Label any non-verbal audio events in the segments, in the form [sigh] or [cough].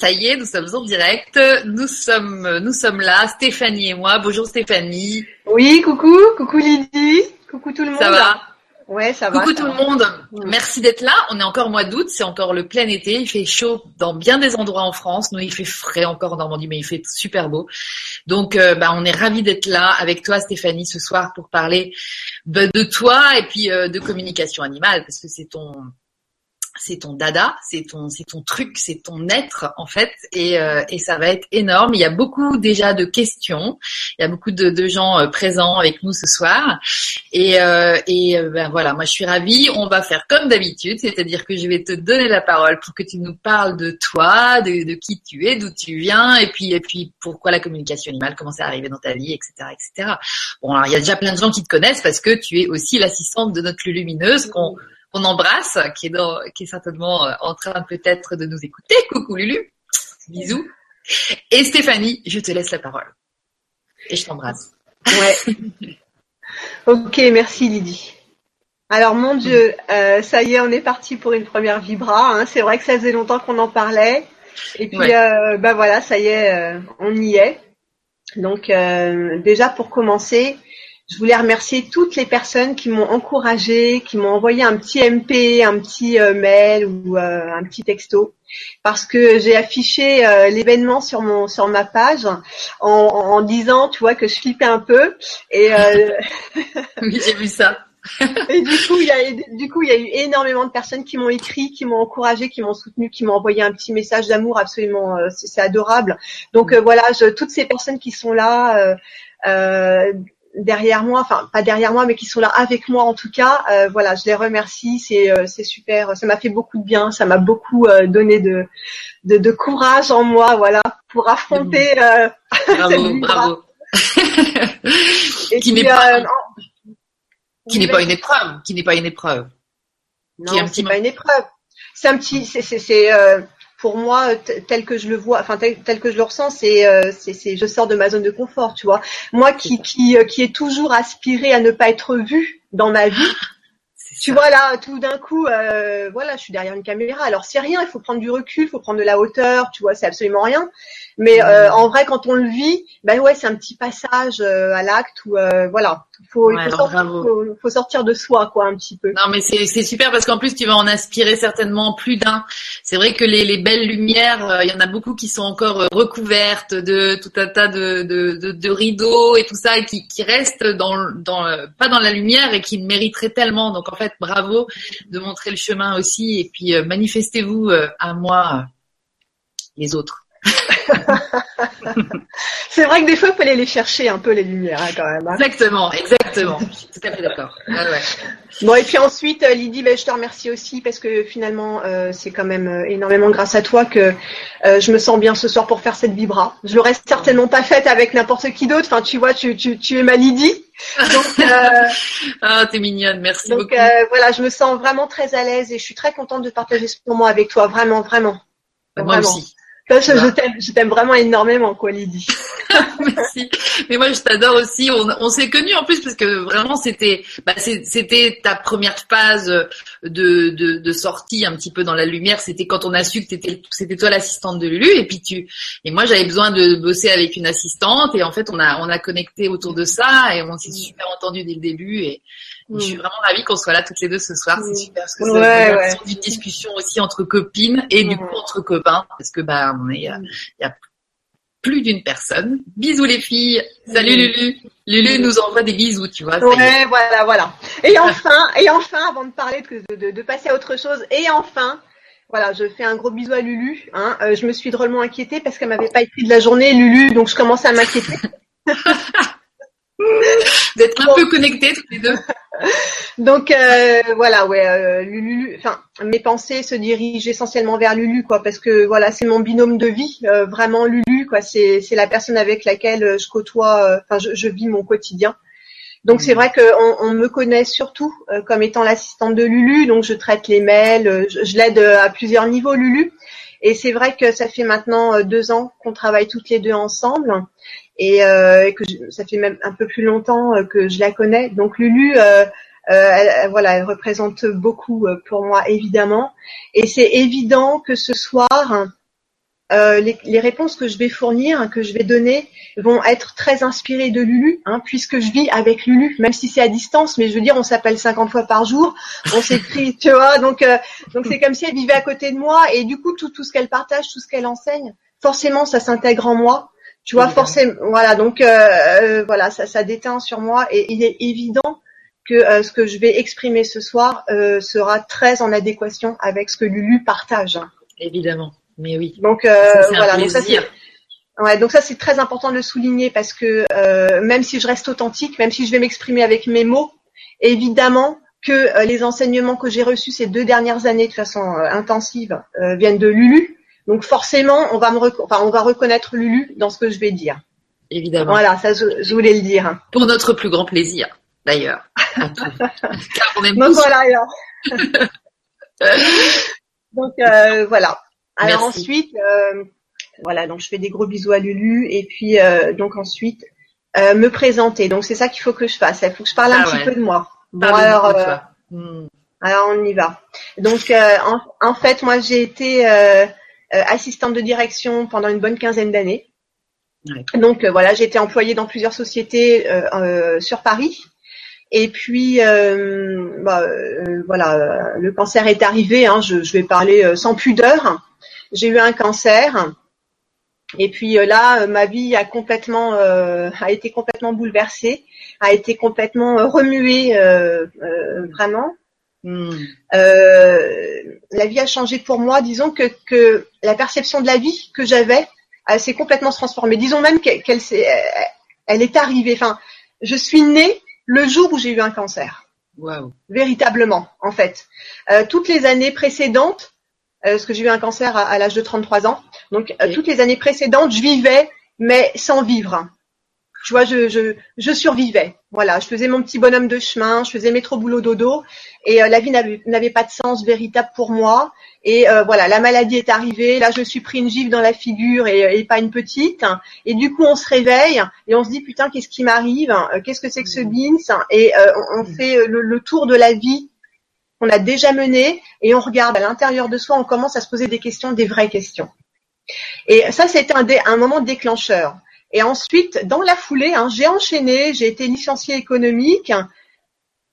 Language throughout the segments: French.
Ça y est, nous sommes en direct. Nous sommes, nous sommes là, Stéphanie et moi. Bonjour Stéphanie. Oui, coucou, coucou Lydie, coucou tout le monde. Ça va Ouais, ça va. Coucou tout le monde. Merci d'être là. On est encore mois d'août, c'est encore le plein été. Il fait chaud dans bien des endroits en France. Nous, il fait frais encore en Normandie, mais il fait super beau. Donc, euh, bah, on est ravis d'être là avec toi, Stéphanie, ce soir pour parler bah, de toi et puis euh, de communication animale, parce que c'est ton c'est ton dada, c'est ton, c'est ton truc, c'est ton être en fait, et, euh, et ça va être énorme. Il y a beaucoup déjà de questions, il y a beaucoup de, de gens euh, présents avec nous ce soir, et, euh, et euh, ben voilà, moi je suis ravie. On va faire comme d'habitude, c'est-à-dire que je vais te donner la parole pour que tu nous parles de toi, de, de qui tu es, d'où tu viens, et puis et puis pourquoi la communication animale, comment c'est arrivé dans ta vie, etc., etc. Bon alors il y a déjà plein de gens qui te connaissent parce que tu es aussi l'assistante de notre lumineuse qu'on on embrasse, qui est, dans, qui est certainement euh, en train peut-être de nous écouter. [laughs] Coucou Lulu, bisous. Et Stéphanie, je te laisse la parole. Et je t'embrasse. Ouais. [laughs] ok, merci Lydie. Alors mon Dieu, euh, ça y est, on est parti pour une première vibra. Hein. C'est vrai que ça faisait longtemps qu'on en parlait. Et puis, ouais. euh, bah voilà, ça y est, euh, on y est. Donc euh, déjà pour commencer, je voulais remercier toutes les personnes qui m'ont encouragé, qui m'ont envoyé un petit MP, un petit euh, mail ou euh, un petit texto, parce que j'ai affiché euh, l'événement sur mon sur ma page en, en, disant, tu vois, que je flippais un peu. Et [laughs] oui, j'ai vu ça. [laughs] et du coup, il y a du coup il y a eu énormément de personnes qui m'ont écrit, qui m'ont encouragé, qui m'ont soutenu, qui m'ont envoyé un petit message d'amour absolument, c'est adorable. Donc voilà, je, toutes ces personnes qui sont là. Euh, derrière moi, enfin pas derrière moi, mais qui sont là avec moi en tout cas. Euh, voilà, je les remercie, c'est euh, c'est super, ça m'a fait beaucoup de bien, ça m'a beaucoup euh, donné de, de, de courage en moi, voilà, pour affronter. bravo, [laughs] bravo. qui n'est pas, qui n'est pas une épreuve, qui n'est pas une épreuve. Non, c'est pas une épreuve. C'est un petit, c'est c'est pour moi, tel que je le vois, enfin tel, tel que je le ressens, c'est, euh, c'est, je sors de ma zone de confort, tu vois. Moi qui, qui, euh, qui est toujours aspiré à ne pas être vue dans ma vie, [laughs] tu vois là, tout d'un coup, euh, voilà, je suis derrière une caméra. Alors c'est rien, il faut prendre du recul, il faut prendre de la hauteur, tu vois, c'est absolument rien. Mais euh, en vrai, quand on le vit, ben ouais, c'est un petit passage euh, à l'acte où euh, voilà, faut, ouais, il faut sortir, faut, faut sortir, de soi, quoi, un petit peu. Non, mais c'est super parce qu'en plus tu vas en aspirer certainement plus d'un. C'est vrai que les, les belles lumières, il y en a beaucoup qui sont encore recouvertes de tout un tas de, de, de, de rideaux et tout ça, et qui, qui restent dans, dans pas dans la lumière et qui mériteraient tellement. Donc en fait, bravo de montrer le chemin aussi et puis manifestez-vous à moi les autres. [laughs] c'est vrai que des fois, il fallait les chercher un peu les lumières hein, quand même. Hein. Exactement, exactement. Je suis tout à fait d'accord. Ah ouais. Bon et puis ensuite, euh, Lydie, ben, je te remercie aussi parce que finalement, euh, c'est quand même euh, énormément grâce à toi que euh, je me sens bien ce soir pour faire cette vibra. Je l'aurais certainement pas faite avec n'importe qui d'autre. Enfin, tu vois, tu, tu, tu es ma Lydie. Donc, [laughs] ah, t'es mignonne, merci donc, beaucoup. voilà, je me sens vraiment très à l'aise et je suis très contente de partager ce moment avec toi, vraiment, vraiment. Moi vraiment. aussi. Je, je t'aime, je t'aime vraiment énormément, quoi, Lydie. [laughs] Merci. Mais moi, je t'adore aussi. On, on s'est connus en plus parce que vraiment, c'était, bah, c'était ta première phase de, de, de, sortie un petit peu dans la lumière. C'était quand on a su que t'étais, c'était toi l'assistante de Lulu. Et puis tu, et moi, j'avais besoin de bosser avec une assistante. Et en fait, on a, on a connecté autour de ça et on s'est super entendu dès le début. Et, je suis vraiment ravie qu'on soit là toutes les deux ce soir. C'est super parce que c'est ouais, ouais. d'une discussion aussi entre copines et du coup entre copains parce que bah on est, il y a plus d'une personne. Bisous les filles. Salut Lulu. Lulu nous envoie des bisous, tu vois. Ouais, voilà, voilà. Et enfin, et enfin, avant de parler de, de, de, passer à autre chose, et enfin, voilà, je fais un gros bisou à Lulu. Hein. Euh, je me suis drôlement inquiétée parce qu'elle m'avait pas écrit de la journée, Lulu, donc je commence à m'inquiéter. [laughs] D'être un bon. peu connectés tous les deux. [laughs] Donc euh, voilà, ouais, euh, Lulu. Enfin, mes pensées se dirigent essentiellement vers Lulu, quoi, parce que voilà, c'est mon binôme de vie, euh, vraiment Lulu, quoi. C'est c'est la personne avec laquelle je côtoie, enfin, je, je, vis mon quotidien. Donc mmh. c'est vrai qu'on on me connaît surtout euh, comme étant l'assistante de Lulu, donc je traite les mails, je, je l'aide à plusieurs niveaux Lulu. Et c'est vrai que ça fait maintenant deux ans qu'on travaille toutes les deux ensemble et euh, que je, ça fait même un peu plus longtemps euh, que je la connais. Donc Lulu, euh, elle, voilà, elle représente beaucoup pour moi évidemment. Et c'est évident que ce soir, euh, les, les, réponses que je vais fournir, que je vais donner, vont être très inspirées de Lulu, hein, puisque je vis avec Lulu, même si c'est à distance. Mais je veux dire, on s'appelle 50 fois par jour, on s'écrit, [laughs] tu vois. Donc, euh, donc c'est comme si elle vivait à côté de moi, et du coup, tout, tout ce qu'elle partage, tout ce qu'elle enseigne, forcément, ça s'intègre en moi. Tu vois, forcément, voilà. Donc, euh, voilà, ça, ça déteint sur moi, et il est évident que ce que je vais exprimer ce soir sera très en adéquation avec ce que Lulu partage. Évidemment. Mais oui. Donc euh, voilà. Donc ça, ouais, donc ça c'est très important de le souligner parce que euh, même si je reste authentique, même si je vais m'exprimer avec mes mots, évidemment que euh, les enseignements que j'ai reçus ces deux dernières années de façon intensive viennent de Lulu. Donc forcément, on va me, enfin, on va reconnaître Lulu dans ce que je vais dire. Évidemment. Voilà, ça je, voulais le dire. Pour notre plus grand plaisir, d'ailleurs. [laughs] Car on aime Donc voilà. Alors. [laughs] Donc voilà. Alors ensuite, euh, voilà, donc je fais des gros bisous à Lulu et puis euh, donc ensuite euh, me présenter. Donc c'est ça qu'il faut que je fasse. Il faut que je parle un ah petit peu de moi. Bon alors, hmm. alors on y va. Donc en, fait, moi j'ai été assistante de direction pendant une bonne quinzaine d'années. Donc voilà, j'ai été employée dans plusieurs sociétés sur Paris. Et puis, bah, voilà, le cancer est arrivé. Hein, je, je, vais parler sans pudeur j'ai eu un cancer. Et puis euh, là, euh, ma vie a complètement euh, a été complètement bouleversée, a été complètement remuée vraiment. Hmm. la vie a changé pour moi. Disons que, que la perception de la vie que j'avais s'est complètement transformée. Disons même qu'elle s'est, elle est arrivée. Enfin, je suis née le jour où j'ai eu un cancer. Wow. Véritablement, en fait. toutes les années précédentes, euh, parce que j'ai eu un cancer à, l'âge de 33 ans. Donc euh, toutes les années précédentes, je vivais, mais sans vivre. Tu vois, je, je, je, survivais. Voilà, je faisais mon petit bonhomme de chemin, je faisais métro boulot dodo, et euh, la vie n'avait pas de sens véritable pour moi. Et voilà, la maladie est arrivée. Là, je suis pris une gifle dans la figure et, et, pas une petite. Et du coup, on se réveille et on se dit putain, qu'est-ce qui m'arrive? Qu'est-ce que c'est que ce. BINS? Et on, fait le, le, tour de la vie qu'on a déjà mené et on regarde à l'intérieur de soi, on commence à se poser des questions, des vraies questions. Et ça, c'était un, un, moment déclencheur. Et ensuite, dans la foulée, hein, j'ai enchaîné, j'ai été licenciée économique.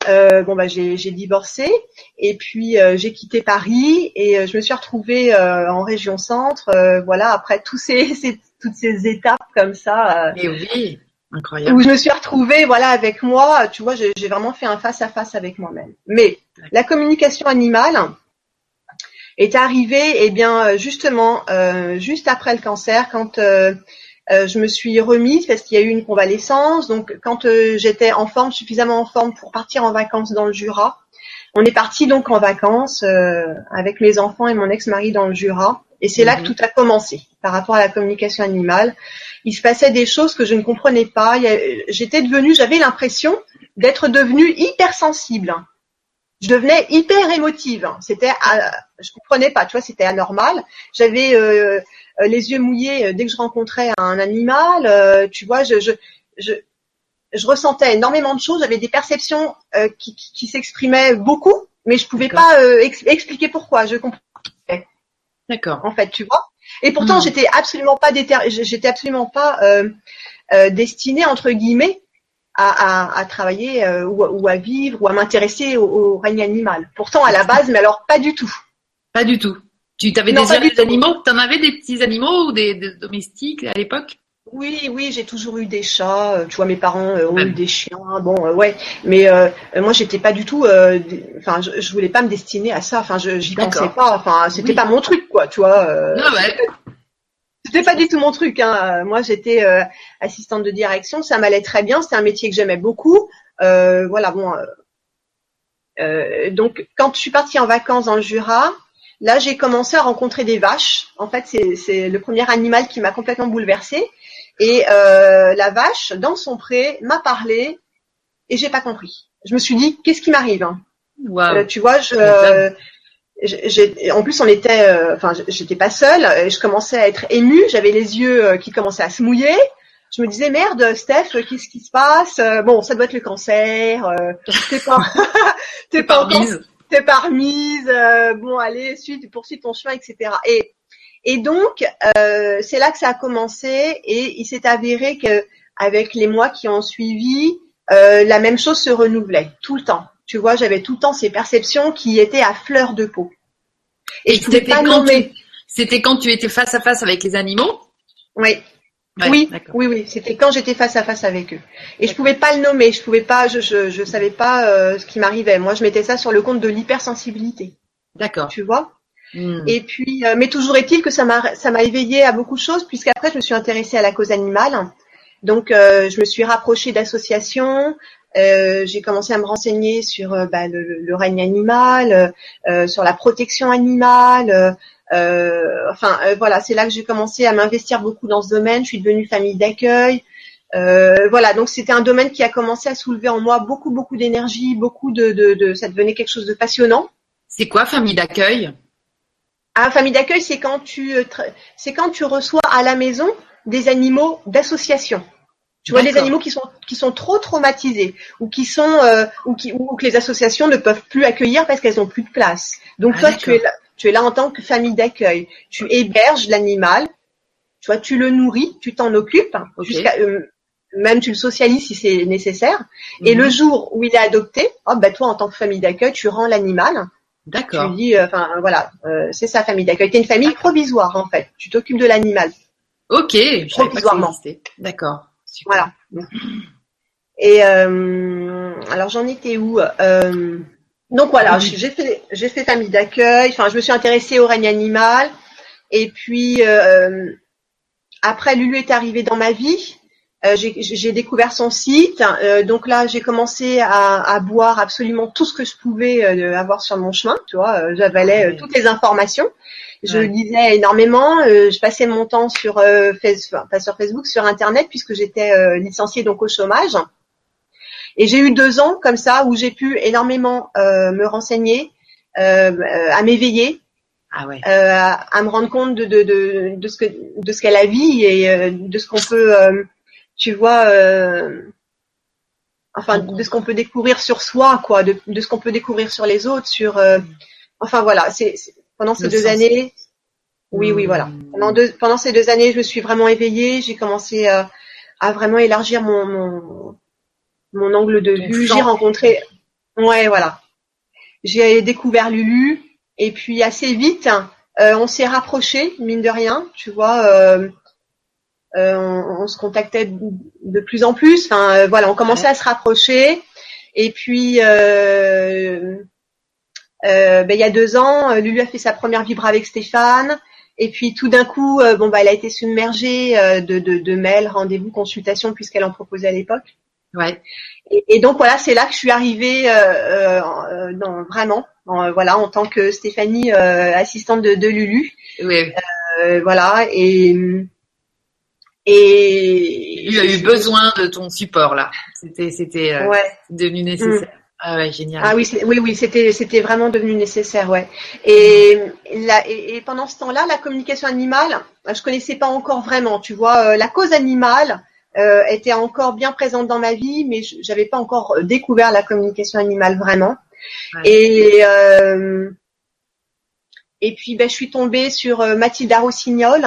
Euh, bon bah j'ai divorcé et puis euh, j'ai quitté Paris et euh, je me suis retrouvée euh, en région centre. voilà après tous ces, [laughs] ces, toutes ces étapes comme ça. Mais oui. Incroyable. Où je me suis retrouvée, voilà, avec moi, tu vois, j'ai vraiment fait un face à face avec moi-même. Mais la communication animale est arrivée, eh bien, justement, euh, juste après le cancer, quand euh, euh, je me suis remise parce qu'il y a eu une convalescence. Donc, quand j'étais en forme, suffisamment en forme pour partir en vacances dans le Jura, on est parti donc en vacances avec mes enfants et mon ex-mari dans le Jura. Et c'est là que mhm. tout a commencé par rapport à la communication animale il se passait des choses que je ne comprenais pas. J'étais devenue, j'avais l'impression d'être devenue hypersensible. Je devenais hyper émotive. C'était, je comprenais pas, tu vois, c'était anormal. J'avais euh, euh, les yeux mouillés euh, dès que je rencontrais un animal. tu vois, je, je, je, je, ressentais énormément de choses. J'avais des perceptions qui, qui, s'exprimaient beaucoup, mais je pouvais pas expliquer pourquoi. Je comprenais. D'accord. En fait, tu vois. Et pourtant, hmm. j'étais absolument pas j'étais absolument pas euh, euh, destinée entre guillemets à, à, travailler euh, ou, à vivre ou à m'intéresser au, règne animal. Pourtant, à la base, mais alors pas du tout. Pas du tout. Tu t'avais des animaux? Tu en avais des petits animaux ou des domestiques à l'époque? Oui, oui, j'ai toujours eu des chats. Euh, tu vois, mes parents euh, ont eu des chiens. Bon, euh, ouais, mais euh, moi, j'étais pas du tout. Enfin, je, je, voulais pas me destiner à ça. Enfin, j'y pensais pas. Enfin, c'était pas mon truc, quoi. Tu vois. Ah ouais. C'était pas du tout mon truc. Hein. Moi, j'étais assistante de direction. Ça m'allait très bien. C'était un métier que j'aimais beaucoup. voilà, bon. donc, quand je suis partie en vacances dans le Jura, là, j'ai commencé à rencontrer des vaches. En fait, c'est le premier animal qui m'a complètement bouleversée. Et euh, la vache, dans son pré, m'a parlé et j'ai pas compris. Je me suis dit, qu'est-ce qui m'arrive hein? Euh, Tu vois, je, en plus on était, euh, enfin, j'étais pas seule. Je commençais à être émue. J'avais les yeux qui commençaient à se mouiller. Je me disais merde, Steph, qu'est-ce qui se passe? Bon, ça doit être le cancer. t'es pas, [laughs] t'es pas, t'es pas remise. bon, allez, suite, poursuis ton chemin, etc. Et Et donc, euh, c'est là que ça a commencé et il s'est avéré que avec les mois qui ont suivi, euh, la même chose se renouvelait tout le temps. Tu vois, j'avais tout le temps ces perceptions qui étaient à fleur de peau. Et, c'était pas nommer. C'était quand tu étais face à face avec les animaux? Oui. oui, oui, oui, c'était quand j'étais face à face avec eux. Et je pouvais pas le nommer, je pouvais pas, je, je, je savais pas euh, ce qui m'arrivait. Moi, je mettais ça sur le compte de l'hypersensibilité. D'accord. Tu vois? Hmm. Et puis, euh, mais toujours est-il que ça m'a, ça m'a éveillé à beaucoup de choses, puisqu'après, je me suis intéressée à la cause animale. Donc, euh, je me suis rapprochée d'associations. Euh, j'ai commencé à me renseigner sur euh, bah, le, le, règne animal, sur la protection animale. enfin, voilà, c'est là que j'ai commencé à m'investir beaucoup dans ce domaine. Je suis devenue famille d'accueil. voilà, donc c'était un domaine qui a commencé à soulever en moi beaucoup, beaucoup d'énergie, beaucoup de, de, de, ça devenait quelque chose de passionnant. C'est quoi famille d'accueil? Ah, famille d'accueil, c'est quand tu, c'est quand tu reçois à la maison des animaux d'association. Tu vois, des animaux qui sont qui sont trop traumatisés ou qui sont euh, ou qui ou que les associations ne peuvent plus accueillir parce qu'elles ont plus de place. Donc ah, toi, tu es là, tu es là en tant que famille d'accueil. Tu héberges l'animal, tu vois, tu le nourris, tu t'en occupes jusqu'à euh, même tu le socialises si c'est nécessaire. Et le mhm. jour où il est adopté, oh, bah toi en tant que famille d'accueil, tu rends l'animal. D'accord. Tu dis, euh, enfin voilà, c'est sa famille d'accueil. T'es une famille provisoire en fait. Tu t'occupes de l'animal. Ok, provisoirement. D'accord. Voilà. Et euh, alors j'en étais où euh, Donc voilà, j'ai fait j'ai fait famille d'accueil. Enfin, je me suis intéressée au règne animal. Et puis euh, après, Lulu est arrivé dans ma vie. J'ai découvert son site. Donc là, j'ai commencé à, à, boire absolument tout ce que je pouvais avoir sur mon chemin. Tu vois, j'avalais toutes les informations. Je lisais énormément. je passais mon temps sur Facebook, pas sur Facebook, sur Internet, puisque j'étais licenciée donc au chômage. Et j'ai eu deux ans comme ça où j'ai pu énormément me renseigner, à m'éveiller, ah ouais. à, me rendre compte de, de, de, de ce que de ce qu'est la vie et de ce qu'on peut tu vois, euh, enfin de ce qu'on peut découvrir sur soi, quoi, de, ce qu'on peut découvrir sur les autres, sur, euh, enfin voilà, c'est pendant ces deux années. Oui, oui, voilà. Hmm. Pendant, deux, pendant ces deux années, je me suis vraiment éveillée. J'ai commencé à, à vraiment élargir mon, mon, mon angle de vue. J'ai rencontré, ouais, voilà. J'ai découvert Lulu et puis assez vite, euh, on s'est rapprochés, mine de rien. Tu vois, euh, euh, on, se contactait de plus en plus. Enfin, euh, voilà, on commençait à se rapprocher. Et puis, euh, ben, il y a deux ans, Lulu a fait sa première vibra avec Stéphane. Et puis tout d'un coup, bon bah elle a été submergée de, de, de mails, rendez-vous, consultations puisqu'elle en proposait à l'époque. Ouais. Et, donc voilà, c'est là que je suis arrivée dans, vraiment, voilà, en tant que Stéphanie assistante de, de Lulu. Oui. voilà et et il a eu besoin de ton support là. C'était c'était euh, devenu nécessaire. Mm. Ah ouais, génial. Ah oui, oui, oui, c'était c'était vraiment devenu nécessaire, ouais. Et, et, pendant ce temps-là, la communication animale, je connaissais pas encore vraiment. Tu vois, euh, la cause animale euh, était encore bien présente dans ma vie, mais j'avais pas encore découvert la communication animale vraiment. Et et puis, ben, je suis tombée sur Mathilde Rossignol,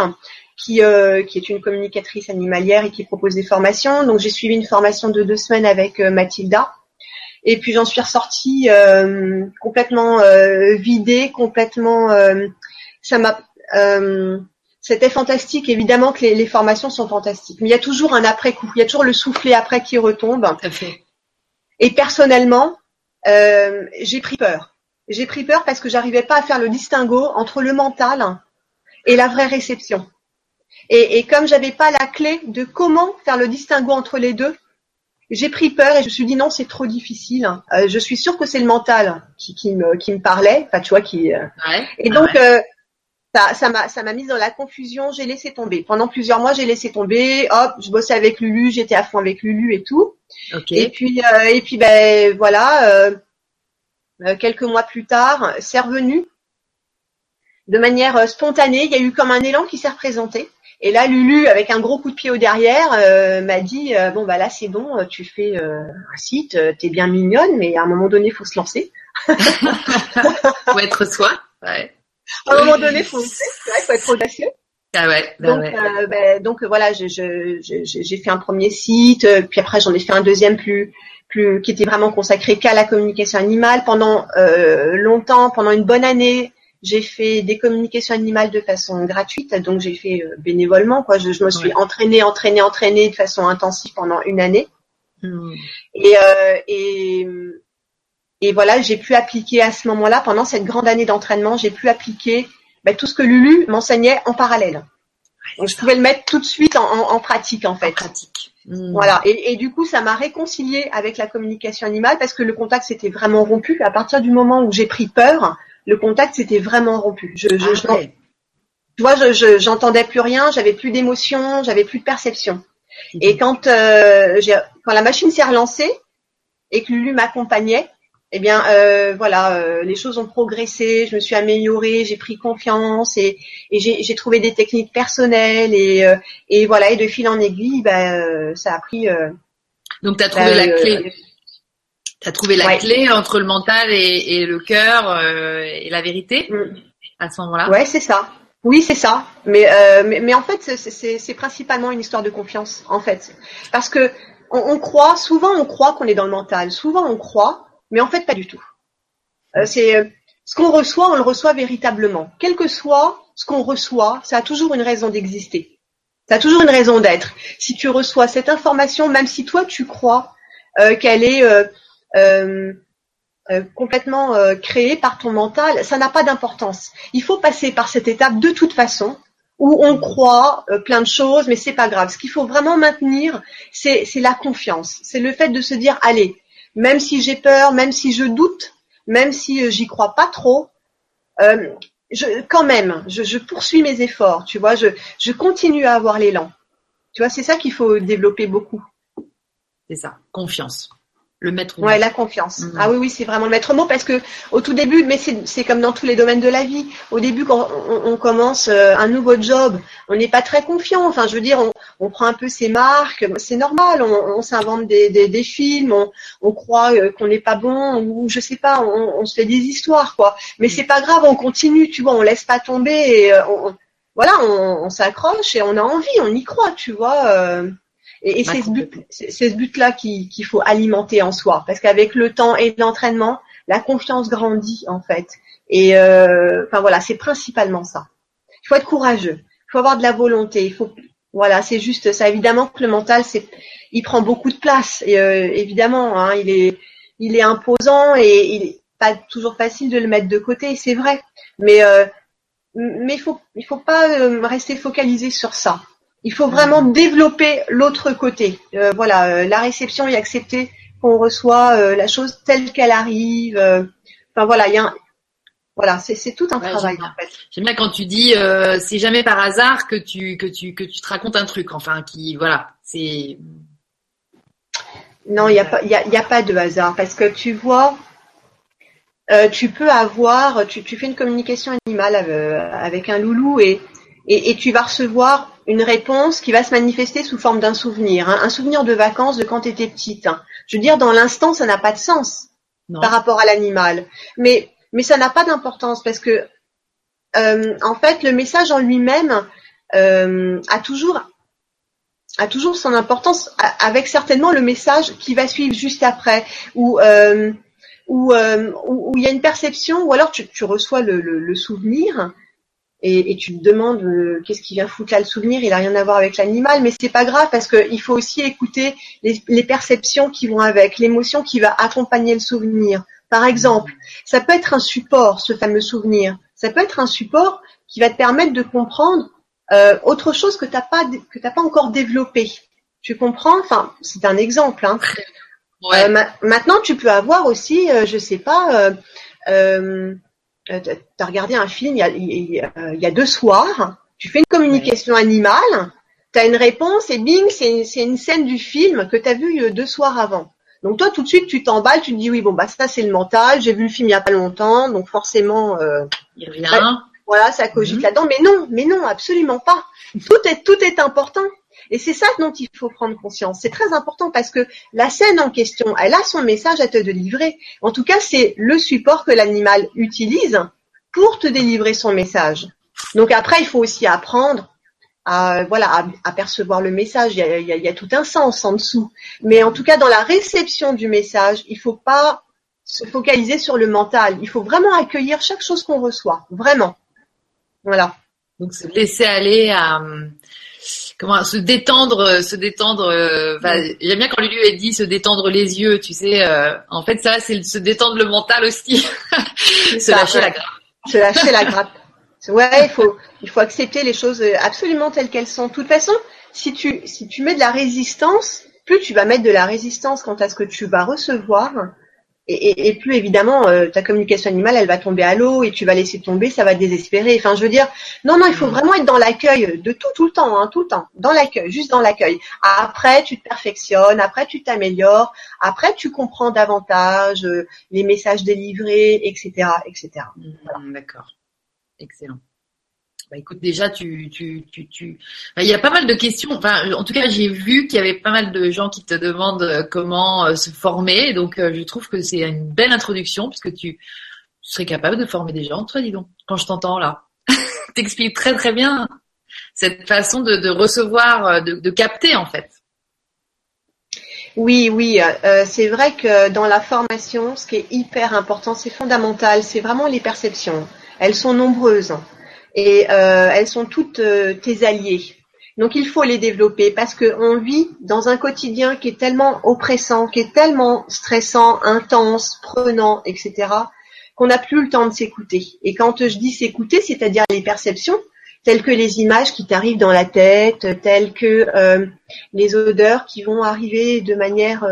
qui, euh, qui est une communicatrice animalière et qui propose des formations. Donc j'ai suivi une formation de deux semaines avec euh, Mathilda. Et puis j'en suis ressortie euh, complètement euh, vidée, complètement. Euh, ça m'a. C'était fantastique. Évidemment que les, les, formations sont fantastiques, mais il y a toujours un après coup. Il y a toujours le soufflet après qui retombe. fait. Et personnellement, j'ai pris peur. J'ai pris peur parce que j'arrivais pas à faire le distinguo entre le mental et la vraie réception. Et, et comme j'avais pas la clé de comment faire le distinguo entre les deux, j'ai pris peur et je me suis dit non, c'est trop difficile. Euh, je suis sûre que c'est le mental qui, qui, me, qui me parlait, enfin tu vois qui. Euh, et donc euh, ça, ça m'a ça m'a mise dans la confusion. J'ai laissé tomber. Pendant plusieurs mois, j'ai laissé tomber. Hop, je bossais avec Lulu, j'étais à fond avec Lulu et tout. Et puis et puis ben voilà. quelques mois plus tard, c'est revenu de manière spontanée. Il y a eu comme un élan qui s'est représenté. Et là, Lulu, avec un gros coup de pied au derrière, euh, m'a dit euh, bon bah là c'est bon, euh, tu fais un site, t'es bien mignonne, mais à un moment donné, il faut se lancer. [laughs] faut être soi. Ouais. à un moment donné, faut, faut être audacieux. Ah ouais. Bah donc, euh, ben, donc voilà, j'ai fait un premier site, euh, puis après j'en ai fait un deuxième plus, plus qui était vraiment consacré qu'à la communication animale. Pendant euh, longtemps, pendant une bonne année, j'ai fait des communications animales de façon gratuite, donc j'ai fait bénévolement. Quoi, je, je me suis entraînée, entraînée, entraînée de façon intensive pendant une année. Hmm. Et, et et voilà, j'ai pu appliquer à ce moment-là, pendant cette grande année d'entraînement, j'ai pu appliquer ben, tout ce que Lulu m'enseignait en parallèle. Donc je pouvais le mettre tout de suite en, pratique en fait. pratique. Hmm. Voilà. Et, du coup, ça m'a réconcilié avec la communication animale parce que le contact s'était vraiment rompu. À partir du moment où j'ai pris peur, le contact s'était vraiment rompu. Je, je, ah tu vois, je, j'entendais plus rien, j'avais plus d'émotion, j'avais plus de perception. Et quand euh, quand la machine s'est relancée et que Lulu m'accompagnait, eh bien euh, voilà, euh, les choses ont progressé, je me suis améliorée, j'ai pris confiance et, et j'ai trouvé des techniques personnelles et, euh, et voilà et de fil en aiguille, ben ça a pris. Donc tu as trouvé la clé. Tu as trouvé la clé entre le mental et, et le cœur et la vérité mm. à ce moment-là? Ouais, c'est ça. Oui, c'est ça. Mais, mais, mais en fait, c'est principalement une histoire de confiance, en fait, parce que on, on croit souvent, on croit qu'on est dans le mental. Souvent, on croit mais en fait pas du tout. Euh, c'est euh, ce qu'on reçoit, on le reçoit véritablement. Quel que soit ce qu'on reçoit, ça a toujours une raison d'exister. Ça a toujours une raison d'être. Si tu reçois cette information, même si toi tu crois euh, qu'elle est complètement créée par ton mental, ça n'a pas d'importance. Il faut passer par cette étape de toute façon où on croit plein de choses, mais c'est pas grave. Ce qu'il faut vraiment maintenir, c'est la confiance. C'est le fait de se dire, allez, même si j'ai peur, même si je doute, même si euh, j'y crois pas trop, euh, je, quand même, je, je, poursuis mes efforts, tu vois, je, je continue à avoir l'élan. Tu vois, c'est ça qu'il faut développer beaucoup. C'est ça, confiance le maître mot. Ouais, la confiance. Mm. Ah oui, oui, c'est vraiment le maître mot parce que au tout début, mais c'est comme dans tous les domaines de la vie. Au début, quand on, commence euh, un nouveau job, on n'est pas très confiant. Enfin, je veux dire, on, on prend un peu ses marques. C'est normal. On, on s'invente des, des, des, films. On, on croit euh, qu'on n'est pas bon ou je sais pas. On, se fait des histoires, quoi. Mais mm. c'est pas grave. On continue. Tu vois, on laisse pas tomber. Et, euh, voilà, on, s'accroche et on a envie. On y croit, tu vois. Et, c'est ce but, c'est ce but-là qu'il faut alimenter en soi, parce qu'avec le temps et l'entraînement, la confiance grandit en fait. Et euh, enfin voilà, c'est principalement ça. Il faut être courageux, il faut avoir de la volonté, il faut voilà, c'est juste ça. Évidemment que le mental, c'est, il prend beaucoup de place. Et, euh, évidemment, hein, il est, il est imposant et il est pas toujours facile de le mettre de côté, c'est vrai. Mais euh, mais il faut, il faut pas euh, rester focalisé sur ça. Il faut vraiment développer l'autre côté. Euh, voilà, euh, la réception et accepter qu'on reçoit euh, la chose telle qu'elle arrive. enfin voilà, il y a voilà, c'est tout un travail en fait. J'aime bien quand tu dis c'est jamais par hasard que tu que tu que tu te racontes un truc. Enfin, qui voilà, c'est. Non, il n'y a pas il y a, pas de hasard parce que tu vois. tu peux avoir, tu, tu fais une communication animale avec un loulou et, et, et tu vas recevoir une réponse qui va se manifester sous forme d'un souvenir, hein. un souvenir de vacances de quand tu étais petite. Hein. Je veux dire, dans l'instant, ça n'a pas de sens par rapport à l'animal. Mais, mais ça n'a pas d'importance parce que, euh, en fait, le message en lui-même euh, a toujours a toujours son importance avec certainement le message qui va suivre juste après ou euh, où, où, il y a une perception ou alors tu, tu reçois le, le, le souvenir et, et, tu te demandes euh, qu'est-ce qui vient foutre là le souvenir, il a rien à voir avec l'animal, mais c'est pas grave parce qu'il faut aussi écouter les, les perceptions qui vont avec, l'émotion qui va accompagner le souvenir. Par exemple, ça peut être un support, ce fameux souvenir. Ça peut être un support qui va te permettre de comprendre euh, autre chose que t'as pas que t'as pas encore développé. Tu comprends? Enfin, c'est un exemple. Hein. Ouais. Euh, maintenant, tu peux avoir aussi, euh, je sais pas. Euh, euh, tu as regardé un film il y, a, deux soirs, tu fais une communication animale, tu as une réponse et bing, c'est une, scène du film que tu as vu euh, deux soirs avant. Donc toi, tout de suite, tu t'emballes, tu te dis oui, bon bah ça c'est le mental, j'ai vu le film il y a pas longtemps, donc forcément, euh, il revient. voilà, ça cogite mhm. là-dedans. Mais non, mais non, absolument pas. Tout est tout est important. Et c'est ça dont il faut prendre conscience. C'est très important parce que la scène en question, elle a son message à te délivrer. En tout cas, c'est le support que l'animal utilise pour te délivrer son message. Donc après, il faut aussi apprendre à voilà à, percevoir le message. Il y, a, tout un sens en dessous. Mais en tout cas, dans la réception du message, il faut pas se focaliser sur le mental. Il faut vraiment accueillir chaque chose qu'on reçoit, vraiment. Voilà. Donc se laisser aller à comment se détendre, se détendre. Euh, J'aime bien quand Lulu a dit se détendre les yeux. Tu sais, euh, en fait ça c'est se détendre le mental aussi, [laughs] se lâcher la grappe. Se lâcher la grappe. [laughs] Ouais, il faut il faut accepter les choses absolument telles qu'elles sont. De toute façon, si tu si tu mets de la résistance, plus tu vas mettre de la résistance quant à ce que tu vas recevoir, et, plus évidemment euh, ta communication animale elle va tomber à l'eau et tu vas laisser tomber ça va désespérer. Enfin je veux dire non non il faut mm. vraiment être dans l'accueil de tout tout le temps hein, tout le temps. Dans l'accueil juste dans l'accueil. Après tu te perfectionnes après tu t'améliores après tu comprends davantage euh, les messages délivrés etc etc mm, d'accord. Excellent bah écoute, déjà, tu, tu, tu, tu... Bah, il y a pas mal de questions. Enfin, en tout cas, j'ai vu qu'il y avait pas mal de gens qui te demandent euh, comment euh, se former. Donc, euh, je trouve que c'est une belle introduction puisque tu, serais capable de former des gens, toi, dis donc, quand je t'entends là. [laughs] T'expliques très très bien cette façon de, de recevoir, de, de, capter en fait. Oui, oui, c'est vrai que dans la formation, ce qui est hyper important, c'est fondamental, c'est vraiment les perceptions. Elles sont nombreuses et euh, elles sont toutes euh, tes alliées. Donc il faut les développer parce qu'on vit dans un quotidien qui est tellement oppressant, qui est tellement stressant, intense, prenant, etc., qu'on n'a plus le temps de s'écouter. Et quand je dis s'écouter, c'est-à-dire les perceptions, telles que les images qui t'arrivent dans la tête, telles que euh, les odeurs qui vont arriver de manière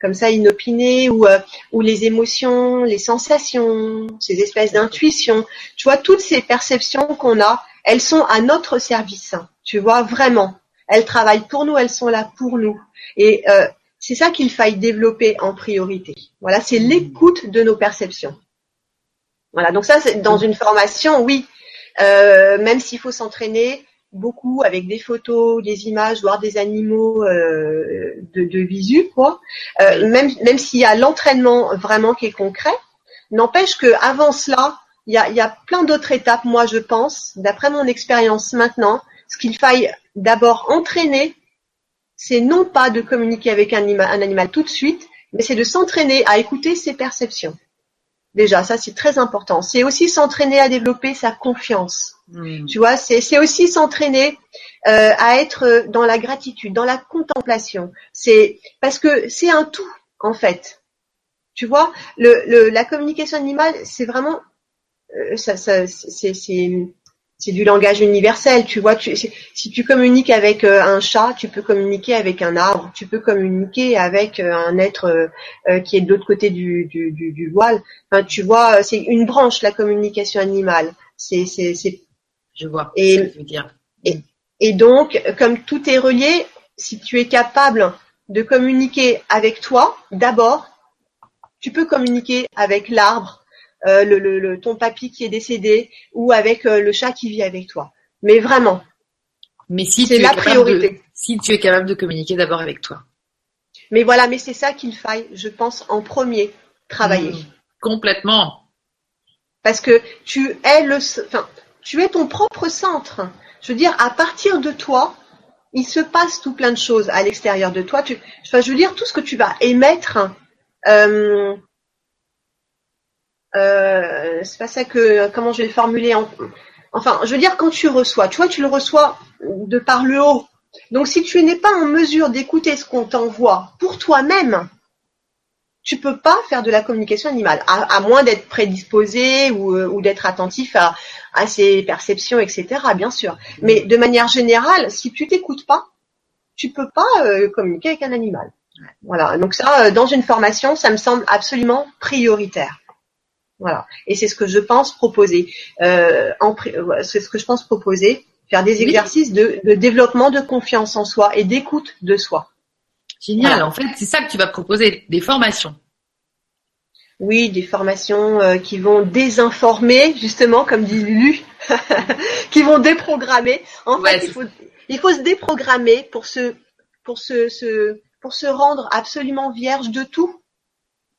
comme ça inopiné ou euh, ou les émotions, les sensations, ces espèces d'intuitions. Tu vois toutes ces perceptions qu'on a, elles sont à notre service. Tu vois vraiment, elles travaillent pour nous, elles sont là pour nous. Et euh, c'est ça qu'il faille développer en priorité. Voilà, c'est l'écoute de nos perceptions. Voilà, donc ça, c'est dans une formation, oui. Euh, même s'il faut s'entraîner, beaucoup avec des photos, des images, voire des animaux euh, de, de, visu, quoi. Euh, même même s'il y a l'entraînement vraiment qui est concret, n'empêche que avant cela, il y a, y a plein d'autres étapes. Moi, je pense, d'après mon expérience maintenant, ce qu'il faille d'abord entraîner, c'est non pas de communiquer avec un, un animal tout de suite, mais c'est de s'entraîner à écouter ses perceptions. Déjà, ça c'est très important. C'est aussi s'entraîner à développer sa confiance. Tu vois, c'est aussi s'entraîner euh, à être dans la gratitude, dans la contemplation. C'est parce que c'est un tout en fait. Tu vois, le, la communication animale, c'est vraiment euh, ça, ça c'est c'est du langage universel, tu vois. Tu, si tu communiques avec euh, un chat, tu peux communiquer avec un arbre, tu peux communiquer avec euh, un être euh, qui est de l'autre côté du, du, du, voile. Enfin, tu vois, c'est une branche la communication animale. C'est, c'est, c'est. Je vois. Et, ce que dire. Et, et donc, comme tout est relié, si tu es capable de communiquer avec toi, d'abord, tu peux communiquer avec l'arbre, euh, le, le, ton papy qui est décédé ou avec euh, le chat qui vit avec toi. Mais vraiment. Mais si c'est la priorité. si tu es capable de communiquer d'abord avec toi. Mais voilà, mais c'est ça qu'il faille, je pense, en premier travailler. Mmh. complètement. Parce que tu es le, enfin, tu es ton propre centre. Je veux dire, à partir de toi, il se passe tout plein de choses à l'extérieur de toi. Tu, enfin, je veux dire, tout ce que tu vas émettre, euh, euh, c'est pas ça que comment je vais le formuler enfin je veux dire quand tu reçois tu vois tu le reçois de par le haut. Donc si tu n'es pas en mesure d'écouter ce qu'on t'envoie pour toi-même tu peux pas faire de la communication animale à, moins d'être prédisposé ou, euh, ou d'être attentif à, à ses perceptions etc bien sûr. Mais de manière générale si tu t'écoutes pas tu peux pas euh, communiquer avec un animal. Voilà. Donc ça euh, dans une formation ça me semble absolument prioritaire voilà. Et c'est ce que je pense proposer. Euh, c'est ce que je pense proposer, faire des exercices de, de, développement de confiance en soi et d'écoute de soi. Génial. En fait, c'est ça que tu vas proposer, des formations. Oui, des formations euh, qui vont désinformer, justement, comme dit Lulu, [laughs] qui vont déprogrammer. En fait, il faut, il faut se déprogrammer pour se, pour se, se, pour se rendre absolument vierge de tout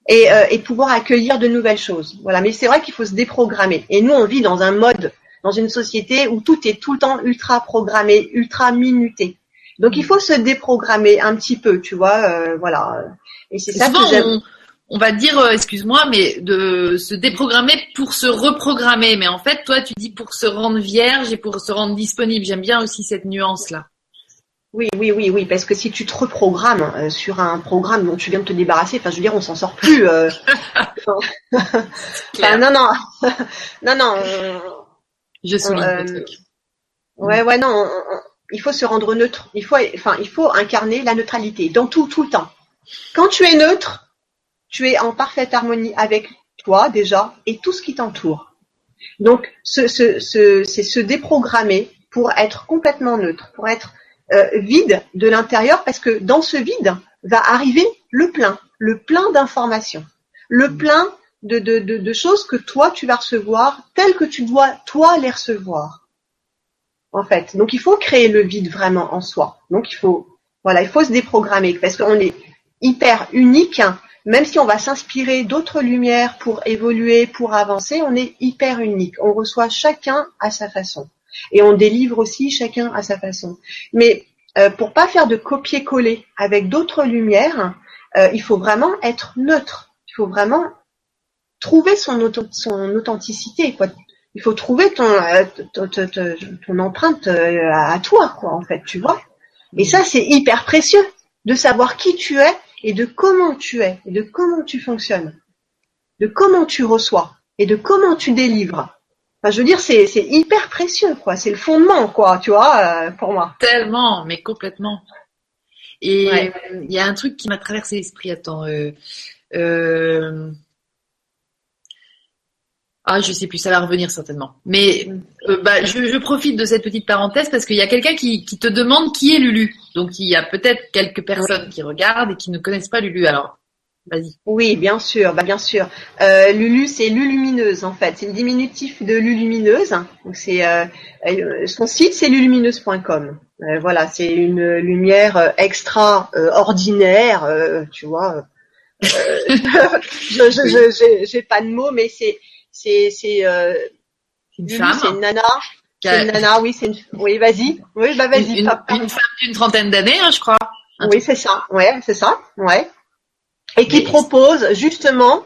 et, euh, et pouvoir accueillir de nouvelles choses. Voilà. Mais c'est vrai qu'il faut se déprogrammer. Et nous, on vit dans un mode, dans une société où tout est tout le temps ultra programmé, ultra minuté. Donc il faut se déprogrammer un petit peu, tu vois, euh, voilà. Et c'est ça que j'aime on va dire, euh, excuse-moi, mais de se déprogrammer pour se reprogrammer. Mais en fait, toi, tu dis pour se rendre vierge et pour se rendre disponible. J'aime bien aussi cette nuance-là. Oui, oui, oui, oui, parce que si tu te reprogrammes euh, sur un programme dont tu viens de te débarrasser, enfin, je veux dire, on s'en sort plus. Euh... [laughs] enfin, non, non, non, non. je souligne euh, truc. Ouais, ouais, non. il faut se rendre neutre. Il faut, enfin, il faut incarner la neutralité dans tout, tout le temps. Quand tu es neutre, tu es en parfaite harmonie avec toi déjà et tout ce qui t'entoure. Donc, c'est se déprogrammer pour être complètement neutre, pour être euh, vide de l'intérieur, parce que dans ce vide va arriver le plein, le plein d'informations, le plein de, de, de, de, choses que toi tu vas recevoir telles que tu dois toi les recevoir. En fait, donc il faut créer le vide vraiment en soi. Donc il faut, voilà, il faut se déprogrammer parce qu'on est hyper unique même si on va s'inspirer d'autres lumières pour évoluer, pour avancer, on est hyper unique. On reçoit chacun à sa façon. Et on délivre aussi chacun à sa façon. Mais euh, pour pas faire de copier-coller avec d'autres lumières, euh, il faut vraiment être neutre. Il faut vraiment trouver son, son authenticité. Il faut trouver ton, euh, ton, empreinte à toi, quoi, en fait, tu vois. Et ça, c'est hyper précieux de savoir qui tu es et de comment tu es, et de comment tu fonctionnes, de comment tu reçois et de comment tu délivres. Enfin, je veux dire, c'est, c'est hyper précieux, quoi. C'est le fondement, quoi, tu vois, euh, pour moi. Tellement, mais complètement. Et il y a un truc qui m'a traversé l'esprit. Attends. Euh, euh, ah, je sais plus, ça va revenir certainement. Mais euh, bah, je, je, profite de cette petite parenthèse parce qu'il y a quelqu'un qui, qui, te demande qui est Lulu. Donc il y a peut-être quelques personnes qui regardent et qui ne connaissent pas Lulu. Alors. Oui, bien sûr, bah bien sûr. Euh, Lulu, c'est Lulumineuse en fait. C'est le diminutif de Lulumineuse. Donc c'est euh, euh son site, c'est lulumineuse.com. Euh, voilà, c'est une lumière extra ordinaire, tu vois. [laughs] je, je, j'ai pas de mots, mais c'est c'est c'est euh, une femme, c'est une nana. C'est une nana, oui, c'est une. Oui, vas-y. Oui, bah vas-y. Une, une, femme d'une trentaine d'années, hein, je crois. oui, c'est ça. Ouais, c'est ça. Ouais. Et qui propose justement,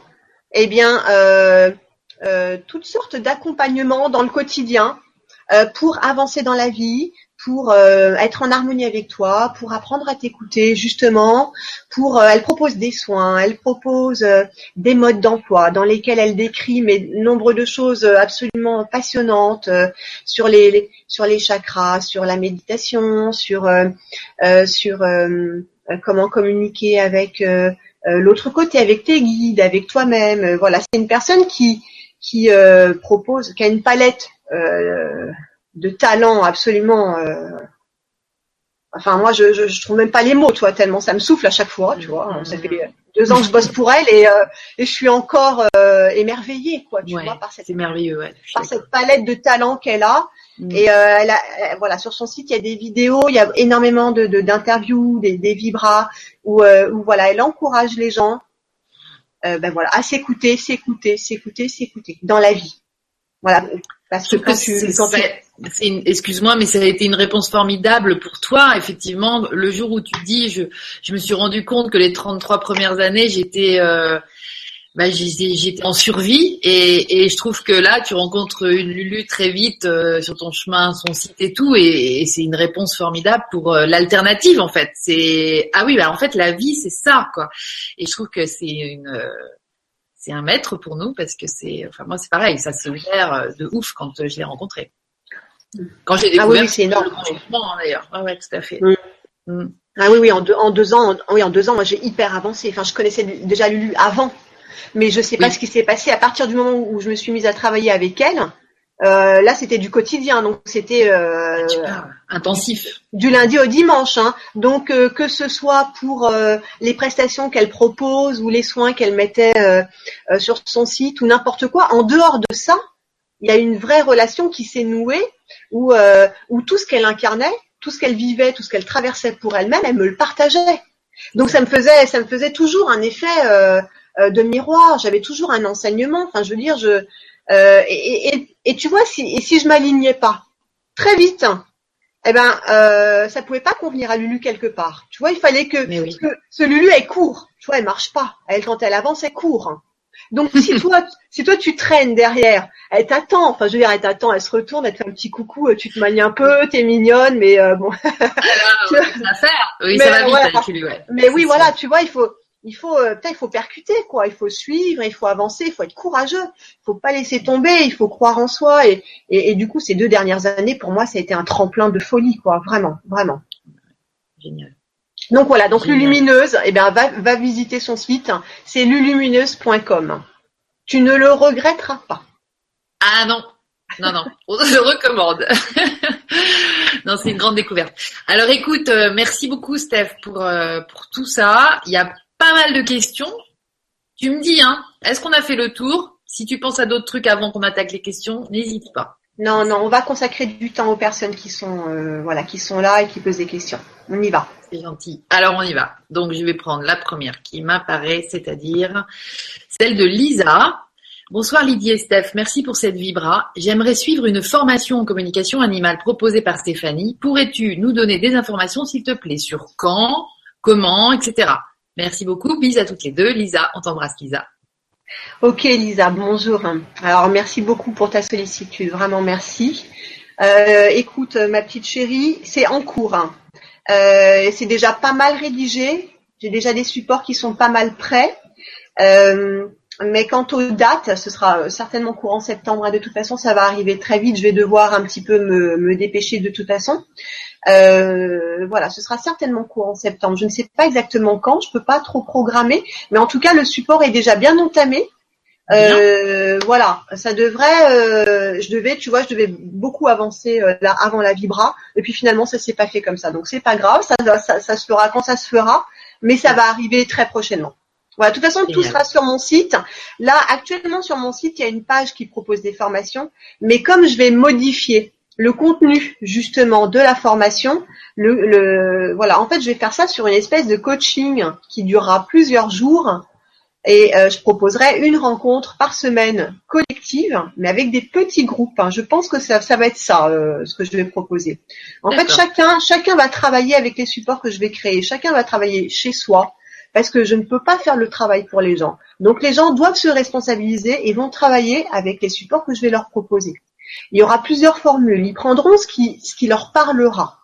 eh bien, euh, euh, toutes sortes d'accompagnements dans le quotidien euh, pour avancer dans la vie, pour euh, être en harmonie avec toi, pour apprendre à t'écouter justement, pour euh, elle propose des soins, elle propose euh, des modes d'emploi dans lesquels elle décrit mais nombre de choses absolument passionnantes sur les, sur les chakras, sur la méditation, sur sur comment communiquer avec l'autre côté, avec tes guides, avec toi-même. Voilà, c'est une personne qui qui propose, qui a une palette de talent absolument. Euh... Enfin, moi, je, je, je, trouve même pas les mots, tu vois, tellement ça me souffle à chaque fois, tu vois. Ça fait deux ans que je bosse pour elle et, euh, et je suis encore euh, émerveillée, quoi, tu vois, par cette, merveilleux, ouais, par cette palette de talent qu'elle a. Mm. Et euh, elle a, voilà, sur son site, il y a des vidéos, il y a énormément de d'interviews, des, des vibras où, euh, où voilà, elle encourage les gens, euh, ben voilà, à s'écouter, s'écouter, s'écouter, s'écouter dans la vie. Voilà, parce que quand tu, excuse-moi, mais ça a été une réponse formidable pour toi. Effectivement, le jour où tu dis, je, je me suis rendu compte que les 33 premières années, j'étais, euh, bah, j'étais en survie et, et, je trouve que là, tu rencontres une Lulu très vite euh, sur ton chemin, son site et tout, et, et c'est une réponse formidable pour euh, l'alternative en fait. C'est ah oui, bah en fait la vie c'est ça quoi. Et je trouve que c'est une c'est un maître pour nous parce que c'est, enfin moi c'est pareil, ça se gère euh, de ouf quand euh, je l'ai rencontré. Quand j'ai découvert, ah oui, c'est énorme. Hein, d'ailleurs, ah ouais, tout à fait. Mm. Mm. Ah oui, oui, en deux, en deux ans, oui, en deux ans, moi j'ai hyper avancé. Enfin, je connaissais déjà Lulu avant, mais je sais pas ce qui s'est passé à partir du moment où je me suis mise à travailler avec elle. Euh, là, c'était du quotidien, donc c'était euh, intensif. Du lundi au dimanche, hein. donc euh, que ce soit pour euh, les prestations qu'elle propose ou les soins qu'elle mettait euh, sur son site ou n'importe quoi. En dehors de ça, il y a une vraie relation qui s'est nouée où, où tout ce qu'elle incarnait, tout ce qu'elle vivait, tout ce qu'elle traversait pour elle-même, elle me le partageait. Donc ça me faisait, ça me faisait toujours un effet de miroir. J'avais toujours un enseignement. Enfin, je veux dire, je et, et, tu vois, si, si je m'alignais pas très vite, eh ben, euh, ça pouvait pas convenir à Lulu quelque part. Tu vois, il fallait que, que ce Lulu est court. Tu vois, elle marche pas. Elle, quand elle avance, elle court. Donc si [laughs] toi, si toi tu traînes derrière, elle t'attend. Enfin, je veux dire, elle t'attend, elle se retourne, elle te fait un petit coucou, euh, tu te manies un peu, t'es mignonne, mais euh, bon. Alors, [laughs] ça faire. Oui, mais, ça va vite avec lui, ouais. Mais oui, voilà, tu vois, il faut, il faut, euh, il faut percuter, quoi. Il faut suivre, il faut avancer, il faut être courageux. Il faut pas laisser tomber, il faut croire en soi. Et, et, du coup, ces deux dernières années, pour moi, ça a été un tremplin de folie, quoi. Vraiment, vraiment. Génial. Donc voilà, donc Lulumineuse, eh bien, va, va visiter son site, c'est lulumineuse.com. Tu ne le regretteras pas. Ah non, non, non, je recommande. [laughs] non, c'est une grande découverte. Alors écoute, euh, merci beaucoup Steph pour, euh, pour tout ça. Il y a pas mal de questions. Tu me dis, hein, est-ce qu'on a fait le tour? Si tu penses à d'autres trucs avant qu'on attaque les questions, n'hésite pas. Non, non, on va consacrer du temps aux personnes qui sont, euh, voilà, qui sont là et qui posent des questions. On y va. C'est gentil. Alors on y va. Donc je vais prendre la première qui m'apparaît, c'est-à-dire celle de Lisa. Bonsoir Lydie et Steph, merci pour cette vibra. J'aimerais suivre une formation en communication animale proposée par Stéphanie. Pourrais-tu nous donner des informations s'il te plaît sur quand, comment, etc. Merci beaucoup. Bis à toutes les deux. Lisa, on t'embrasse Lisa. Ok Lisa, bonjour. Alors merci beaucoup pour ta sollicitude, vraiment merci. Euh, écoute ma petite chérie, c'est en cours. Hein. Euh, c'est déjà pas mal rédigé. J'ai déjà des supports qui sont pas mal prêts. Euh, mais quant aux dates, ce sera certainement courant septembre. De toute façon, ça va arriver très vite. Je vais devoir un petit peu me, me dépêcher de toute façon. Euh, voilà, ce sera certainement courant septembre. Je ne sais pas exactement quand, je peux pas trop programmer, mais en tout cas le support est déjà bien entamé. Euh, voilà, ça devrait, euh, je devais, tu vois, je devais beaucoup avancer là avant la vibra, et puis finalement ça s'est pas fait comme ça. Donc c'est pas grave, ça, ça, ça, se fera quand ça se fera, mais ça va arriver très prochainement. Voilà, de toute façon, tout sera sur mon site. Là, actuellement sur mon site, il y a une page qui propose des formations, mais comme je vais modifier le contenu justement de la formation, le, voilà, en fait, je vais faire ça sur une espèce de coaching qui durera plusieurs jours et euh, je proposerai une rencontre par semaine collective, mais avec des petits groupes. Hein. Je pense que ça, ça va être ça euh, ce que je vais proposer. En fait, chacun, chacun va travailler avec les supports que je vais créer. Chacun va travailler chez soi parce que je ne peux pas faire le travail pour les gens. Donc les gens doivent se responsabiliser et vont travailler avec les supports que je vais leur proposer. Il y aura plusieurs formules. Ils prendront ce qui, ce qui leur parlera.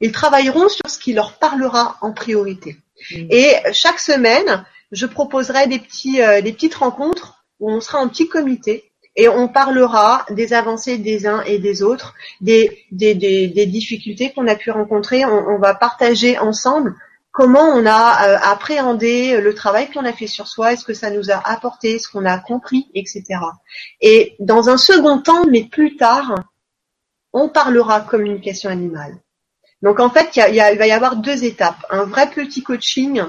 Ils travailleront sur ce qui leur parlera en priorité. Mmh. Et chaque semaine, je proposerai des, petits, euh, des petites rencontres où on sera en petit comité et on parlera des avancées des uns et des autres, des, des, des, difficultés qu'on a pu rencontrer. On, on, va partager ensemble comment on a euh, appréhendé le travail qu'on a fait sur soi, est-ce que ça nous a apporté, ce qu'on a compris, etc. Et dans un second temps, mais plus tard, on parlera communication animale. Donc en fait, il, va y avoir deux étapes. Un vrai petit coaching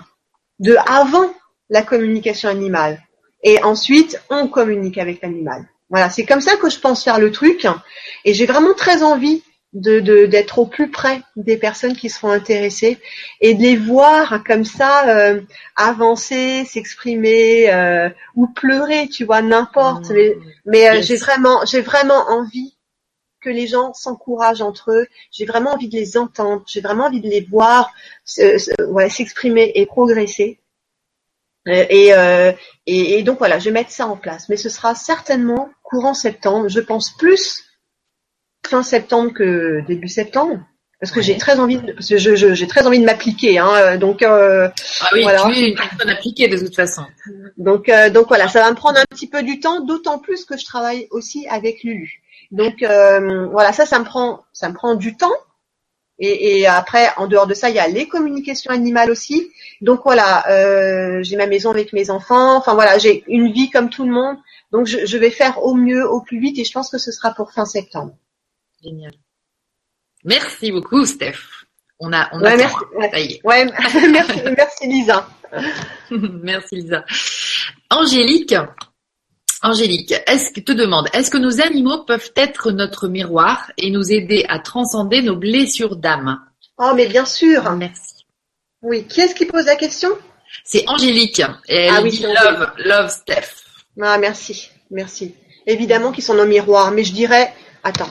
de avant la communication animale. Et ensuite, on communique avec l'animal. Voilà, c'est comme ça que je pense faire le truc. Et j'ai vraiment très envie de d'être au plus près des personnes qui seront intéressées et de les voir comme ça euh, avancer, s'exprimer euh, ou pleurer, tu vois, n'importe. Mmh. mais, mais euh, j'ai vraiment j'ai vraiment envie que les gens s'encouragent entre eux. J'ai vraiment envie de les entendre. J'ai vraiment envie de les voir s'exprimer et progresser. Et, et, et donc voilà, je vais mettre ça en place. Mais ce sera certainement courant septembre. Je pense plus fin septembre que début septembre. Parce que j'ai très envie de, parce que je, j'ai très envie de m'appliquer hein, donc euh, ah oui voilà. tu es une personne appliquée de toute façon. Donc euh, donc voilà ça va me prendre un petit peu du temps d'autant plus que je travaille aussi avec Lulu. Donc euh, voilà ça ça me prend ça me prend du temps. Et, et, après en dehors de ça il y a les communications animales aussi. Donc voilà euh, j'ai ma maison avec mes enfants. Enfin voilà j'ai une vie comme tout le monde. Donc je, je vais faire au mieux au plus vite et je pense que ce sera pour fin septembre Génial. Merci beaucoup, Steph. On a, on a merci, Ça y est. Ouais, [laughs] merci, [laughs] merci Lisa. [laughs] merci Lisa. Angélique, Angélique, est-ce que te demande, est-ce que nos animaux peuvent être notre miroir et nous aider à transcender nos blessures d'âme? Oh, mais bien sûr. Merci. Oui. Qui est-ce qui pose la question? C'est Angélique. Et elle Ah oui, dit love, love Steph. Ah, merci, merci. Évidemment qu'ils sont nos miroirs, mais je dirais, attends,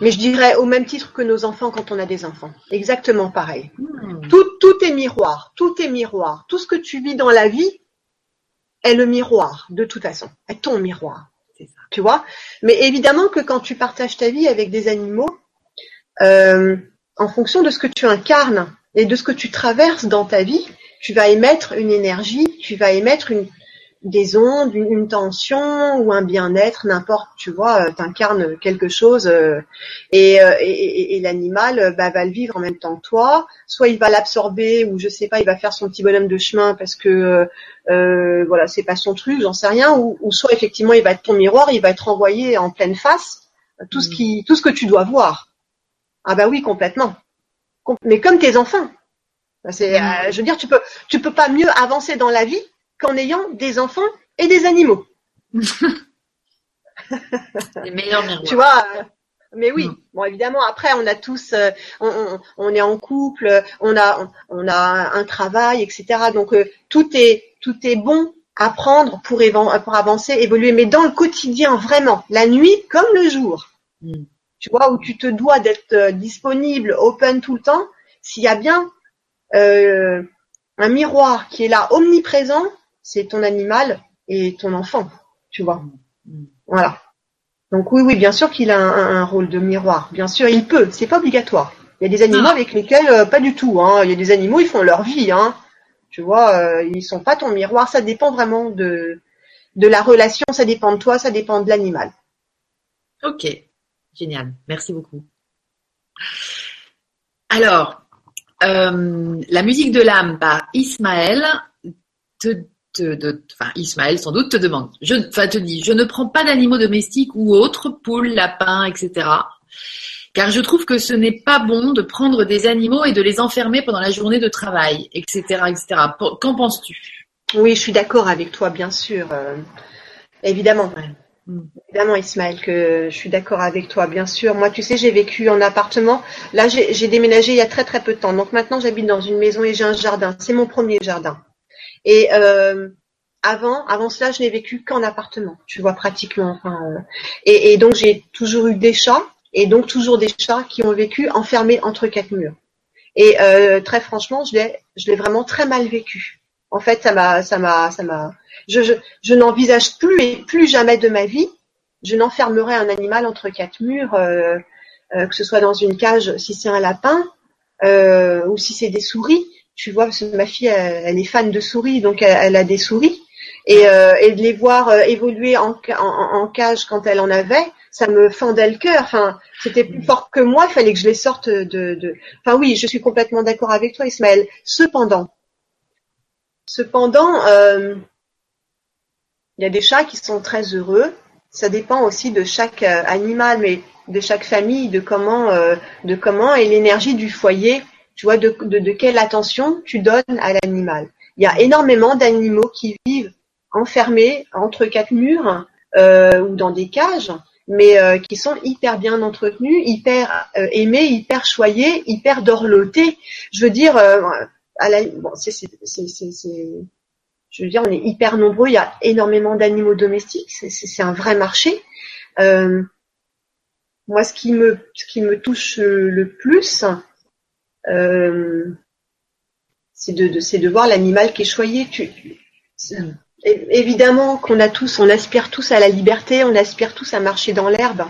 mais je dirais au même titre que nos enfants quand on a des enfants. Exactement pareil. Tout, tout est miroir, tout est miroir. Tout ce que tu vis dans la vie est le miroir, de toute façon, est ton miroir. Ça. Tu vois? Mais évidemment que quand tu partages ta vie avec des animaux, euh, en fonction de ce que tu incarnes et de ce que tu traverses dans ta vie, tu vas émettre une énergie, tu vas émettre une, des ondes, une, une tension ou un bien-être, n'importe, tu vois, tu incarnes quelque chose euh, et, euh, et, et- et l'animal euh, bah, va le vivre en même temps que toi. Soit il va l'absorber ou je sais pas, il va faire son petit bonhomme de chemin parce que euh, euh, voilà, c'est pas son truc, j'en sais rien. Ou, ou soit effectivement il va être ton miroir, il va être renvoyé en pleine face tout ce Mm. qui, tout ce que tu dois voir. Ah bah oui, complètement. Com- Mais comme tes enfants. C'est, Mm. euh, je veux dire, tu peux, tu peux pas mieux avancer dans la vie qu'en ayant des enfants et des animaux. Les meilleurs miroirs. [laughs] Tu vois. euh, mais oui. Mm. Bon, évidemment, après, on a tous, euh, on, on- on est en couple, on a, on, on a un travail, etc. Donc euh, tout est, tout est bon à prendre pour, évan- pour avancer, évoluer. Mais dans le quotidien, vraiment, la nuit comme le jour. Mm. tu vois, où tu te dois d'être euh, disponible, open tout le temps, s'il y a bien un miroir qui est là, omniprésent, c'est ton animal et ton enfant, tu vois. Mm. Voilà. Donc oui, oui, bien sûr qu'il a un, un- un rôle de miroir. Bien sûr, il peut. C'est pas obligatoire. Il y a des animaux Ah. avec lesquels euh, pas du tout. Hein. Il y a des animaux, ils font leur vie. Hein. Tu vois, euh, ils sont pas ton miroir. Ça dépend vraiment de de la relation. Ça dépend de toi. Ça dépend de l'animal. Ok, génial. Merci beaucoup. Alors, euh, la musique de l'âme par Ismaël te, te, de- enfin Ismaël sans doute te demande, je, enfin te dit, je ne prends pas d'animaux domestiques ou autres, poules, lapins, etc. Car je trouve que ce n'est pas bon de prendre des animaux et de les enfermer pendant la journée de travail, etc., etc. Qu'en penses-tu? Oui, je suis d'accord avec toi, bien sûr. euh, évidemment. Mm. Évidemment, Ismaël, que je suis d'accord avec toi, bien sûr. Moi, tu sais, j'ai vécu en appartement. Là, j'ai déménagé il y a très très peu de temps. Donc maintenant, j'habite dans une maison et j'ai un jardin. C'est mon premier jardin. Et euh, avant, avant cela, je n'ai vécu qu'en appartement. Tu vois, pratiquement. Enfin, euh, et, et donc, j'ai toujours eu des chats et donc toujours des chats qui ont vécu enfermés entre quatre murs. Et euh, très franchement, je l'ai, je l'ai vraiment très mal vécu. En fait, ça m'a, ça m'a, ça m'a. Je, je, je n'envisage plus et plus jamais de ma vie, je n'enfermerai un animal entre quatre murs, euh, euh, que ce soit dans une cage si c'est un lapin euh, ou si c'est des souris. Tu vois, parce que ma fille, elle, est fan de souris, donc elle, a des souris. Et, euh, et de les voir euh, évoluer en, ca- en, en cage quand elle en avait, ça me fendait le cœur. Enfin, c'était plus fort que moi. Il fallait que je les sorte de. de... Enfin oui, je suis complètement d'accord avec toi, Ismaël. Cependant, cependant, euh, il y a des chats qui sont très heureux. Ça dépend aussi de chaque euh, animal, mais de chaque famille, de comment, euh, de comment est l'énergie du foyer. Tu vois, de, de, de quelle attention tu donnes à l'animal. Il y a énormément d'animaux qui vivent enfermés entre quatre murs euh, ou dans des cages, mais euh, qui sont hyper bien entretenus, hyper euh, aimés, hyper choyés, hyper dorlotés. Je veux dire, euh, bon, c'est, c'est, c'est, je veux dire, on est hyper nombreux. Il y a énormément d'animaux domestiques. C'est, c'est, un vrai marché. Euh, moi, ce qui me, ce qui me touche le plus, c'est de, de- de voir l'animal qui est choyé. Évidemment qu'on a tous, on aspire tous à la liberté, on aspire tous à marcher dans l'herbe,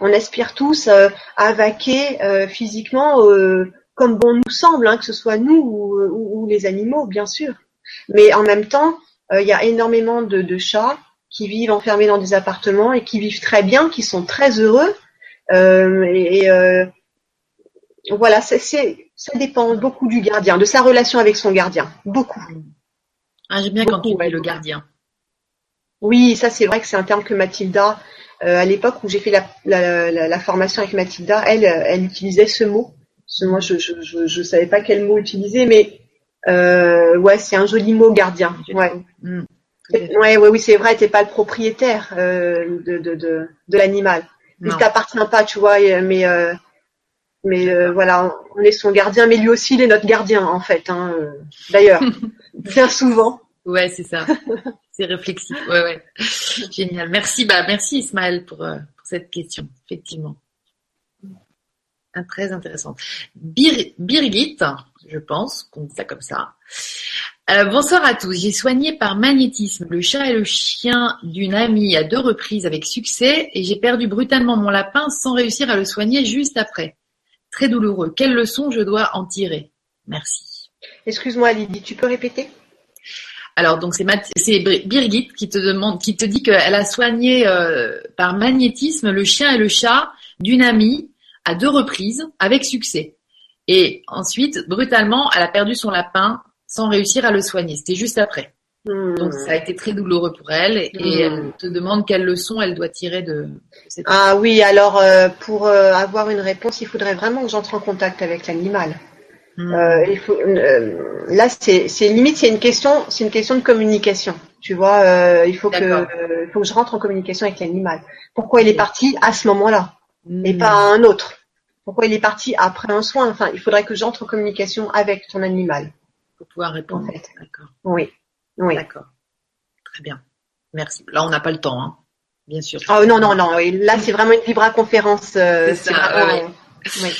on aspire tous euh, à vaquer euh, physiquement euh, comme bon nous semble, hein, que ce soit nous ou, les animaux, bien sûr. Mais en même temps, euh, il y a énormément de, chats qui vivent enfermés dans des appartements et qui vivent très bien, qui sont très heureux. Euh, et et, euh, voilà, c'est- ça dépend beaucoup du gardien, de sa relation avec son gardien, beaucoup. ah, J'aime bien quand tu ouais. le gardien. Oui, ça c'est vrai que c'est un terme que Mathilda, euh, à l'époque où j'ai fait la, la, la, la formation avec Mathilda, elle, elle utilisait ce mot. Ce, moi, je, je, je, je savais pas quel mot utiliser, mais euh, ouais, c'est un joli mot gardien. Ouais, Mm. ouais, ouais, oui, c'est vrai. T'es pas le propriétaire euh, de, de, de, de l'animal. Il t'appartient pas, tu vois. Mais euh, Mais euh, voilà, on est son gardien, mais lui aussi, il est notre gardien en fait. Hein, euh, D'ailleurs, [laughs] bien souvent. Ouais, c'est ça. C'est réflexif. Ouais, ouais. Génial. Merci, bah, merci Ismaël pour, euh, pour cette question, effectivement. Ah, très intéressante. Bir Birgit, je pense qu'on dit ça comme ça. Euh, bonsoir à tous. J'ai soigné par magnétisme le chat et le chien d'une amie à deux reprises avec succès et j'ai perdu brutalement mon lapin sans réussir à le soigner juste après. Très douloureux. Quelle leçon je dois en tirer? Merci. Excuse-moi Lydie, tu peux répéter? Alors donc c'est Birgit qui te demande, qui te dit qu'elle a soigné euh, par magnétisme le chien et le chat d'une amie à deux reprises avec succès. Et ensuite, brutalement, elle a perdu son lapin sans réussir à le soigner. C'était juste après. Hmm. Donc ça a été très douloureux pour elle et, hmm. elle te demande quelle leçon elle doit tirer de, cette Ah oui, alors euh, pour euh, avoir une réponse, il faudrait vraiment que j'entre en contact avec l'animal. Hmm. Euh, il faut, là, c'est, limite, c'est une question, c'est une question de communication. Tu vois, il faut que, il faut que je rentre en communication avec l'animal. Pourquoi il est parti à ce moment-là et pas à un autre? Pourquoi il est parti après un soin? Enfin, il faudrait que j'entre en communication avec ton animal pour pouvoir répondre. D'accord. Oui. Oui. D'accord. Très bien. Merci. Là, on n'a pas le temps, hein. bien sûr. Oh non, non, non. Là, c'est vraiment une Libra conférence. Euh, c'est oui.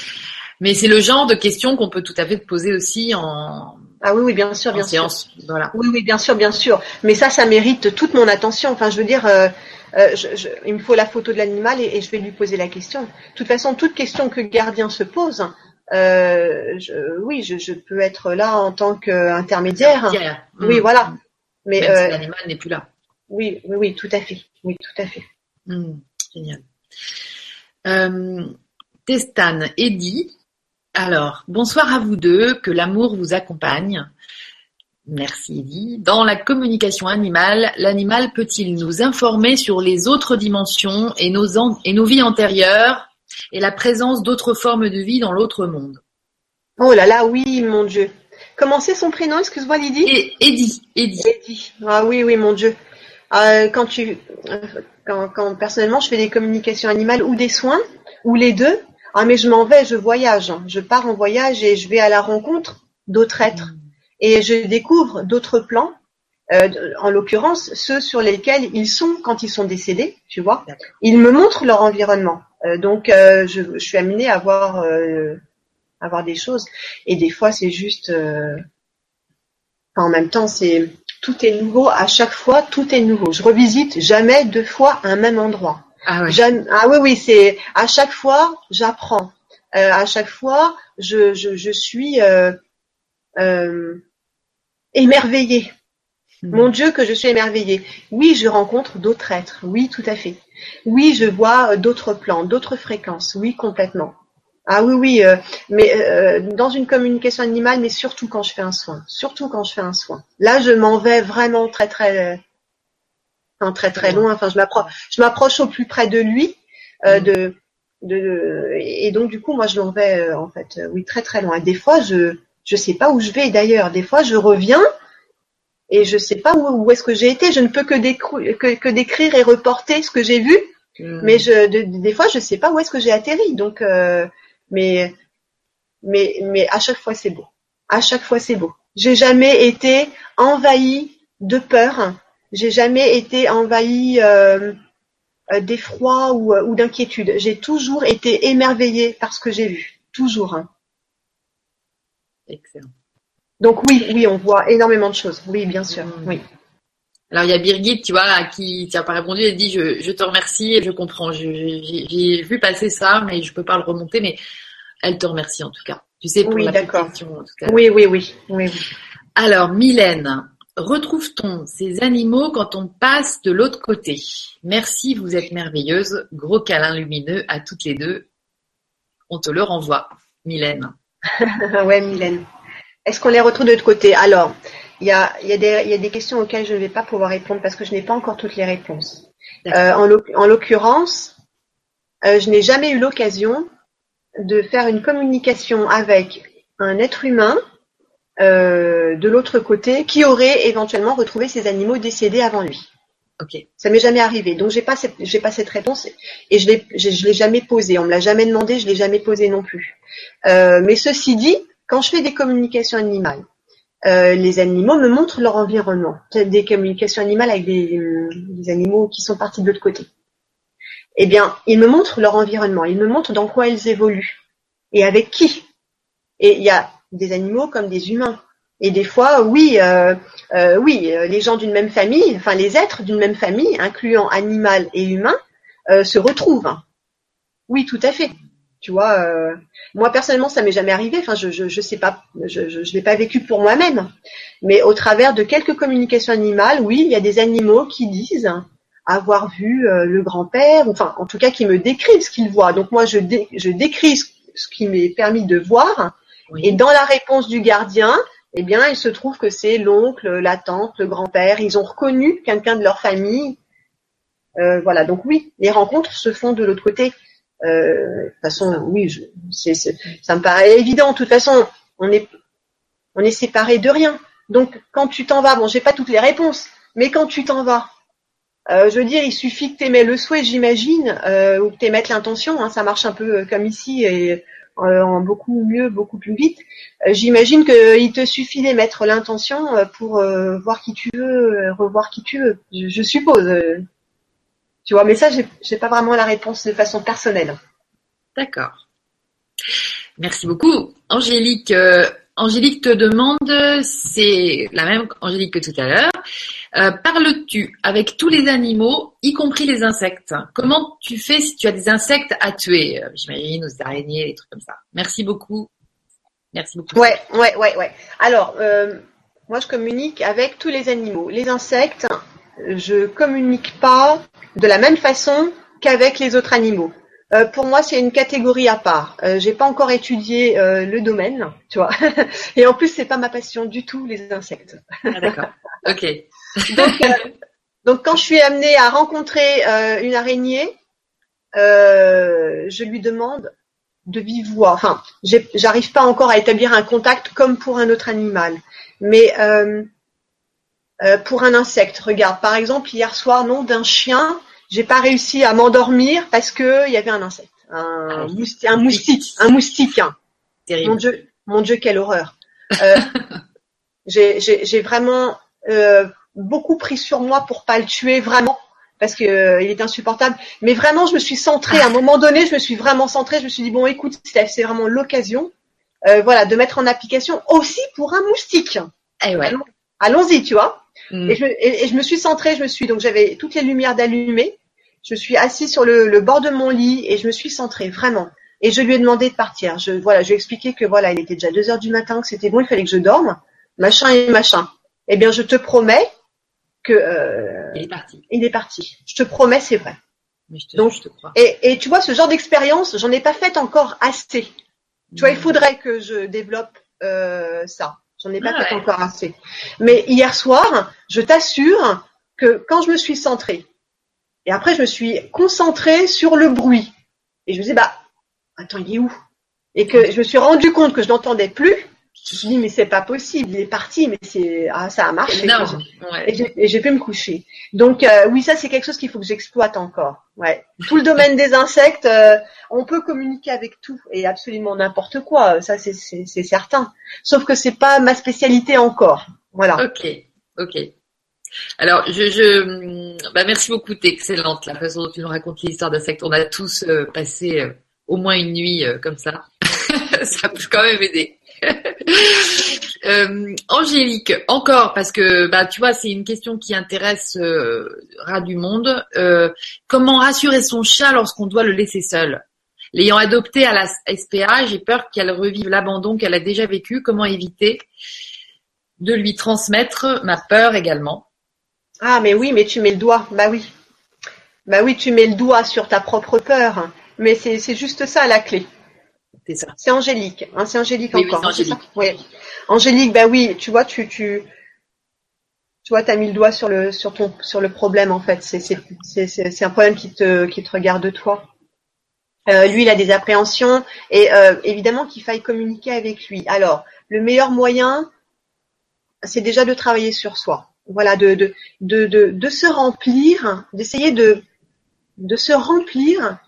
Mais c'est le genre de questions qu'on peut tout à fait poser aussi en. Ah oui, oui, bien sûr, bien séance. sûr. Voilà. Oui, oui, bien sûr, bien sûr. Mais ça, ça mérite toute mon attention. Enfin, je veux dire, euh, euh, il me faut la photo de l'animal et, et, je vais lui poser la question. De toute façon, toute question que le gardien se pose, euh, je, oui, je, je, peux être là en tant qu'intermédiaire. Oui, voilà. Mais Même euh, si l'animal n'est plus là. Oui, oui, oui, tout à fait. Oui, tout à fait. Mm, génial. Euh, Testan, Eddy. Alors, bonsoir à vous deux, que l'amour vous accompagne. Merci Eddy. Dans la communication animale, l'animal peut-il nous informer sur les autres dimensions et nos, et nos vies antérieures et la présence d'autres formes de vie dans l'autre monde? Oh là là, oui, mon Dieu. Comment c'est son prénom, excuse-moi Lydie et, Eddie, Eddie. Ah oui, oui, mon Dieu. Euh, quand tu, euh, quand, personnellement je fais des communications animales ou des soins, ou les deux, ah mais je m'en vais, je voyage, je pars en voyage et je vais à la rencontre d'autres êtres et je découvre d'autres plans, euh, en l'occurrence ceux sur lesquels ils sont quand ils sont décédés, tu vois. Ils me montrent leur environnement. Euh, donc, euh, je, suis amenée à voir, euh, à voir des choses. Et des fois, c'est juste. en même temps, c'est tout est nouveau. À chaque fois, tout est nouveau. Je revisite jamais deux fois un même endroit. Ah, ah oui, oui, c'est à chaque fois, j'apprends. à chaque fois, je, je, je suis émerveillée. Hmm. Mon Dieu, que je suis émerveillée. Oui, je rencontre d'autres êtres. Oui, tout à fait. Oui, je vois euh, d'autres plans, d'autres fréquences. Oui, complètement. Ah oui, oui, euh, mais euh, dans une communication animale, mais surtout quand je fais un soin. Surtout quand je fais un soin. Là, je m'en vais vraiment très, très, très, très loin. Enfin, je m'approche, je m'approche au plus près de lui, hmm. de, de, et donc du coup, moi, je m'en vais en fait, oui, très, très loin. des fois, je, je sais pas où je vais. D'ailleurs, des fois, je reviens et je sais pas où, où est-ce que j'ai été. Je ne peux que, que, que, décrire et reporter ce que j'ai vu, hmm. mais je, des fois je sais pas où est-ce que j'ai atterri. Donc, euh, mais, mais, mais à chaque fois c'est beau. À chaque fois c'est beau. J'ai jamais été envahi de peur. J'ai jamais été envahi euh, euh d'effroi ou, ou d'inquiétude. J'ai toujours été émerveillée par ce que j'ai vu. Toujours. Excellent. Donc oui, oui, on voit énormément de choses. Oui, bien sûr. Mm. Oui. Alors il y a Birgit, tu vois, qui n'a pas répondu. Elle dit je, te remercie et je comprends. J'ai vu passer ça, mais je peux pas le remonter. Mais elle te remercie en tout cas. Tu sais pour oui, la question. Oui, oui, oui, oui. Alors Mylène, retrouve-t-on ces animaux quand on passe de l'autre côté? Merci, vous êtes merveilleuse. Gros câlin lumineux à toutes les deux. On te le renvoie, Mylène. [laughs] ouais, Mylène. Est-ce qu'on les retrouve de l'autre côté? Alors, il y a, des questions auxquelles je ne vais pas pouvoir répondre parce que je n'ai pas encore toutes les réponses. Euh, en l'occurrence, euh, je n'ai jamais eu l'occasion de faire une communication avec un être humain euh, de l'autre côté qui aurait éventuellement retrouvé ses animaux décédés avant lui. Ok. Ça m'est jamais arrivé, donc j'ai pas cette, j'ai pas cette réponse et je l'ai, je, l'ai jamais posée. On me l'a jamais demandé, je l'ai jamais posée non plus. Euh, mais ceci dit, quand je fais des communications animales, les animaux me montrent leur environnement. Des communications animales avec des, des animaux qui sont partis de l'autre côté. Eh bien, ils me montrent leur environnement, ils me montrent dans quoi ils évoluent et avec qui. Et il y a des animaux comme des humains. Et des fois, oui, euh, euh, oui, euh, les gens d'une même famille, enfin les êtres d'une même famille, incluant animal et humain, euh, se retrouvent. Oui, tout à fait. Tu vois, euh, moi personnellement, ça m'est jamais arrivé. Enfin, je, je, je sais pas, je, je, je l'ai pas vécu pour moi-même. Mais au travers de quelques communications animales, oui, il y a des animaux qui disent avoir vu euh, le grand-père, enfin, en tout cas, qui me décrivent ce qu'ils voient. Donc moi, je, dé, je décris ce, ce qui m'est permis de voir. Oui. Et dans la réponse du gardien, eh bien, il se trouve que c'est l'oncle, la tante, le grand-père. Ils ont reconnu quelqu'un de leur famille. Euh, voilà. Donc oui, les rencontres se font de l'autre côté. Euh, de toute façon, oui, je, ça me paraît évident. De toute façon, on est, on est séparés de rien. Donc, quand tu t'en vas, bon, j'ai pas toutes les réponses, mais quand tu t'en vas, euh, je veux dire, il suffit que tu le souhait, j'imagine, euh, ou que tu l'intention. hein, ça marche un peu comme ici et en beaucoup mieux, beaucoup plus vite. J'imagine qu'il te suffit d'émettre l'intention pour voir qui tu veux, revoir qui tu veux. Je suppose. Tu vois, mais ça, j'ai j'ai pas vraiment la réponse de façon personnelle. D'accord. Merci beaucoup. Angélique, euh, Angélique te demande, c'est la même Angélique que tout à l'heure. Euh, Parles-tu avec tous les animaux, y compris les insectes? Comment tu fais si tu as des insectes à tuer? Euh, J'imagine, aux araignées, des trucs comme ça. Merci beaucoup. Merci beaucoup. Ouais, ouais, ouais, ouais. Alors, euh, moi, je communique avec tous les animaux. Les insectes, je communique pas de la même façon qu'avec les autres animaux. Euh, pour moi, c'est une catégorie à part. Euh, j'ai pas encore étudié euh, le domaine, tu vois. [laughs] Et en plus, c'est pas ma passion du tout, les insectes. Ah, D'accord. Ok. [laughs] Donc, euh, donc, quand je suis amenée à rencontrer euh, une araignée, euh, je lui demande de vive voix. Enfin, j'arrive pas encore à établir un contact comme pour un autre animal, mais pour un insecte. Regarde, par exemple, hier soir, non, d'un chien, j'ai pas réussi à m'endormir parce que il y avait un insecte, un, Ah moustique, un moustique, un moustique. hein. Mon Terrible. Dieu, mon Dieu, quelle horreur. Euh, [laughs] j'ai- vraiment euh, beaucoup pris sur moi pour pas le tuer vraiment parce que euh, il est insupportable. Mais vraiment, je me suis centrée. À un moment donné, je me suis vraiment centrée. Je me suis dit bon, écoute, c'est c'est vraiment l'occasion, euh, voilà, de mettre en application aussi pour un moustique. Eh ouais. Allons-y, tu vois. Mm. Et je, et- et je me suis centrée, je me suis donc j'avais toutes les lumières d'allumées. Je suis assise sur le, le bord de mon lit et je me suis centrée vraiment. Et je lui ai demandé de partir. Je voilà, je lui ai expliqué que voilà, il était déjà deux heures du matin, que c'était bon, il fallait que je dorme, machin et machin. Eh bien, je te promets que euh, Il est parti. il est parti. Je te promets, c'est vrai. Mais je te, Donc, je te crois. Et, et tu vois, ce genre d'expérience, j'en ai pas fait encore assez. Tu vois, il faudrait que je développe euh, ça. J'en ai pas Ah fait ouais. encore assez. Mais hier soir, je t'assure que quand je me suis centrée, et après je me suis concentrée sur le bruit, et je me disais, bah, attends, il est où? Et que je me suis rendu compte que je n'entendais plus, je me suis dit, mais c'est pas possible, il est parti, mais c'est ah, ça a marché. Énorme. Et j'ai- pu me coucher. Donc euh, oui, ça c'est quelque chose qu'il faut que j'exploite encore. Ouais. Tout le domaine des insectes, euh, on peut communiquer avec tout et absolument n'importe quoi. Ça c'est certain. Sauf que c'est pas ma spécialité encore. Voilà. Ok, ok. Alors, je, je, bah, merci beaucoup, t'es excellente la façon dont tu nous racontes l'histoire d'insectes. On a tous euh, passé euh, au moins une nuit euh, comme ça. [laughs] ça peut quand même aider. [laughs] Euh, Angélique, encore parce que bah tu vois c'est une question qui intéresse euh, du monde. Euh, comment rassurer son chat lorsqu'on doit le laisser seul? L'ayant adopté à la SPA, j'ai peur qu'elle revive l'abandon qu'elle a déjà vécu. Comment éviter de lui transmettre ma peur également? Ah mais oui, mais tu mets le doigt. Bah oui. Bah oui, tu mets le doigt sur ta propre peur. Mais c'est juste ça la clé. C'est ça. C'est Angélique. Hein, c'est Angélique Oui, oui, encore. c'est hein, ça Angélique. Oui. Angélique, bah oui, tu vois, tu tu tu vois, t'as mis le doigt sur le sur ton sur le problème en fait. C'est c'est c'est c'est c'est un problème qui te qui te regarde toi. Euh, lui, il a des appréhensions et euh, évidemment qu'il faille communiquer avec lui. Alors, le meilleur moyen, c'est déjà de travailler sur soi. voilà, de, de, de, de, de se remplir, d'essayer de, de se remplir,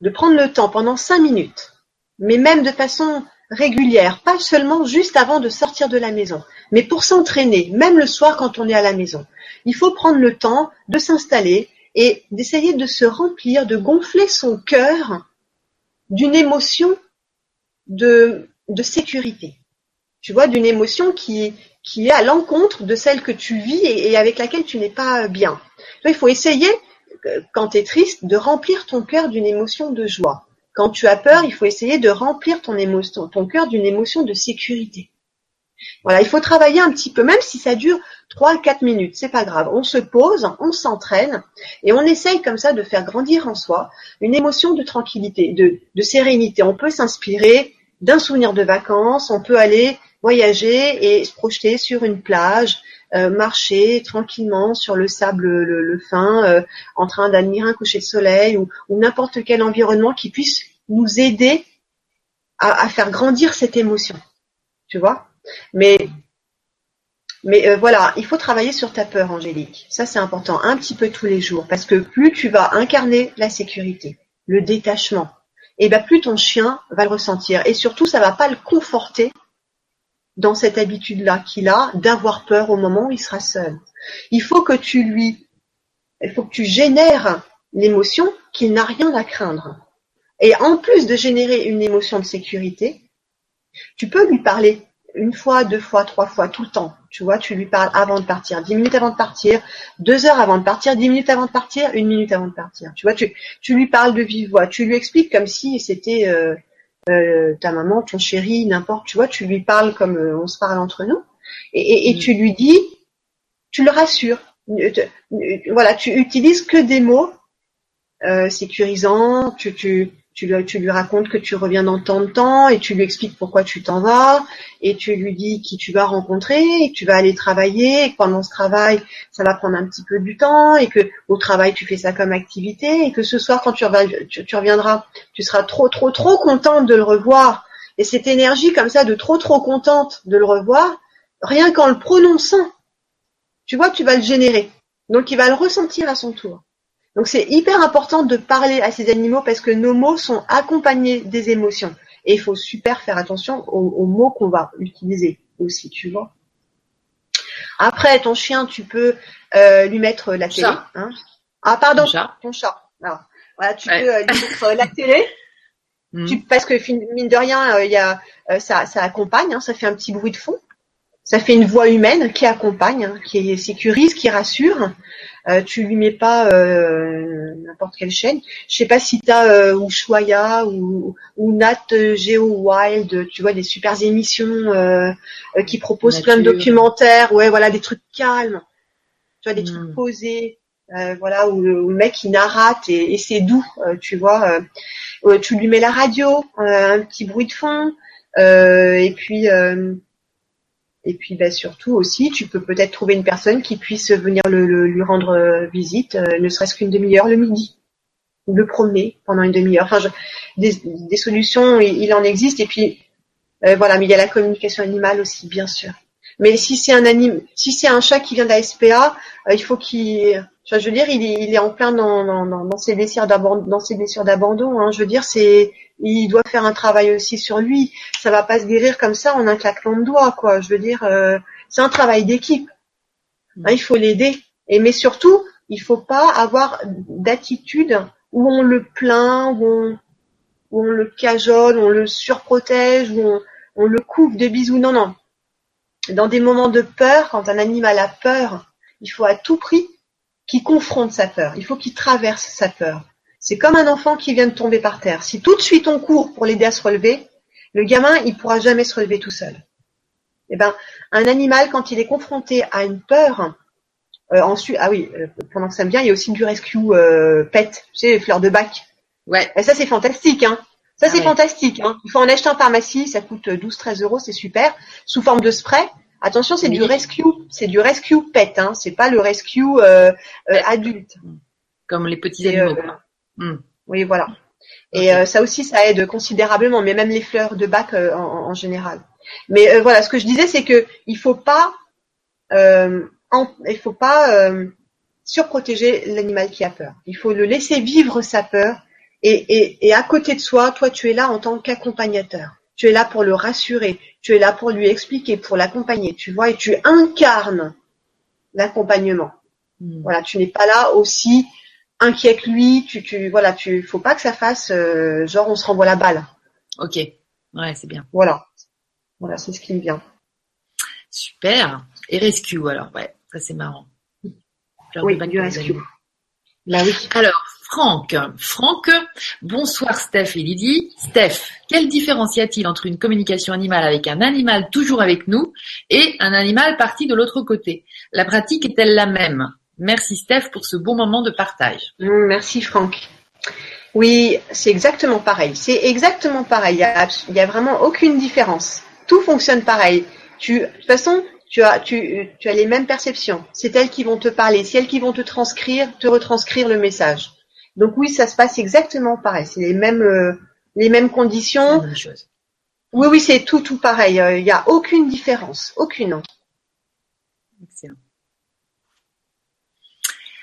de prendre le temps pendant cinq minutes, mais même de façon régulière, pas seulement juste avant de sortir de la maison, mais pour s'entraîner, même le soir quand on est à la maison. Il faut prendre le temps de s'installer et d'essayer de se remplir, de gonfler son cœur d'une émotion de, de sécurité. Tu vois, d'une émotion qui, est à l'encontre de celle que tu vis et, avec laquelle tu n'es pas bien. Il faut essayer, euh, quand tu es triste, de remplir ton cœur d'une émotion de joie. Quand tu as peur, il faut essayer de remplir ton, émotion, cœur d'une émotion de sécurité. Voilà, il faut travailler un petit peu, même si ça dure 3 quatre minutes, c'est pas grave. On se pose, on s'entraîne et on essaye comme ça de faire grandir en soi une émotion de tranquillité, de, sérénité. On peut s'inspirer d'un souvenir de vacances, on peut aller voyager et se projeter sur une plage, marcher tranquillement sur le sable le, fin, euh, en train d'admirer un coucher de soleil ou, n'importe quel environnement qui puisse nous aider à, faire grandir cette émotion. Tu vois? Mais mais euh, voilà, il faut travailler sur ta peur, Angélique. Ça, c'est important, un petit peu tous les jours, parce que plus tu vas incarner la sécurité, le détachement, et ben plus ton chien va le ressentir. Et surtout, ça va pas le conforter dans cette habitude-là qu'il a d'avoir peur au moment où il sera seul. Il faut que tu lui, il faut que tu génères l'émotion qu'il n'a rien à craindre. Et en plus de générer une émotion de sécurité, tu peux lui parler une fois, deux fois, trois fois, tout le temps. Tu vois, tu lui parles avant de partir, dix minutes avant de partir, deux heures avant de partir, dix minutes avant de partir, une minute avant de partir. Tu vois, tu, tu lui parles de vive voix, tu lui expliques comme si c'était euh, euh, ta maman, ton chéri, n'importe, tu vois, tu lui parles comme euh, on se parle entre nous, et, mm. tu lui dis, tu le rassures. Voilà, tu utilises que des mots euh, sécurisants, tu, tu, tu, lui, racontes que tu reviens dans tant de temps et tu lui expliques pourquoi tu t'en vas et tu lui dis qui tu vas rencontrer et que tu vas aller travailler et que pendant ce travail ça va prendre un petit peu du temps et que au travail tu fais ça comme activité et que ce soir quand tu, tu, reviendras tu seras trop trop trop contente de le revoir. Et cette énergie comme ça de trop trop contente de le revoir rien qu'en le prononçant tu vois tu vas le générer. Donc il va le ressentir à son tour donc c'est hyper important de parler à ces animaux parce que nos mots sont accompagnés des émotions. Et il faut super faire attention aux, mots qu'on va utiliser aussi, tu vois. Après, ton chien, tu peux euh, lui mettre la télé. Hein. Ah pardon, ton chat. Alors, voilà, tu peux euh, lui mettre la télé. [laughs] Hmm. parce que mine de rien, euh, il y a, ça, ça accompagne, hein, ça fait un petit bruit de fond. Ça fait une voix humaine qui accompagne, hein, qui sécurise, qui rassure. Euh, tu lui mets pas euh, n'importe quelle chaîne. Je sais pas si tu as euh, ou, ou Nat Geo Wild, tu vois des super émissions euh, qui proposent plein de documentaires, ouais voilà des trucs calmes, tu vois des trucs hmm. posés, voilà où, le mec il narrate et, et c'est doux, tu vois. tu lui mets la radio, un petit bruit de fond, et puis et puis bah, surtout aussi, tu peux peut-être trouver une personne qui puisse venir le, lui rendre euh, visite, euh, ne serait-ce qu'une demi-heure le midi, ou le promener pendant une demi-heure. Enfin, des, des, solutions, il, en existe. Et puis euh, voilà, mais il y a la communication animale aussi, bien sûr. Mais si c'est un anime, si c'est un chat qui vient d'ASPA, il faut qu'il je veux dire, il est, il est en plein dans, dans, dans ses blessures d'abandon. Dans ses blessures d'abandon, hein. je veux dire, c'est, il doit faire un travail aussi sur lui. Ça va pas se guérir comme ça en un claquement de doigts, quoi. Je veux dire, euh, c'est un travail d'équipe. Hein, il faut l'aider. Et mais surtout, il faut pas avoir d'attitude où on le plaint, où on, le cajole, on le surprotège, où on, le couvre de bisous. Non, non. Dans des moments de peur, quand un animal a peur, il faut à tout prix qui confronte sa peur. Il faut qu'il traverse sa peur. C'est comme un enfant qui vient de tomber par terre. Si tout de suite on court pour l'aider à se relever, le gamin, il pourra jamais se relever tout seul. Eh ben, un animal, quand il est confronté à une peur, euh, ensuite, ah oui, euh, pendant que ça me vient, il y a aussi du rescue euh, pet, tu sais, les fleurs de bac. Ouais. Et ça, c'est fantastique, hein. Ça, c'est ah fantastique. Hein. Il faut en acheter en pharmacie, ça coûte 12-13 euros, c'est super, sous forme de spray. Attention, c'est du rescue, c'est du rescue pet, hein, c'est pas le rescue euh, euh, adulte. Comme les petits animaux. Hmm. Oui, voilà. Et ça aussi, ça aide considérablement, mais même les fleurs de bac en, général. Mais voilà, ce que je disais, c'est que il faut pas il faut pas surprotéger l'animal qui a peur. Il faut le laisser vivre sa peur et, et, et à côté de soi, toi, tu es là en tant qu'accompagnateur. Tu es là pour le rassurer. Tu es là pour lui expliquer, pour l'accompagner. Tu vois, et tu incarnes l'accompagnement. Hmm. Voilà, tu n'es pas là aussi inquiet que lui. Tu, tu, voilà, tu, faut pas que ça fasse euh, genre on se renvoie la balle. Ok, ouais, c'est bien. Voilà, voilà, c'est ce qui me vient. Super. Et rescue alors, ouais, ça c'est marrant. Oui, du rescue. Bah oui. Alors, Franck. Franck, bonsoir Steph et Lydie. Steph, quelle différence y a-t-il entre une communication animale avec un animal toujours avec nous et un animal parti de l'autre côté? La pratique est-elle la même? Merci Steph pour ce bon moment de partage. Mmh, merci Franck. Oui, c'est exactement pareil. C'est exactement pareil. Il n'y a, vraiment aucune différence. Tout fonctionne pareil. Tu, de toute façon, tu as, tu, tu as les mêmes perceptions. C'est elles qui vont te parler, c'est elles qui vont te transcrire, te retranscrire le message. Donc oui, ça se passe exactement pareil. C'est les mêmes euh, les mêmes conditions. Oui, oui, c'est tout tout pareil. Euh, il n'y a aucune différence, aucune. Excellent.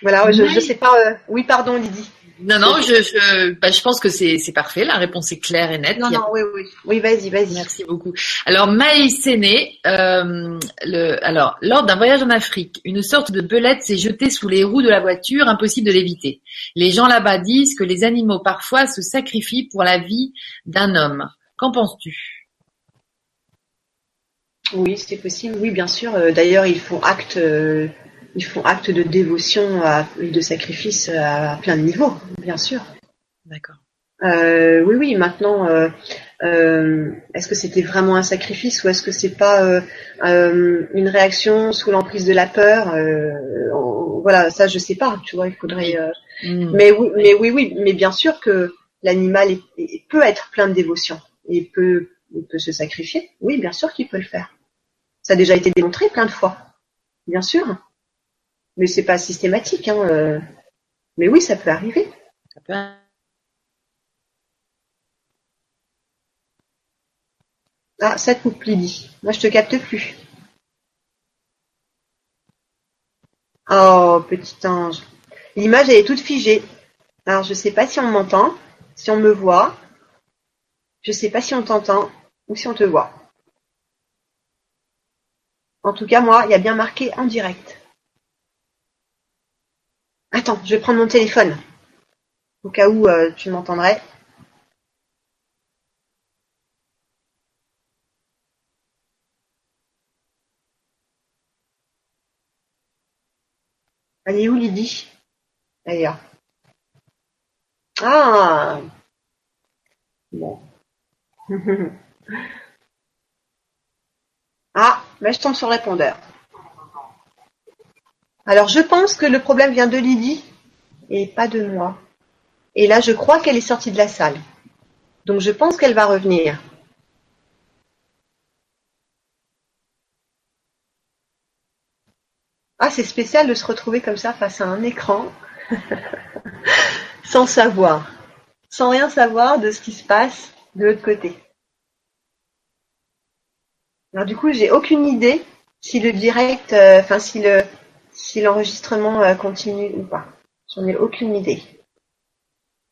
Voilà, je ne sais pas. Euh, oui, pardon, Lydie. Non, non, je, je, bah, je pense que c'est, c'est parfait. La réponse est claire et nette. Non, non, oui, oui, oui, vas-y, vas-y. Merci beaucoup. Alors, Maïs Séné, euh, le, alors, lors d'un voyage en Afrique, une sorte de belette s'est jetée sous les roues de la voiture, impossible de l'éviter. Les gens là-bas disent que les animaux parfois se sacrifient pour la vie d'un homme. Qu'en penses-tu? Oui, c'est possible. Oui, bien sûr. Euh, d'ailleurs, ils font acte. Ils font acte de dévotion et de sacrifice à plein de niveaux, bien sûr. D'accord. Euh, oui, oui. Maintenant, euh, euh, est-ce que c'était vraiment un sacrifice ou est-ce que c'est pas une réaction sous l'emprise de la peur Voilà, ça, je sais pas. Tu vois, il faudrait. Hmm. Mais oui, mais oui, oui. Mais bien sûr que l'animal peut être plein de dévotion et peut, il peut se sacrifier. Oui, bien sûr qu'il peut le faire. Ça a déjà été démontré plein de fois. Bien sûr. Mais c'est pas systématique, hein. Euh. Mais oui, ça peut arriver. Ça peut... Ah, ça te coupe, Lydie. Moi, je te capte plus. Oh, petit ange. L'image, elle est toute figée. Alors, je sais pas si on m'entend, si on me voit. Je sais pas si on t'entend ou si on te voit. En tout cas, moi, il y a bien marqué en direct. Attends, je vais prendre mon téléphone. Au cas où euh, tu m'entendrais. Elle est où Lydie D'ailleurs? Ah Bon. [laughs] ah, mais je tombe sur répondeur. Alors je pense que le problème vient de Lydie et pas de moi. Et là, je crois qu'elle est sortie de la salle. Donc je pense qu'elle va revenir. Ah, c'est spécial de se retrouver comme ça face à un écran, [laughs] sans savoir, sans rien savoir de ce qui se passe de l'autre côté. Alors du coup, j'ai aucune idée si le direct, euh, enfin si le, si l'enregistrement euh, continue ou pas. J'en ai aucune idée.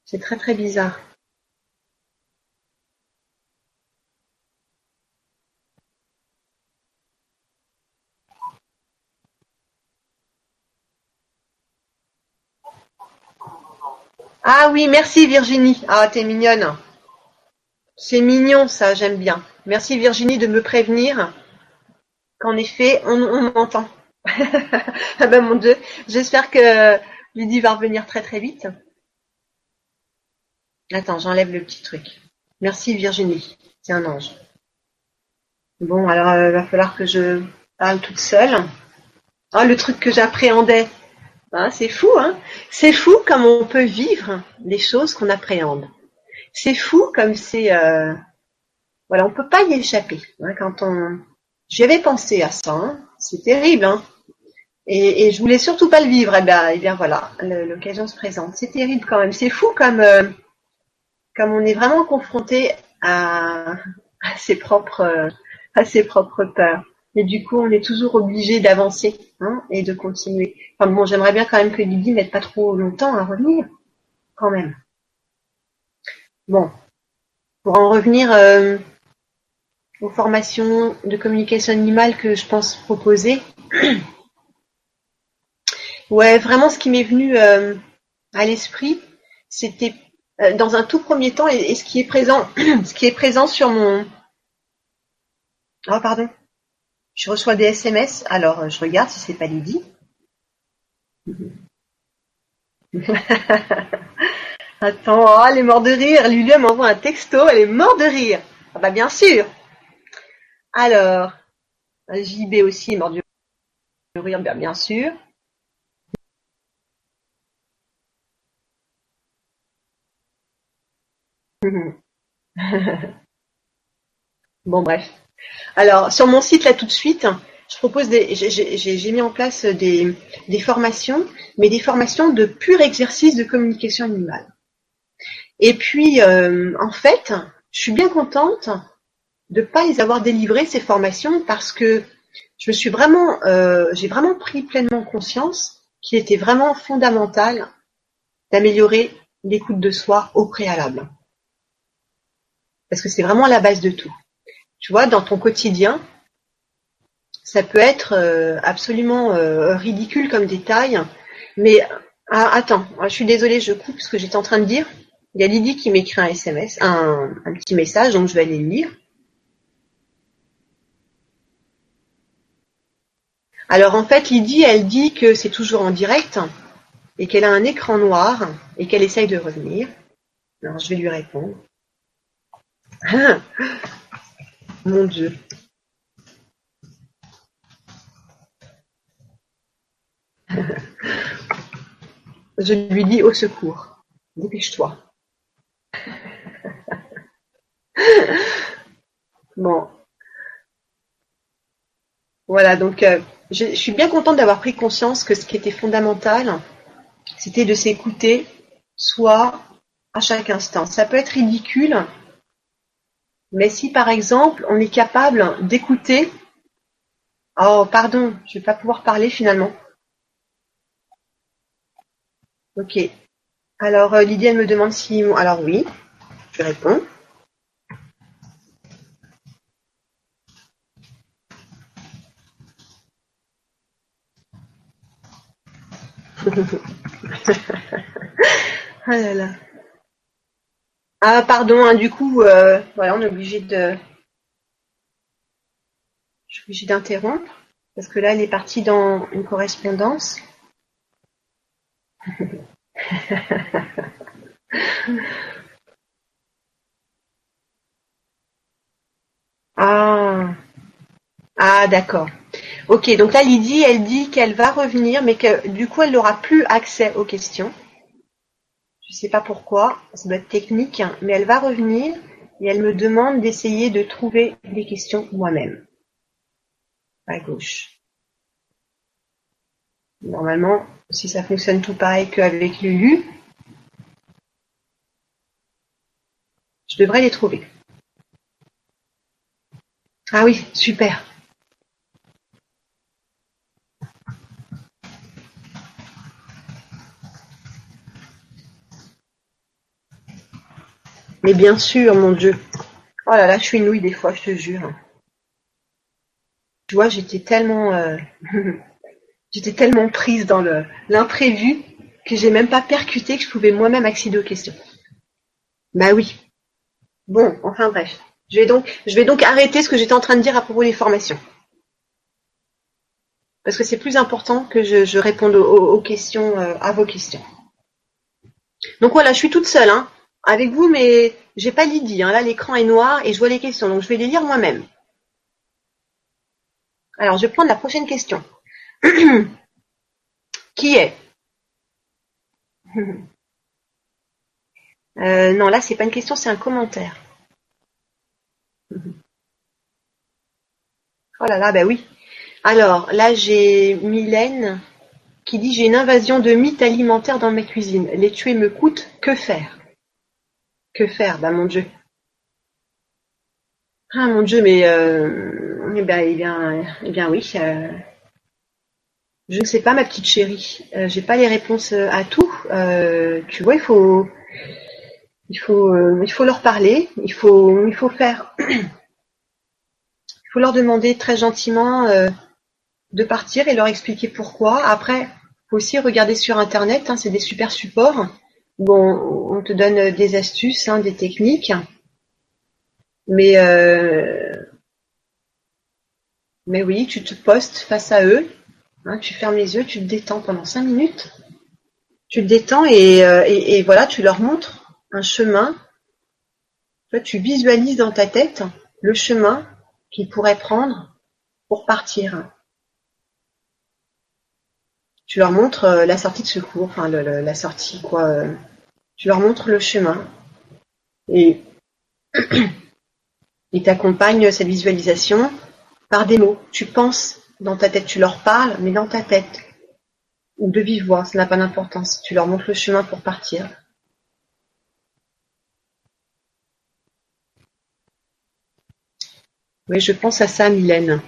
C'est très très bizarre. Ah oui, merci Virginie. Ah, t'es mignonne. C'est mignon ça, j'aime bien. Merci Virginie de me prévenir qu'en effet, on, on m'entend. Ah ben mon dieu, j'espère que Lydie va revenir très très vite. Attends, j'enlève le petit truc. Merci Virginie, c'est un ange. Bon, alors il euh, va falloir que je parle toute seule. Oh, le truc que j'appréhendais. Hein, c'est fou, hein C'est fou comme on peut vivre les choses qu'on appréhende. C'est fou comme c'est... Euh... Voilà, on peut pas y échapper. Hein, quand on... J'avais pensé à ça, hein. C'est terrible, hein et, et, je voulais surtout pas le vivre. Et eh bien, et eh bien voilà, l'occasion se présente. C'est terrible quand même. C'est fou comme euh, comme on est vraiment confronté à, ses propres à ses propres peurs. Et du coup, on est toujours obligé d'avancer hein, et de continuer. Enfin bon, j'aimerais bien quand même que Lydie mette pas trop longtemps à revenir, quand même. Bon, pour en revenir euh, aux formations de communication animale que je pense proposer. [clears throat] ouais, vraiment, ce qui m'est venu euh, à l'esprit, c'était euh, dans un tout premier temps et, ce qui est présent, [clears throat] ce qui est présent sur mon. Oh pardon. Je reçois des SMS. Alors je regarde si c'est pas Lydie. [laughs] Attends, oh, elle est morte de rire. Lulu m'envoie un texto, elle est morte de rire. Ah bah bien sûr. Alors, JB aussi est mort de rire, bien, sûr. [laughs] bon bref. Alors sur mon site là tout de suite, je propose des, j'ai mis en place des, des, formations, mais des formations de pur exercice de communication animale. Et puis euh, en fait, je suis bien contente de pas les avoir délivrées ces formations parce que je me suis vraiment, euh, j'ai vraiment pris pleinement conscience qu'il était vraiment fondamental d'améliorer l'écoute de soi au préalable parce que c'est vraiment la base de tout. Tu vois, dans ton quotidien, ça peut être euh, absolument euh, ridicule comme détail, mais ah, attends, je suis désolée, je coupe ce que j'étais en train de dire. Il y a Lydie qui m'écrit un SMS, un, un petit message, donc je vais aller le lire. Alors en fait, Lydie, elle dit que c'est toujours en direct et qu'elle a un écran noir et qu'elle essaye de revenir. Alors je vais lui répondre. Mon Dieu. Je lui dis au secours. Dépêche-toi. Bon. Voilà, donc euh, je, suis bien contente d'avoir pris conscience que ce qui était fondamental, c'était de s'écouter, soit à chaque instant. Ça peut être ridicule, mais si par exemple on est capable d'écouter, oh pardon, je vais pas pouvoir parler finalement. Ok. Alors euh, Lydia me demande si, alors oui, je réponds. [laughs] ah là là. Ah pardon, hein, du coup, euh, voilà, on est obligé de. Je suis d'interrompre parce que là, elle est partie dans une correspondance. [laughs] ah, ah d'accord. Ok, donc là, Lydie, elle dit qu'elle va revenir, mais que du coup, elle n'aura plus accès aux questions. Je sais pas pourquoi, ça doit être technique, mais elle va revenir et elle me demande d'essayer de trouver des questions moi-même. À gauche. Normalement, si ça fonctionne tout pareil qu'avec Lulu, je devrais les trouver. Ah oui, super. Mais bien sûr, mon Dieu. Oh là là, je suis ouïe des fois, je te jure. Tu vois, j'étais tellement, euh, [laughs] j'étais tellement prise dans l'imprévu que j'ai même pas percuté que je pouvais moi-même accéder aux questions. Bah oui. Bon, enfin bref. Je vais donc, je vais donc arrêter ce que j'étais en train de dire à propos des formations. Parce que c'est plus important que je, réponde aux, questions, euh, à vos questions. Donc voilà, je suis toute seule, hein avec vous, mais j'ai pas Lydie. Hein. Là, l'écran est noir et je vois les questions, donc je vais les lire moi-même. Alors, je vais prendre la prochaine question. [clears throat] Qui est? [laughs] Euh, Non, là, c'est pas une question, c'est un commentaire. [laughs] Oh là là, ben oui. Alors, là, j'ai Mylène qui dit j'ai une invasion de mythes alimentaires dans ma cuisine. Les tuer me coûte, que faire que faire? Bah mon Dieu. Ah mon Dieu, mais euh, Eh bien, eh bien, eh bien oui. Euh, je ne sais pas, ma petite chérie. Euh, j'ai pas les réponses euh, à tout. tu vois, il faut, il faut, il faut leur parler. Il faut, il faut faire. [clears throat] il faut leur demander très gentiment de partir et leur expliquer pourquoi. Après, faut aussi regarder sur internet. Hein, c'est des super supports où on, te donne des astuces, hein, des techniques. Mais mais oui, tu te postes face à eux, hein, tu fermes les yeux, tu te détends pendant cinq minutes. Tu te détends et, euh, et, voilà, tu leur montres un chemin. Toi, tu visualises dans ta tête le chemin qu'ils pourraient prendre pour partir. Tu leur montres euh, la sortie de secours, la sortie quoi. Euh, tu leur montres le chemin et [clears throat] ils t'accompagnent cette visualisation par des mots. Tu penses dans ta tête, tu leur parles, mais dans ta tête. Ou de vive ça n'a pas d'importance. Tu leur montres le chemin pour partir. Oui, je pense à ça, Mylène.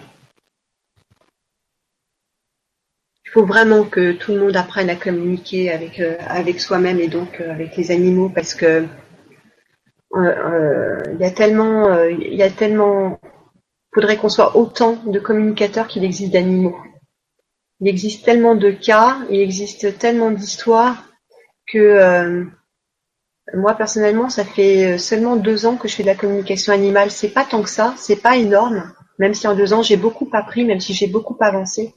Il faut vraiment que tout le monde apprenne à communiquer avec, euh, avec soi-même et donc euh, avec les animaux parce que euh, il y a tellement, il y a tellement faudrait qu'on soit autant de communicateurs qu'il existe d'animaux. Il existe tellement de cas, il existe tellement d'histoires que euh, moi personnellement, ça fait seulement deux ans que je fais de la communication animale. C'est pas tant que ça, c'est pas énorme. Même si en deux ans j'ai beaucoup appris, même si j'ai beaucoup avancé,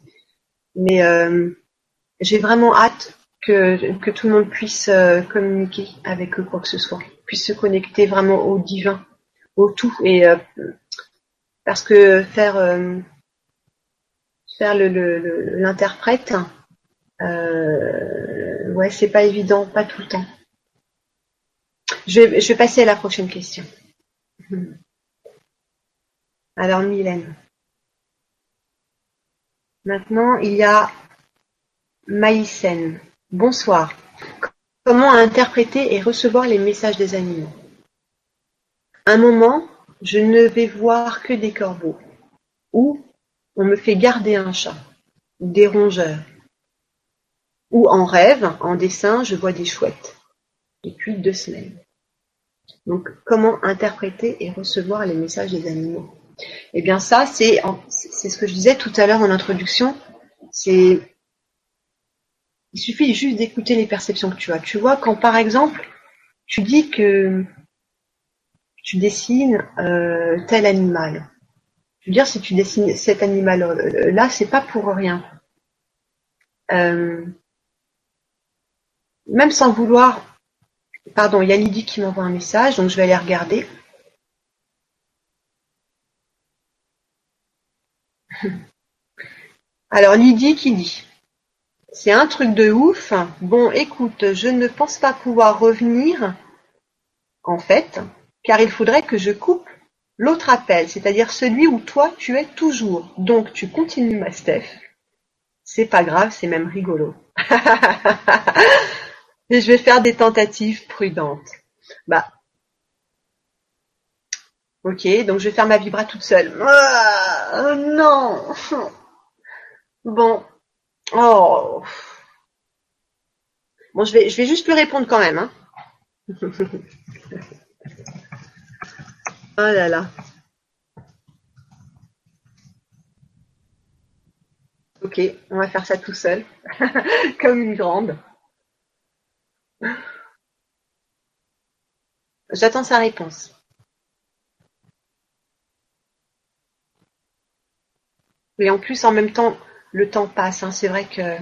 mais euh, j'ai vraiment hâte que, que tout le monde puisse euh, communiquer avec quoi que ce soit, puisse se connecter vraiment au divin, au tout et parce que faire euh, faire l'interprète, euh, ouais, c'est pas évident, pas tout le temps. Je vais, je vais passer à la prochaine question. Alors Mylène. Maintenant, il y a Maïsen. Bonsoir. Comment interpréter et recevoir les messages des animaux? Un moment, je ne vais voir que des corbeaux, ou on me fait garder un chat, des rongeurs, ou en rêve, en dessin, je vois des chouettes, depuis deux semaines. Donc, comment interpréter et recevoir les messages des animaux? Eh bien, ça, c'est ce que je disais tout à l'heure en introduction. C'est il suffit juste d'écouter les perceptions que tu as. Tu vois, quand par exemple, tu dis que tu dessines euh, tel animal. Je veux dire, si tu dessines cet animal-là, c'est pas pour rien. Euh, même sans vouloir. Pardon, il y a Lydie qui m'envoie un message, donc je vais aller regarder. Alors Lydie qui dit C'est un truc de ouf. Bon, écoute, je ne pense pas pouvoir revenir. En fait, car il faudrait que je coupe l'autre appel, c'est-à-dire celui où toi tu es toujours. Donc tu continues ma Steph. C'est pas grave, c'est même rigolo. [laughs] Et je vais faire des tentatives prudentes. Bah. Ok, donc je vais faire ma vibra toute seule. Ah, non. Bon. Oh. Bon, je vais, je vais juste lui répondre quand même. Hein. [laughs] Oh là là. Ok, on va faire ça tout seul, [laughs] comme une grande. J'attends sa réponse. Et en plus, en même temps, le temps passe. Hein. C'est vrai que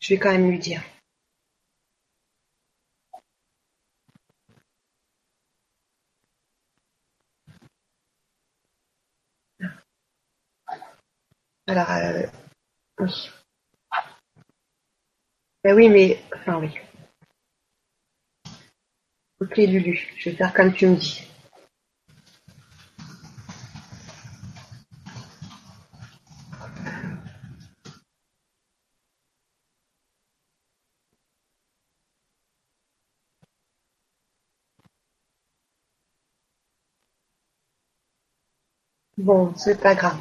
je vais quand même lui dire. Alors, euh, oui. Ben oui, mais, enfin oui. Ok Lulu, je vais faire comme tu me dis. Bon, c'est pas grave.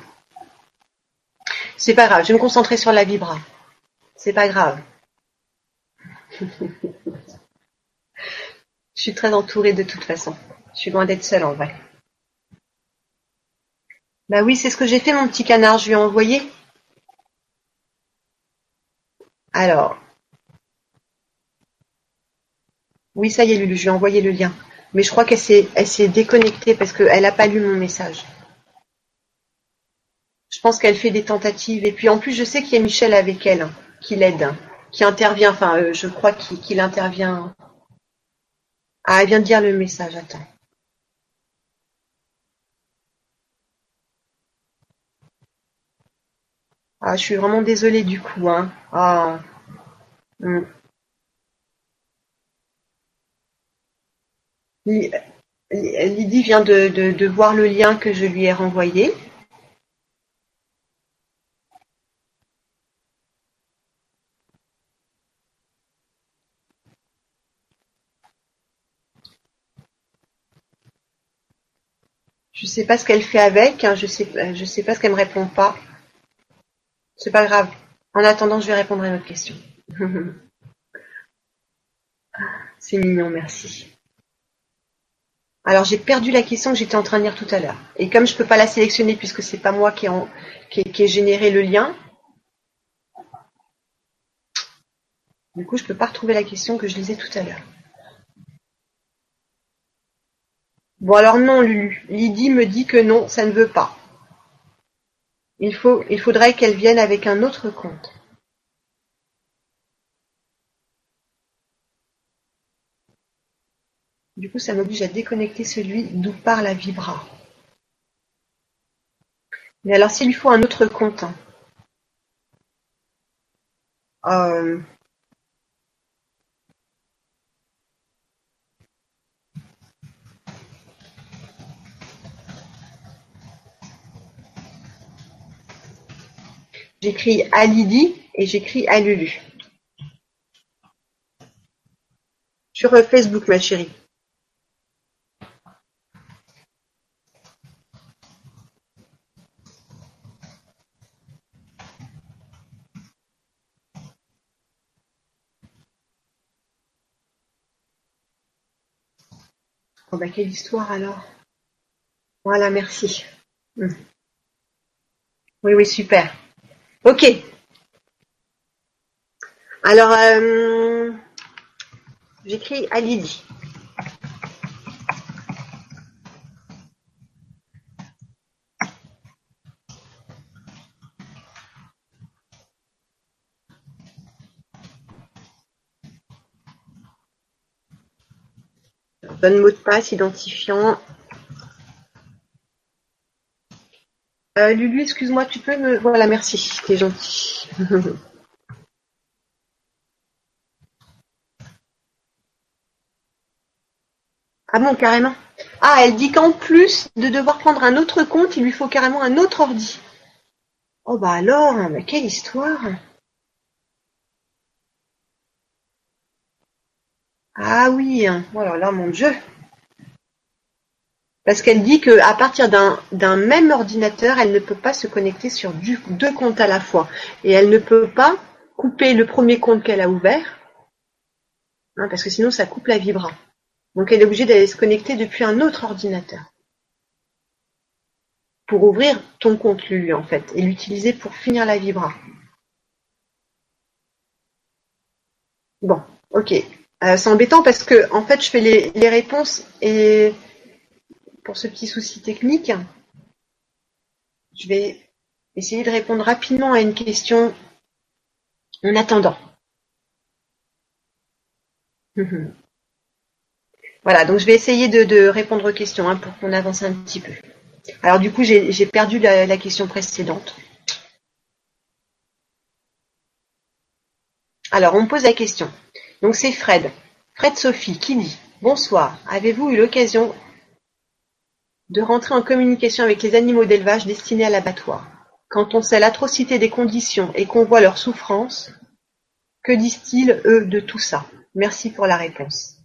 C'est pas grave, je vais me concentrer sur la vibra. C'est pas grave. [laughs] je suis très entourée de toute façon. Je suis loin d'être seule en vrai. Bah oui, c'est ce que j'ai fait mon petit canard, je lui ai envoyé. Alors. Oui, ça y est, Lulu, je lui ai envoyé le lien. Mais je crois qu'elle s'est, déconnectée parce qu'elle n'a pas lu mon message. Je pense qu'elle fait des tentatives. Et puis en plus, je sais qu'il y a Michel avec elle, hein, qui l'aide, qui intervient. Enfin, euh, je crois qu'il, intervient. Ah, elle vient de dire le message. Attends. Ah, je suis vraiment désolée du coup. Hein. Ah. Hmm. Lydie vient de, voir le lien que je lui ai renvoyé. Je sais pas ce qu'elle fait avec, hein. je sais, je sais pas ce qu'elle me répond pas. C'est pas grave. En attendant, je vais répondre à votre question. [laughs] C'est mignon, merci. Alors j'ai perdu la question que j'étais en train de lire tout à l'heure. Et comme je ne peux pas la sélectionner puisque c'est pas moi qui ai, généré le lien, du coup je ne peux pas retrouver la question que je lisais tout à l'heure. Bon alors non Lulu, Lydie me dit que non, ça ne veut pas. Il, faudrait qu'elle vienne avec un autre compte. Du coup, ça m'oblige à déconnecter celui d'où part la vibra. Mais alors, s'il lui faut un autre compte, hein. euh, J'écris à Lydie et j'écris à Lulu. Sur Facebook, ma chérie. Oh bah quelle histoire alors. Voilà, merci. Hmm. Oui, oui, super. Ok. Alors, euh, j'écris à Lydie. Bonne mot de passe identifiant Euh, Lulu, excuse-moi, tu peux me... Voilà, merci, t'es gentil. [laughs] ah bon, carrément. Ah, elle dit qu'en plus de devoir prendre un autre compte, il lui faut carrément un autre ordi. Oh bah alors, mais quelle histoire Ah oui, oh là là, mon Dieu parce qu'elle dit qu'à partir d'un même ordinateur, elle ne peut pas se connecter sur deux comptes à la fois. Et elle ne peut pas couper le premier compte qu'elle a ouvert, hein, parce que sinon ça coupe la vibra. Donc elle est obligée d'aller se connecter depuis un autre ordinateur pour ouvrir ton compte lui en fait et l'utiliser pour finir la vibra. Bon, ok. Euh, c'est embêtant parce que en fait je fais les réponses et pour ce petit souci technique. Je vais essayer de répondre rapidement à une question en attendant. [laughs] Voilà, donc je vais essayer de, répondre aux questions hein, pour qu'on avance un petit peu. Alors du coup, j'ai perdu la, question précédente. Alors, on me pose la question. Donc c'est Fred. Fred Sophie qui dit Bonsoir, avez-vous eu l'occasion de rentrer en communication avec les animaux d'élevage destinés à l'abattoir. Quand on sait l'atrocité des conditions et qu'on voit leurs souffrances, que disent-ils, eux, de tout ça? Merci pour la réponse.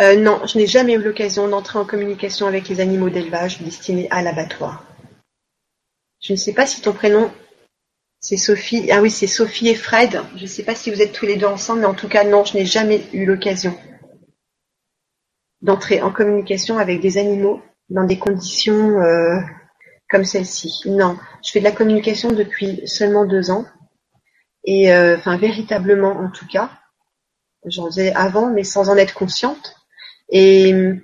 Euh, non, je n'ai jamais eu l'occasion d'entrer en communication avec les animaux d'élevage destinés à l'abattoir. Je ne sais pas si ton prénom c'est Sophie. Ah oui, c'est Sophie et Fred. Je ne sais pas si vous êtes tous les deux ensemble, mais en tout cas, non, je n'ai jamais eu l'occasion d'entrer en communication avec des animaux dans des conditions euh, comme celle-ci. Non, je fais de la communication depuis seulement deux ans. Et euh, enfin, véritablement en tout cas. J'en faisais avant, mais sans en être consciente. Et,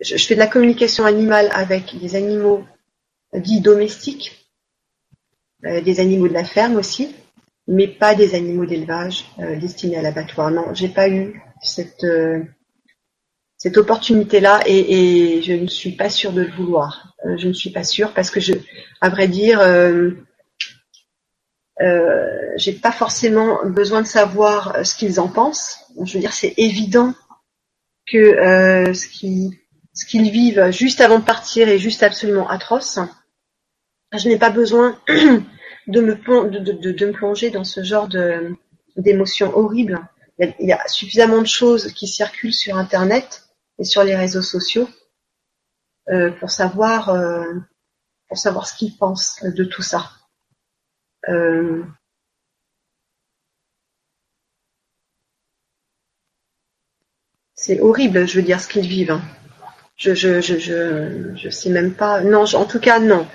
je, fais de la communication animale avec des animaux dits domestiques, euh, des animaux de la ferme aussi, mais pas des animaux d'élevage destinés à l'abattoir. Non, j'ai pas eu cette euh, cette opportunité-là et, et, je ne suis pas sûre de le vouloir. je ne suis pas sûre parce que je, à vrai dire, euh, j'ai pas forcément besoin de savoir euh, ce qu'ils en pensent. Je veux dire, c'est évident que euh, ce qu'ils ce qu'ils vivent juste avant de partir est juste absolument atroce. Je n'ai pas besoin [clears throat] de me, de, de, de me plonger dans ce genre d'émotions horribles. Il y, a, suffisamment de choses qui circulent sur Internet et sur les réseaux sociaux euh, pour savoir euh, pour savoir ce qu'ils pensent de tout ça. Euh, c'est horrible, je veux dire, ce qu'ils vivent. Hein. Je, je sais même pas. Non, en tout cas, non.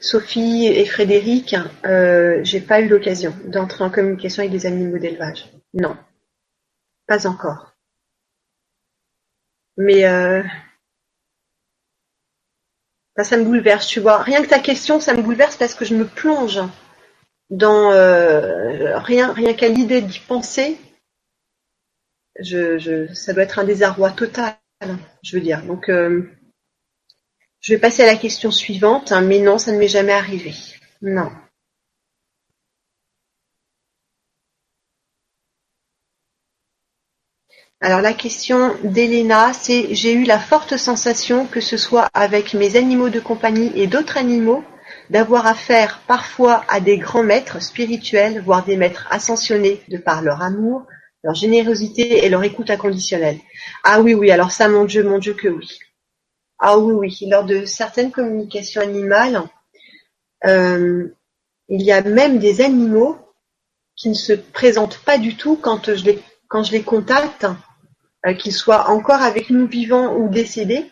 Sophie et Frédéric, euh, j'ai pas eu l'occasion d'entrer en communication avec des animaux d'élevage. Non, pas encore. Mais euh, ça, ça me bouleverse, tu vois. Rien que ta question, ça me bouleverse parce que je me plonge dans euh, rien, rien qu'à l'idée d'y penser, ça doit être un désarroi total, je veux dire. Donc, euh, je vais passer à la question suivante, hein, mais non, ça ne m'est jamais arrivé. Non. Alors la question d'Elena, c'est j'ai eu la forte sensation que ce soit avec mes animaux de compagnie et d'autres animaux d'avoir affaire parfois à des grands maîtres spirituels, voire des maîtres ascensionnés de par leur amour, leur générosité et leur écoute inconditionnelle. Ah oui, oui, alors ça, mon Dieu, mon Dieu, que oui. Ah oui, oui, lors de certaines communications animales, euh, il y a même des animaux qui ne se présentent pas du tout quand je les, contacte, qu'ils soient encore avec nous vivants ou décédés,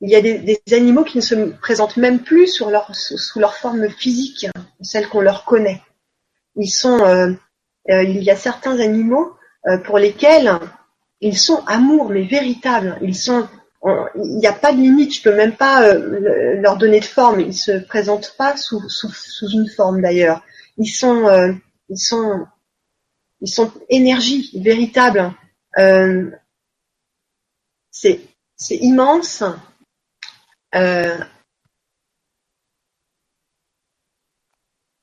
il y a des, animaux qui ne se présentent même plus sous leur forme physique, celle qu'on leur connaît. Euh, euh, il y a certains animaux euh, pour lesquels ils sont amour, mais sont, il n'y a pas de limite. Je peux même pas leur donner de forme. Ils se présentent pas sous, une forme d'ailleurs. Ils sont, ils sont, énergie véritable. C'est immense. Euh,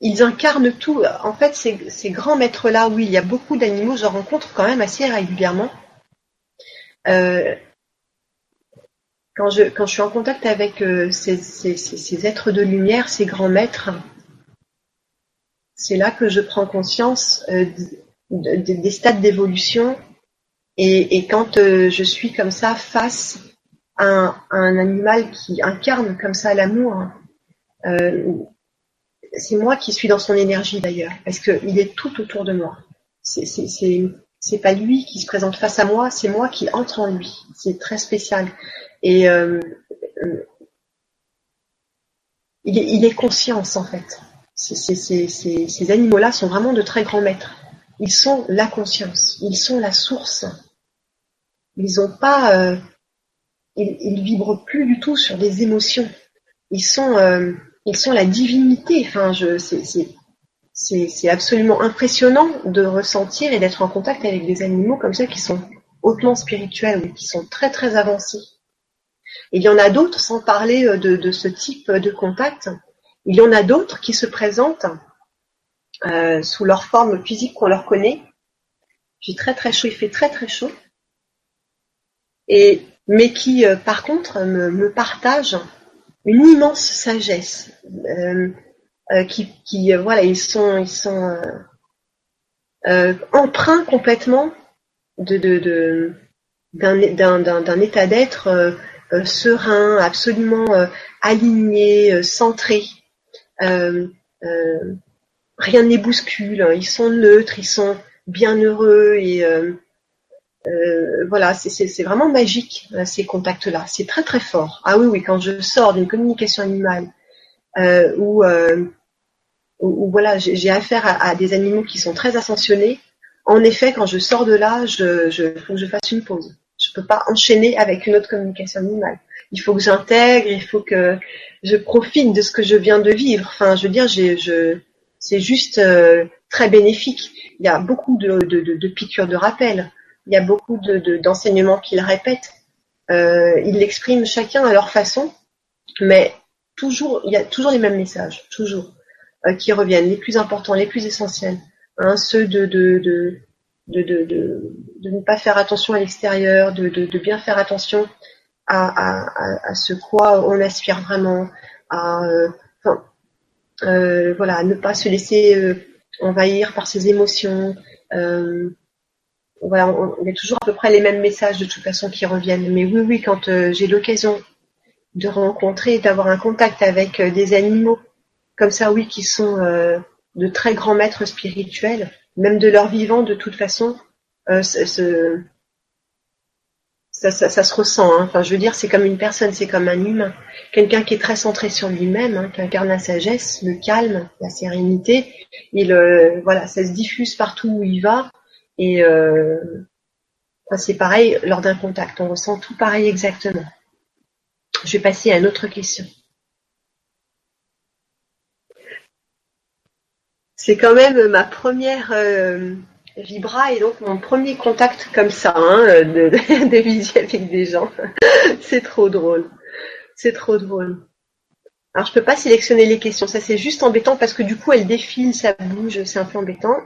ils incarnent tout. En fait, ces, grands maîtres-là, oui, il y a beaucoup d'animaux, je rencontre quand même assez régulièrement. Euh, quand, je, suis en contact avec euh, ces, êtres de lumière, ces grands maîtres, c'est là que je prends conscience des stades d'évolution. Et, quand je suis comme ça face un, animal qui incarne comme ça l'amour, euh, c'est moi qui suis dans son énergie d'ailleurs, parce qu'il est tout autour de moi. C'est, pas lui qui se présente face à moi, c'est moi qui entre en lui. C'est très spécial. Et euh, euh, il est conscience en fait. ces animaux-là sont vraiment de très grands maîtres. Ils sont la conscience, ils sont la source. Ils n'ont pas ils, vibrent plus du tout sur des émotions. Ils sont, euh, ils sont la divinité. Enfin, je, c'est absolument impressionnant de ressentir et d'être en contact avec des animaux comme ça qui sont hautement spirituels, qui sont très très avancés. il y en a d'autres, sans parler euh, de, ce type de contact, il y en a d'autres qui se présentent euh, sous leur forme physique qu'on leur connaît. J'ai très très chaud, il fait très très chaud. Et mais qui, euh, par contre, me, me partagent une immense sagesse, euh, euh, qui, qui voilà, ils sont, ils sont empreints complètement de, de, d'un état d'être euh, euh, serein, absolument aligné, centré. rien ne les bouscule, ils sont neutres, ils sont bien heureux et voilà, c'est vraiment magique ces contacts-là. C'est très très fort. Ah oui oui, quand je sors d'une communication animale où où, voilà, j'ai affaire à, des animaux qui sont très ascensionnés. En effet, quand je sors de là, je, je faut que je fasse une pause. Je peux pas enchaîner avec une autre communication animale. Il faut que j'intègre, il faut que je profite de ce que je viens de vivre. Enfin, je veux dire, je, c'est juste euh, très bénéfique. Il y a beaucoup de, de, de, de piqûres de rappel. Il y a beaucoup de, d'enseignements qu'ils répètent. Euh, ils l'expriment chacun à leur façon, mais toujours, il y a toujours les mêmes messages, toujours. Euh, qui reviennent, les plus importants, les plus essentiels, hein, ceux de, de, de, de, de, de, ne pas faire attention à l'extérieur, de, de, de, bien faire attention à, à, ce quoi on aspire vraiment, à, euh, enfin, voilà, ne pas se laisser envahir par ses émotions. Euh, voilà, on, a toujours à peu près les mêmes messages de toute façon qui reviennent. Mais oui, oui, quand j'ai l'occasion de rencontrer, d'avoir un contact avec des animaux comme ça, oui, qui sont euh, de très grands maîtres spirituels, même de leur vivant, de toute façon, euh, ça, se ressent. Hein. Enfin, je veux dire, c'est comme une personne, c'est comme un humain, quelqu'un qui est très centré sur lui-même, hein, qui incarne la sagesse, le calme, la sérénité. Il, euh, voilà, ça se diffuse partout où il va, et c'est pareil lors d'un contact. On ressent tout pareil exactement. Je vais passer à une autre question. c'est quand même ma première euh, vibra et donc mon premier contact comme ça, hein, de, [laughs] de, avec des gens. [laughs] c'est trop drôle. C'est trop drôle. Alors je peux pas sélectionner les questions, ça c'est juste embêtant parce que du coup elles défilent, ça bouge, c'est un peu embêtant.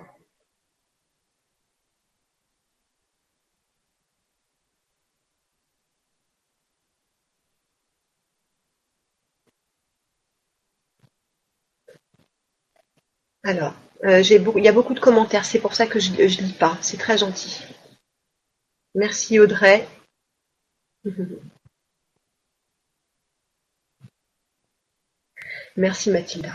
Alors, euh, il y a beaucoup de commentaires, c'est pour ça que je ne lis pas. C'est très gentil. Merci Audrey. [laughs] Merci Mathilda.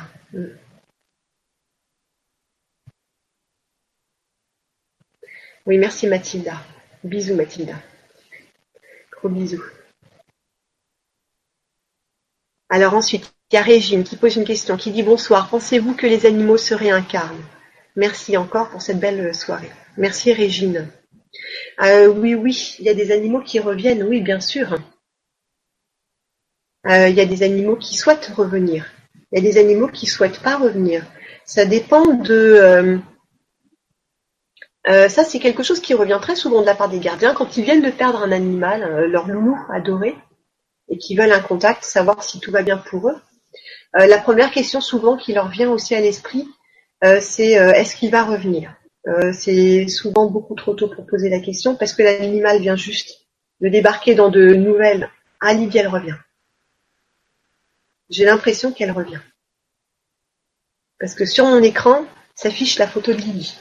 Oui, merci Mathilda. Bisous Mathilda. Gros bisous. Alors ensuite, y a Régine qui pose une question, qui dit bonsoir. Pensez-vous que les animaux se réincarnent Merci encore pour cette belle soirée. Merci Régine. Euh, oui, oui, il y a des animaux qui reviennent, oui, bien sûr. Euh, il y a des animaux qui souhaitent revenir. Il y a des animaux qui souhaitent pas revenir. Ça dépend de. Euh, ça, c'est quelque chose qui revient très souvent de la part des gardiens quand ils viennent de perdre un animal, leur loulou adoré, et qui veulent un contact, savoir si tout va bien pour eux. Euh, la première question souvent qui leur vient aussi à l'esprit, euh, c'est euh, est-ce qu'il va revenir? C'est souvent beaucoup trop tôt pour poser la question parce que l'animal vient juste de débarquer dans de nouvelles. Ah, Livia, elle revient. J'ai l'impression qu'elle revient. Parce que sur mon écran s'affiche la photo de Lily.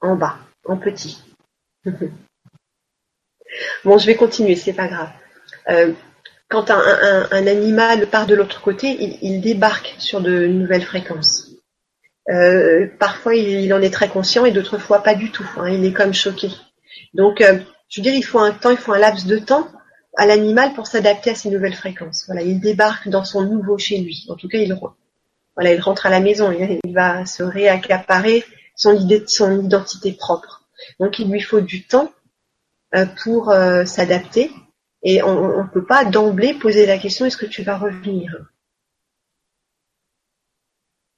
En bas, en petit. [laughs] bon, je vais continuer, c'est pas grave quand un, animal part de l'autre côté, il, débarque sur de nouvelles fréquences. Euh, parfois, il, en est très conscient et d'autres fois pas du tout. Hein, il est comme choqué. Donc, euh, je veux dire, il faut un temps, il faut un laps de temps à l'animal pour s'adapter à ces nouvelles fréquences. Voilà, il débarque dans son nouveau chez lui. En tout cas, il rentre à la maison. Il, va se réaccaparer son idée, son identité propre. Donc, il lui faut du temps euh, pour s'adapter et on ne peut pas d'emblée poser la question est-ce que tu vas revenir?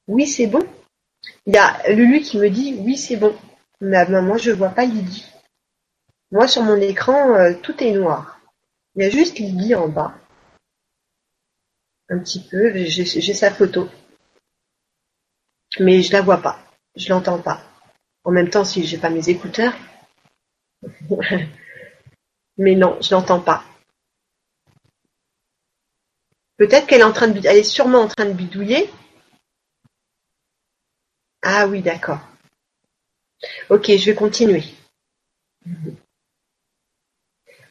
Oui, c'est bon. Il y a Lulu qui me dit oui, c'est bon. Mais moi, je vois pas Lydie. Moi, sur mon écran, euh, tout est noir. Il y a juste Lydie en bas. Un petit peu, j'ai sa photo. Mais je la vois pas. Je l'entends pas. En même temps, si j'ai pas mes écouteurs. [laughs] Mais non, je l'entends pas. Peut-être qu'elle est en train de, elle est sûrement en train de bidouiller. Ah oui, d'accord. Ok, je vais continuer.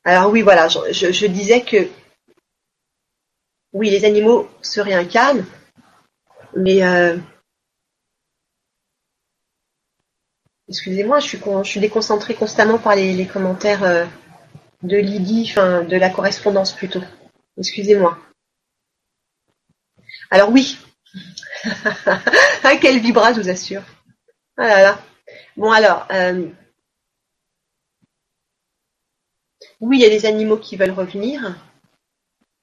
Alors oui, voilà, je, disais que oui, les animaux se réincarnent, mais euh, excusez-moi, je suis, je déconcentrée constamment par les, commentaires euh, de Lydie, enfin de la correspondance plutôt. Excusez-moi. Alors oui. [laughs] ah, quel vibra, je vous assure. Ah là là. Bon alors, euh, oui, il y a des animaux qui veulent revenir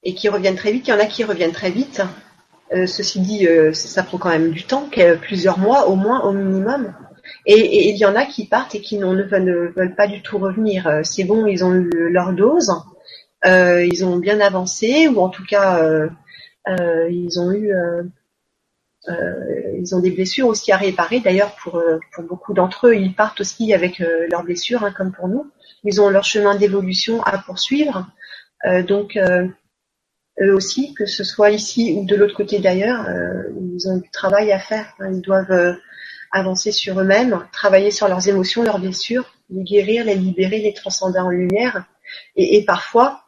et qui reviennent très vite. Il y en a qui reviennent très vite. Euh, ceci dit, euh, ça prend quand même du temps, plusieurs mois au moins au minimum. Et, il y en a qui partent et qui ne veulent, pas du tout revenir. C'est bon, ils ont eu leur dose, ils ont bien avancé, ou en tout cas, ils ont eu euh, ils ont des blessures aussi à réparer. D'ailleurs, pour, euh, beaucoup d'entre eux, ils partent aussi avec euh, leurs blessures, hein, comme pour nous. Ils ont leur chemin d'évolution à poursuivre. donc, eux aussi, que ce soit ici ou de l'autre côté d'ailleurs, ils ont du travail à faire. Hein. Ils doivent avancer sur eux-mêmes, travailler sur leurs émotions, leurs blessures, les guérir, les libérer, les transcender en lumière. Et, parfois,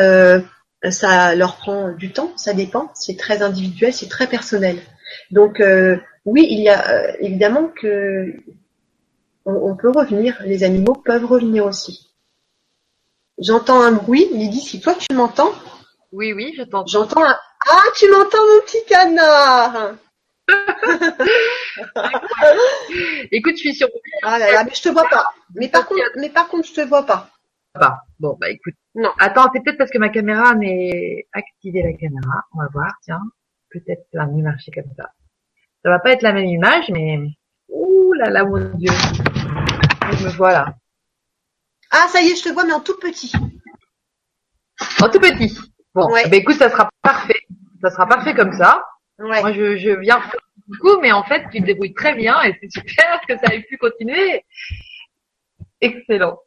euh, ça leur prend du temps, ça dépend, c'est très individuel, c'est très personnel. Donc euh, oui, il y a euh, évidemment que on, peut revenir, les animaux peuvent revenir aussi. J'entends un bruit, Lydie, si toi tu m'entends? Oui, oui, je t'entends. J'entends un... Ah, tu m'entends mon petit canard? [laughs] Écoute, je suis sur. Ah là là, mais je te vois pas. Mais par contre, mais par contre, je te vois pas. Bon, bah écoute. Non. Attends, c'est peut-être parce que ma caméra n'est activée la caméra. On va voir, tiens. Peut-être ça va mieux marcher comme ça. Ça va pas être la même image, mais ouh là là, mon Dieu. Je me vois là. Ah, ça y est, je te vois, mais en tout petit. En tout petit. Bon, ouais. bah écoute, ça sera parfait. Ça sera parfait comme ça. Ouais. Moi, je, je viens beaucoup, mais en fait, tu te débrouilles très bien et c'est super que ça ait pu continuer. Excellent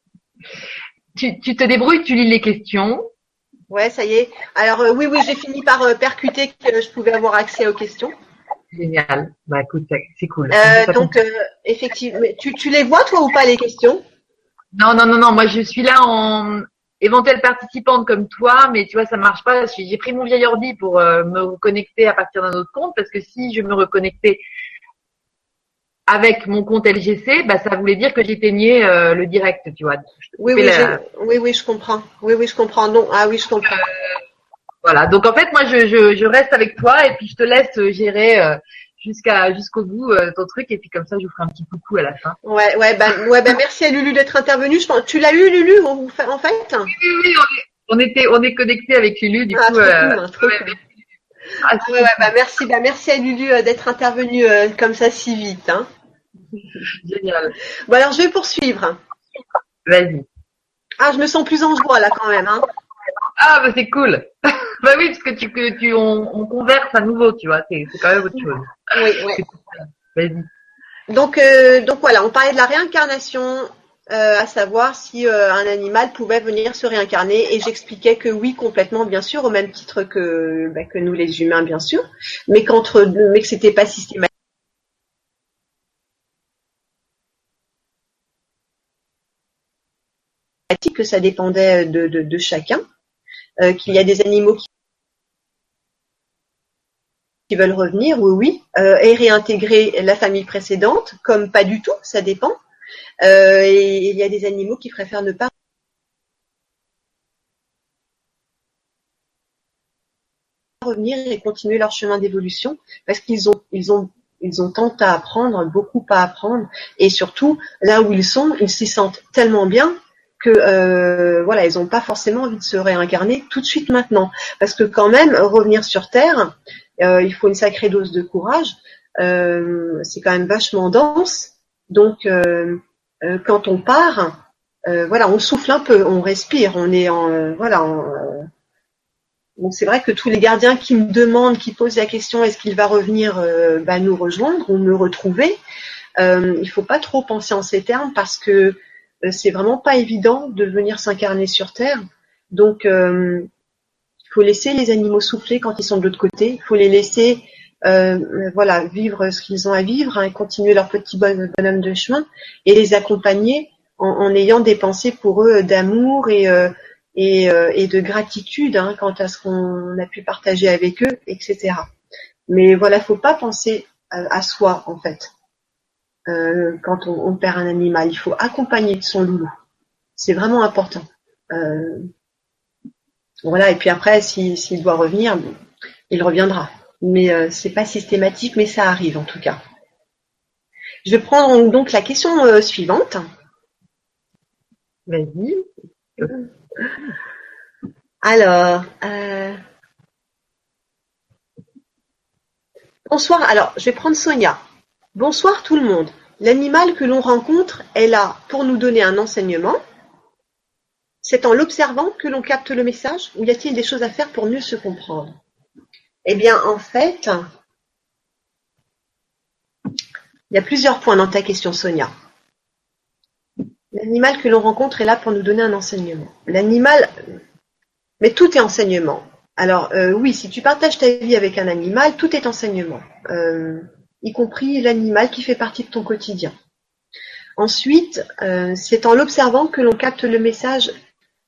tu, te débrouilles, tu lis les questions. Ouais, ça y est. Alors euh, oui, oui, j'ai fini par euh, percuter que je pouvais avoir accès aux questions. Génial. Bah écoute, c'est cool. Euh, donc effectivement, tu, tu les vois toi ou pas les questions? Non, non, non, non. Moi, je suis là en éventuelle participante comme toi, mais tu vois, ça marche pas. J'ai pris mon vieil ordi pour me reconnecter à partir d'un autre compte parce que si je me reconnectais avec mon compte LGC, bah, ça voulait dire que j'éteignais euh, le direct, tu vois. Oui, oui, oui, oui, je comprends. Oui, oui, je comprends. Non, ah oui, je comprends. Euh, voilà. Donc en fait, moi, je, je, je, reste avec toi et puis je te laisse gérer euh, jusqu'à jusqu'au bout ton truc et puis comme ça, je vous ferai un petit coucou à la fin. Ouais, ouais, bah, ouais, bah, merci à Lulu d'être intervenue. Je pense, tu l'as eu, Lulu, en fait? Oui, oui, oui, on, est, on était, on est connecté avec Lulu, du ah, coup. Trop ah, ouais, ouais, bah, merci, bah, merci à Lulu d'être intervenue comme ça si vite. Hein. [laughs] Génial. Bon alors je vais poursuivre. Vas-y. Ah, je me sens plus en joie là quand même. Hein. Ah, bah c'est cool. [laughs] bah oui, parce que tu, que tu on, converse à nouveau, tu vois, c'est quand même autre chose. Oui, oui. Vas-y. Donc, euh, donc voilà, on parlait de la réincarnation, euh, à savoir si euh, un animal pouvait venir se réincarner, et j'expliquais que oui, complètement, bien sûr, au même titre que, bah, que nous les humains, bien sûr, mais qu'entre, mais que c'était pas systématique que ça dépendait de, chacun, euh, qu'il y a des animaux qui, veulent revenir, oui, oui, euh, et réintégrer la famille précédente, comme pas du tout, ça dépend. Euh, et il y a des animaux qui préfèrent ne pas revenir et continuer leur chemin d'évolution parce qu'ils ont ils ont ils ont tant à apprendre, beaucoup à apprendre, et surtout là où ils sont, ils s'y sentent tellement bien que euh, voilà, ils n'ont pas forcément envie de se réincarner tout de suite maintenant, parce que quand même revenir sur Terre, euh, il faut une sacrée dose de courage. Euh, c'est quand même vachement dense, donc quand on part, voilà, on souffle un peu, on respire, on est en voilà. donc c'est vrai que tous les gardiens qui me demandent, qui posent la question, est-ce qu'il va revenir bah, nous rejoindre ou me retrouver, il faut pas trop penser en ces termes parce que c'est vraiment pas évident de venir s'incarner sur Terre. Donc, euh, il faut laisser les animaux souffler quand ils sont de l'autre côté. Il faut les laisser, euh, voilà, vivre ce qu'ils ont à vivre, hein, continuer leur petit bonhomme de chemin et les accompagner en, ayant des pensées pour eux d'amour et, et, de gratitude hein, quant à ce qu'on a pu partager avec eux, etc. Mais voilà, faut pas penser à, soi en fait. Quand on, perd un animal, il faut accompagner son loulou. C'est vraiment important. voilà, et puis après, s'il doit revenir, il reviendra. Mais euh, c'est pas systématique, mais ça arrive en tout cas. Je vais prendre donc la question euh, suivante. Vas-y. [laughs] Alors, euh, bonsoir. Alors, je vais prendre Sonia. Bonsoir tout le monde. L'animal que l'on rencontre est là pour nous donner un enseignement. C'est en l'observant que l'on capte le message ou y a-t-il des choses à faire pour mieux se comprendre? Eh bien, en fait, il y a plusieurs points dans ta question, Sonia. L'animal que l'on rencontre est là pour nous donner un enseignement. L'animal, mais tout est enseignement. Alors euh, oui, si tu partages ta vie avec un animal, tout est enseignement, euh, y compris l'animal qui fait partie de ton quotidien. Ensuite, euh, c'est en l'observant que l'on capte le message.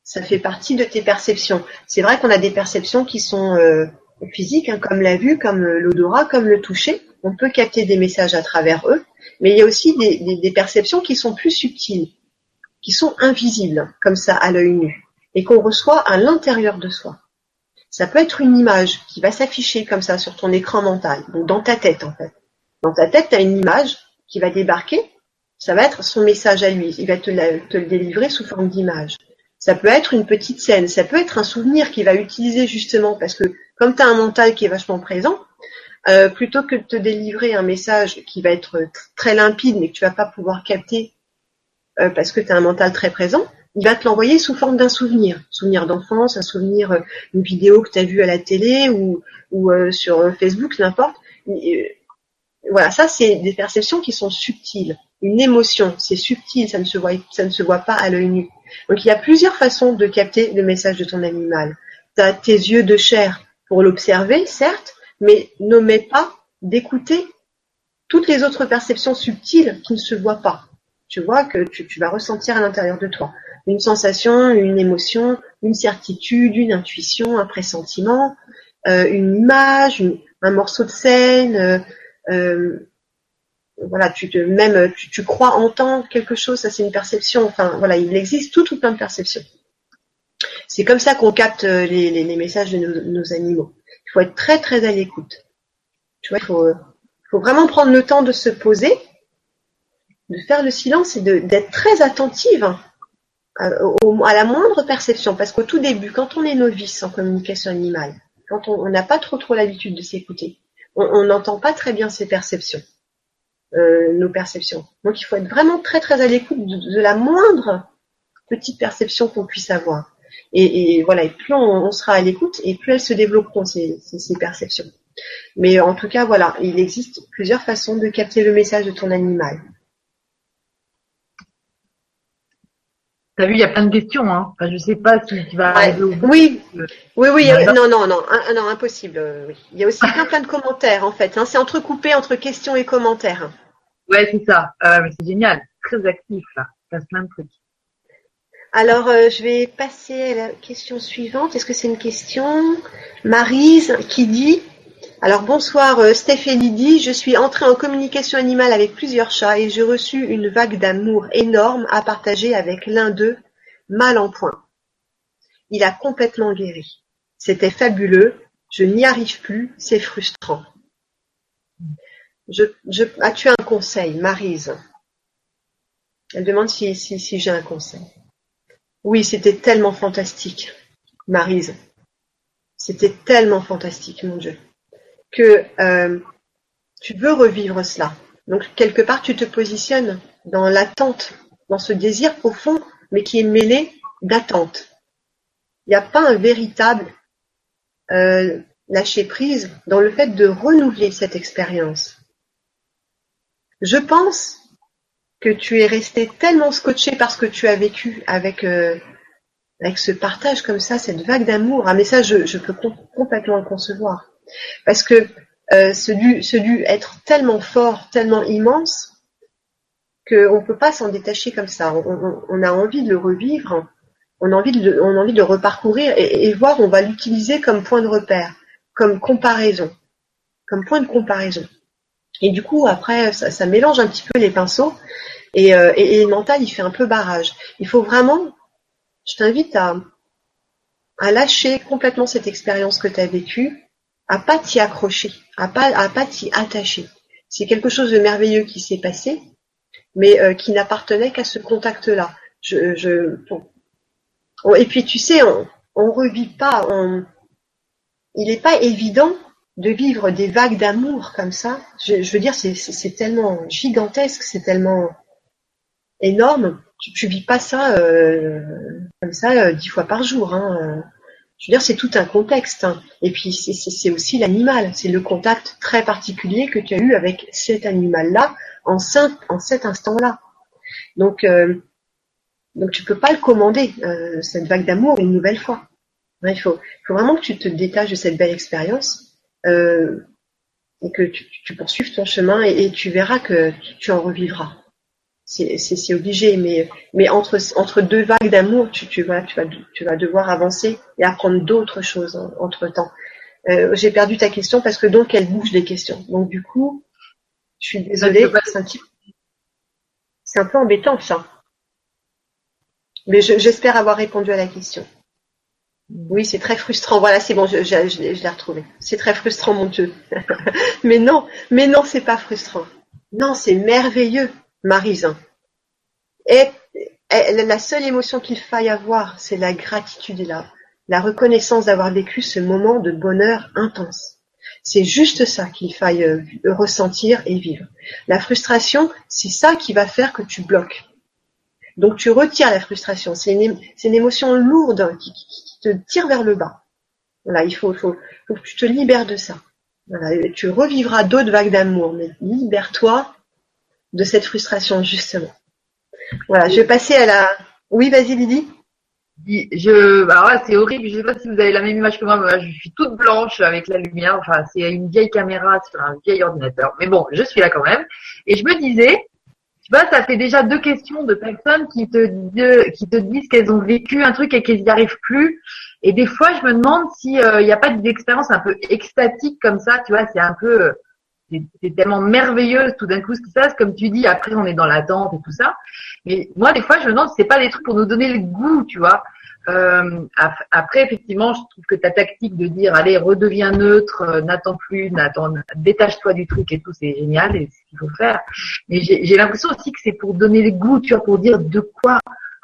Ça fait partie de tes perceptions. C'est vrai qu'on a des perceptions qui sont physique, hein, comme la vue, comme l'odorat, comme le toucher. On peut capter des messages à travers eux, mais il y a aussi des, perceptions qui sont plus subtiles, qui sont invisibles, comme ça, à l'œil nu, et qu'on reçoit à l'intérieur de soi. Ça peut être une image qui va s'afficher comme ça sur ton écran mental, donc dans ta tête en fait. Dans ta tête, tu as une image qui va débarquer, ça va être son message à lui, il va te, le délivrer sous forme d'image. Ça peut être une petite scène, ça peut être un souvenir qu'il va utiliser justement parce que comme tu as un mental qui est vachement présent, euh, plutôt que de te délivrer un message qui va être très limpide mais que tu vas pas pouvoir capter euh, parce que tu as un mental très présent, il va te l'envoyer sous forme d'un souvenir, souvenir d'enfance, un souvenir, euh, une vidéo que tu as vue à la télé ou sur Facebook, n'importe. Voilà, ça c'est des perceptions qui sont subtiles. Une émotion, c'est subtil, ça ne se voit, ça ne se voit pas à l'œil nu. Donc il y a plusieurs façons de capter le message de ton animal. Tu as tes yeux de chair pour l'observer, certes, mais n'omets pas d'écouter toutes les autres perceptions subtiles qui ne se voient pas. Tu vois que tu, vas ressentir à l'intérieur de toi une sensation, une émotion, une certitude, une intuition, un pressentiment, euh, une image, un morceau de scène, euh, voilà, tu te, même tu, crois entendre quelque chose, ça c'est une perception. Enfin, voilà, il existe tout, tout plein de perceptions. C'est comme ça qu'on capte les, messages de nos, animaux. Il faut être très, très à l'écoute. Tu vois, il faut, vraiment prendre le temps de se poser, de faire le silence et d'être très attentive à, à, la moindre perception. Parce qu'au tout début, quand on est novice en communication animale, quand on n'a pas trop trop l'habitude de s'écouter, on n'entend pas très bien ses perceptions. Euh, nos perceptions. Donc il faut être vraiment très très à l'écoute de, la moindre petite perception qu'on puisse avoir. Et, voilà, et plus on, sera à l'écoute, et plus elles se développeront ces, ces, perceptions. Mais en tout cas, voilà, il existe plusieurs façons de capter le message de ton animal. T'as vu, il y a plein de questions. Hein. Enfin, je sais pas si tu vas arriver au bout. Oui, oui, oui. non, non, non, non, impossible. Euh, oui. Il y a aussi plein, plein de commentaires en fait. Hein. C'est entrecoupé entre questions et commentaires. Ouais, c'est ça. Euh, c'est génial. Très actif là. Il passe plein de trucs. Alors, euh, je vais passer à la question suivante. Est-ce que c'est une question? Marise qui dit alors bonsoir euh, Stéphanie dit, je suis entrée en communication animale avec plusieurs chats et j'ai reçu une vague d'amour énorme à partager avec l'un d'eux, mal en point. Il a complètement guéri. C'était fabuleux, je n'y arrive plus, c'est frustrant. Je, je, as-tu un conseil, Marise? Elle demande si, si, si j'ai un conseil. Oui, c'était tellement fantastique, Marise. C'était tellement fantastique, mon Dieu que euh, tu veux revivre cela. Donc quelque part, tu te positionnes dans l'attente, dans ce désir profond, mais qui est mêlé d'attente. Il n'y a pas un véritable euh, lâcher prise dans le fait de renouveler cette expérience. Je pense que tu es resté tellement scotché parce que tu as vécu avec euh, avec ce partage comme ça, cette vague d'amour. Ah mais ça, je, peux complètement le concevoir. Parce que euh, ce, dû, être tellement fort, tellement immense, qu'on ne peut pas s'en détacher comme ça. On, a envie de le revivre, on a envie de, le, on a envie de reparcourir et, et voir, on va l'utiliser comme point de repère, comme comparaison, comme point de comparaison. Et du coup, après, ça, mélange un petit peu les pinceaux et, euh, et, le mental, il fait un peu barrage. Il faut vraiment, je t'invite à, à lâcher complètement cette expérience que tu as vécue, à pas t'y accrocher, à pas, à pas t'y attacher. C'est quelque chose de merveilleux qui s'est passé, mais euh, qui n'appartenait qu'à ce contact-là. Je, je, Et puis tu sais, on, on revit pas. On... Il n'est pas évident de vivre des vagues d'amour comme ça. Je, je veux dire, c'est tellement gigantesque, c'est tellement énorme. Tu, tu vis pas ça euh, comme ça euh, dix fois par jour. Hein. Je veux dire, c'est tout un contexte. Hein. Et puis, c'est aussi l'animal. C'est le contact très particulier que tu as eu avec cet animal-là en, en cet instant-là. Donc, euh, donc tu peux pas le commander, euh, cette vague d'amour, une nouvelle fois. Il faut, faut vraiment que tu te détaches de cette belle expérience euh, et que tu, poursuives ton chemin et, tu verras que tu en revivras. C'est obligé, mais, mais entre, entre deux vagues d'amour, tu, tu, vas, tu, vas, tu vas devoir avancer et apprendre d'autres choses entre temps. Euh, J'ai perdu ta question parce que donc elle bouge les questions. Donc du coup, je suis désolée, c'est un, peu embêtant ça. Mais j'espère avoir répondu à la question. Oui, c'est très frustrant. Voilà, c'est bon, je, je, l'ai retrouvé. C'est très frustrant, mon Dieu. [laughs] mais non, mais non, c'est pas frustrant. Non, c'est merveilleux, Marisin. Et, la seule émotion qu'il faille avoir, c'est la gratitude et la, reconnaissance d'avoir vécu ce moment de bonheur intense. C'est juste ça qu'il faille euh, ressentir et vivre. La frustration, c'est ça qui va faire que tu bloques. Donc tu retires la frustration. C'est une, émotion lourde qui, te tire vers le bas. Voilà, il faut, que tu te libères de ça. Tu revivras d'autres vagues d'amour, mais libère-toi de cette frustration justement. Voilà, je vais passer à la. Oui, vas-y Lydie je, bah c'est horrible. Je sais pas si vous avez la même image que moi. moi je suis toute blanche avec la lumière. Enfin, c'est une vieille caméra sur un vieil ordinateur. Mais bon, je suis là quand même. Et je me disais, tu vois, ça fait déjà deux questions de personnes qui te, qui te disent qu'elles ont vécu un truc et qu'elles n'y arrivent plus. Et des fois, je me demande s'il n'y euh, a pas d'expérience un peu extatique comme ça. Tu vois, c'est un peu, c'est tellement merveilleux tout d'un coup ce qui se passe. Comme tu dis, après on est dans l'attente et tout ça. Mais moi, des fois, je me demande c'est pas des trucs pour nous donner le goût, tu vois. Euh, après, effectivement, je trouve que ta tactique de dire allez, redeviens neutre, euh, n'attends plus, n'attends, détache-toi du truc et tout, c'est génial et c'est ce qu'il faut faire. Mais j'ai l'impression aussi que c'est pour donner le goût, tu vois, pour dire de quoi,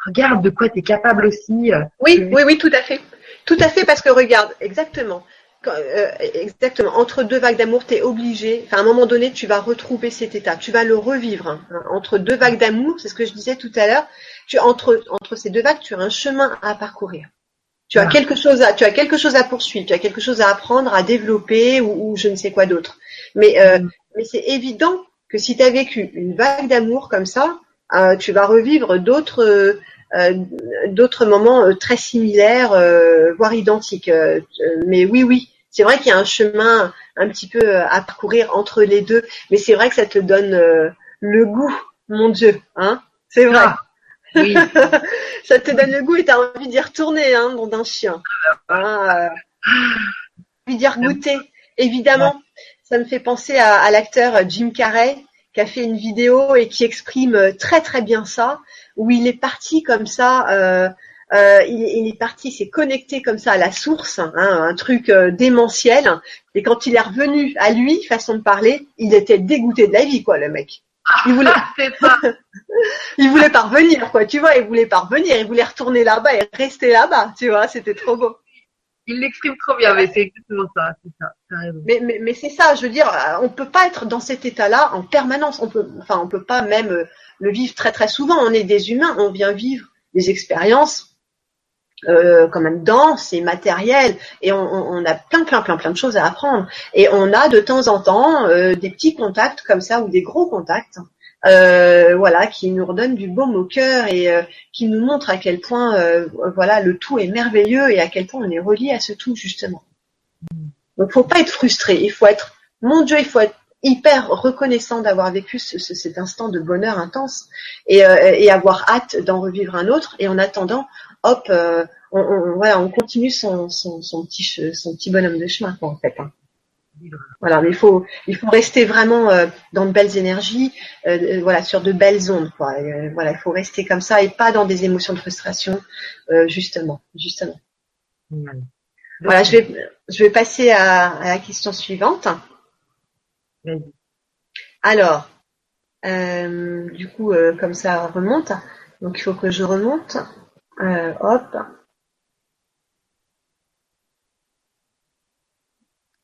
regarde de quoi tu es capable aussi. Euh, oui, oui, oui, tout à fait. Tout à fait, parce que regarde, exactement. Euh, exactement. Entre deux vagues d'amour, tu es obligé, enfin, à un moment donné, tu vas retrouver cet état. Tu vas le revivre. Hein. Entre deux vagues d'amour, c'est ce que je disais tout à l'heure. Tu, entre, entre ces deux vagues, tu as un chemin à parcourir. Tu as ah. quelque chose à, tu as quelque chose à poursuivre, tu as quelque chose à apprendre, à développer ou, je ne sais quoi d'autre. Mais, euh, mm. mais c'est évident que si tu as vécu une vague d'amour comme ça, euh, tu vas revivre d'autres, d'autres moments très similaires, voire identiques. mais oui, oui, c'est vrai qu'il y a un chemin un petit peu euh, à parcourir entre les deux, mais c'est vrai que ça te donne euh, le goût, mon Dieu, hein C'est vrai. Ah, oui. [laughs] ça te donne le goût et tu as envie d'y retourner, hein, dans d'un chien. Hein, euh, envie d'y regoûter. Évidemment, ça me fait penser à, à l'acteur Jim Carrey qui a fait une vidéo et qui exprime très très bien ça, où il est parti comme ça euh, euh, il, est parti, s'est connecté comme ça à la source, hein, un truc euh, démentiel. Et quand il est revenu à lui, façon de parler, il était dégoûté de la vie, quoi, le mec. Il voulait, pas. [laughs] il voulait pas revenir, quoi. Tu vois, il voulait pas revenir, il voulait retourner là-bas et rester là-bas. Tu vois, c'était trop beau. Il l'exprime trop bien, mais c'est exactement ça, c'est ça. Mais, mais, mais c'est ça, je veux dire, on peut pas être dans cet état-là en permanence. On peut, enfin, on peut pas même euh, le vivre très très souvent. On est des humains, on vient vivre des expériences euh, quand même dense et matériel et on, on, a plein plein plein plein de choses à apprendre. Et on a de temps en temps euh, des petits contacts comme ça ou des gros contacts euh, voilà qui nous redonnent du baume au cœur et euh, qui nous montrent à quel point euh, voilà le tout est merveilleux et à quel point on est relié à ce tout justement. Donc faut pas être frustré. Il faut être mon Dieu il faut être hyper reconnaissant d'avoir vécu ce, cet instant de bonheur intense et, et avoir hâte d'en revivre un autre. Et en attendant, hop, on, on, voilà, on continue son, son, son, petit, son petit bonhomme de chemin, quoi, en fait. Hein. Voilà, mais il faut, il faut rester vraiment euh, dans de belles énergies, euh, euh, voilà, sur de belles ondes, quoi. voilà, il faut rester comme ça et pas dans des émotions de frustration, justement, justement. Voilà, je vais, je vais passer à, à la question suivante. Alors, du coup, comme ça remonte, donc il faut que je remonte. Hop.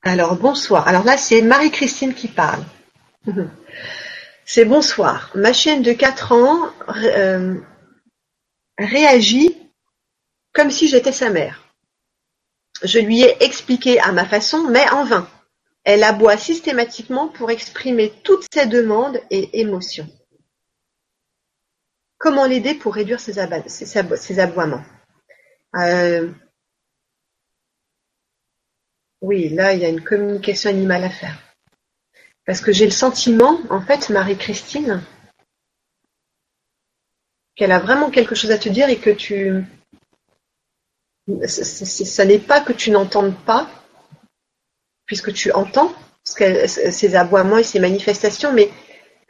Alors bonsoir. Alors là, c'est Marie-Christine qui parle. [laughs] C'est bonsoir. Ma chienne de 4 ans euh, réagit comme si j'étais sa mère. Je lui ai expliqué à ma façon, mais en vain. Elle aboie systématiquement pour exprimer toutes ses demandes et émotions. Comment l'aider pour réduire ses, aboiements euh, oui, là, il y a une communication animale à faire. Parce que j'ai le sentiment, en fait, Marie-Christine, qu'elle a vraiment quelque chose à te dire et que tu... Ça n'est pas que tu n'entendes pas, puisque tu entends ces aboiements et ces manifestations, mais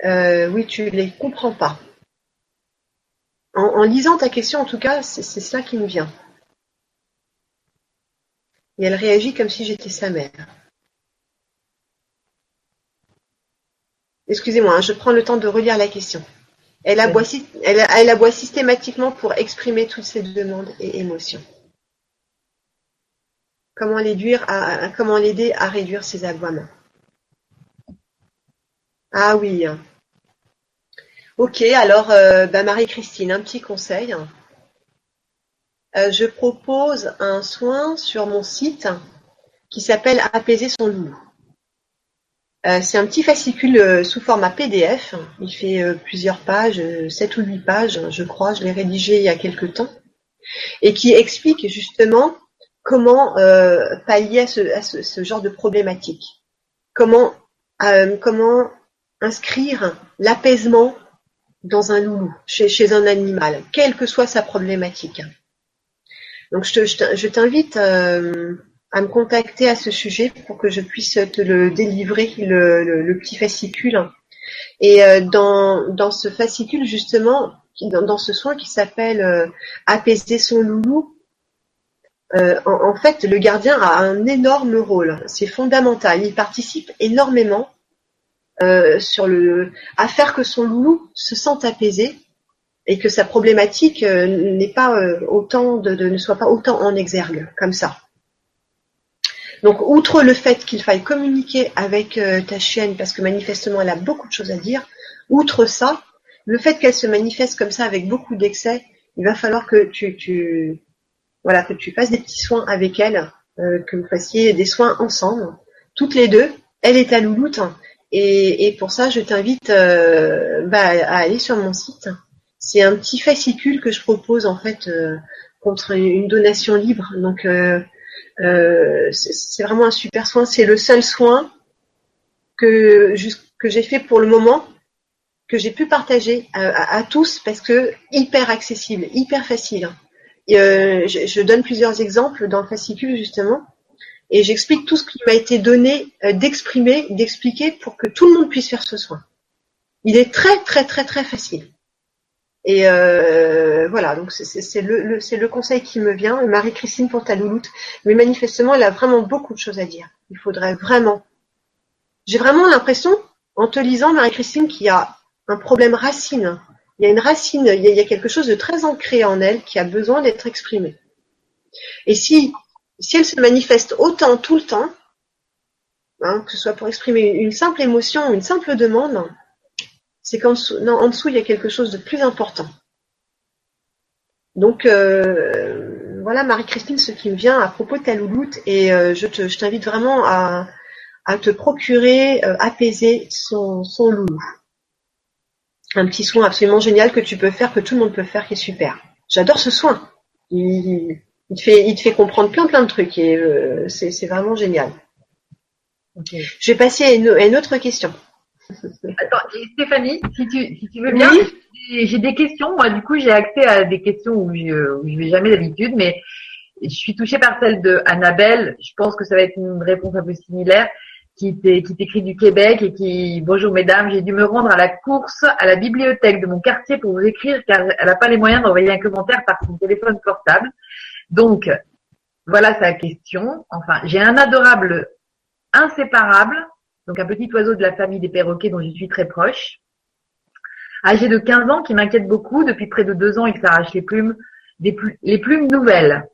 euh, oui, tu les comprends pas. En, lisant ta question, en tout cas, c'est ça qui me vient et elle réagit comme si j'étais sa mère. Excusez-moi, hein, je prends le temps de relire la question. Elle aboie, elle, systématiquement pour exprimer toutes ses demandes et émotions. Comment l'aider à, comment l'aider à réduire ses aboiements? Ah oui. Ok, alors euh, bah, Marie-Christine, un petit conseil. Euh, je propose un soin sur mon site qui s'appelle Apaiser son loup. Euh, c'est un petit fascicule sous format PDF. Il fait plusieurs pages, 7 ou 8 pages, je crois. Je l'ai rédigé il y a quelque temps. Et qui explique justement comment pallier à, ce, genre de problématique. Comment inscrire l'apaisement dans un loulou, chez un animal, quelle que soit sa problématique. Donc je t'invite euh, à me contacter à ce sujet pour que je puisse te le délivrer, le, petit fascicule. Et euh, dans, dans ce fascicule, justement, dans, ce soin qui s'appelle euh, Apaiser son loulou, en, fait, le gardien a un énorme rôle. C'est fondamental. Il participe énormément sur le, à faire que son loulou se sente apaisé et que sa problématique euh, n'est pas euh, autant de, ne soit pas autant en exergue comme ça. Donc, outre le fait qu'il faille communiquer avec euh, ta chienne, parce que manifestement elle a beaucoup de choses à dire, outre ça, le fait qu'elle se manifeste comme ça avec beaucoup d'excès, il va falloir que tu, tu, voilà, que tu fasses des petits soins avec elle, que vous fassiez des soins ensemble, toutes les deux. Elle est à louloute, et, et pour ça, je t'invite bah, à aller sur mon site c'est un petit fascicule que je propose en fait euh, contre une donation libre. Donc euh, euh, c'est vraiment un super soin. C'est le seul soin que j'ai fait pour le moment que j'ai pu partager à, tous parce que hyper accessible, hyper facile. Je, je, donne plusieurs exemples dans le fascicule justement et j'explique tout ce qui m'a été donné d'exprimer, d'expliquer pour que tout le monde puisse faire ce soin. Il est très très très très facile. Et euh, voilà, donc c'est le, le, le conseil qui me vient. Marie-Christine pour ta louloute. Mais manifestement, elle a vraiment beaucoup de choses à dire. Il faudrait vraiment. J'ai vraiment l'impression, en te lisant, Marie-Christine, qu'il y a un problème racine. Il y a une racine, il y a, quelque chose de très ancré en elle qui a besoin d'être exprimé. Et si, si elle se manifeste autant tout le temps, hein, que ce soit pour exprimer une simple émotion, une simple demande, c'est qu'en dessous, il y a quelque chose de plus important. Donc euh, voilà Marie-Christine, ce qui me vient à propos de ta louloute, et euh, je, t'invite vraiment à, te procurer, euh, apaiser son, loulou. Un petit soin absolument génial que tu peux faire, que tout le monde peut faire, qui est super. J'adore ce soin. Te fait, il te fait comprendre plein plein de trucs et c'est vraiment génial. Je vais passer à une, autre question. [laughs] Attends, Stéphanie, si tu, si tu veux bien, j'ai des questions. Moi, du coup, j'ai accès à des questions où je, où je vais jamais d'habitude, mais je suis touchée par celle de Annabelle. Je pense que ça va être une réponse un peu similaire qui t'écrit du Québec et qui bonjour mesdames, j'ai dû me rendre à la course à la bibliothèque de mon quartier pour vous écrire car elle n'a pas les moyens d'envoyer un commentaire par son téléphone portable. Donc voilà sa question. Enfin, j'ai un adorable inséparable, donc un petit oiseau de la famille des perroquets dont je suis très proche, âgé de 15 ans qui m'inquiète beaucoup. Depuis près de deux ans, il s'arrache les plumes, les plumes nouvelles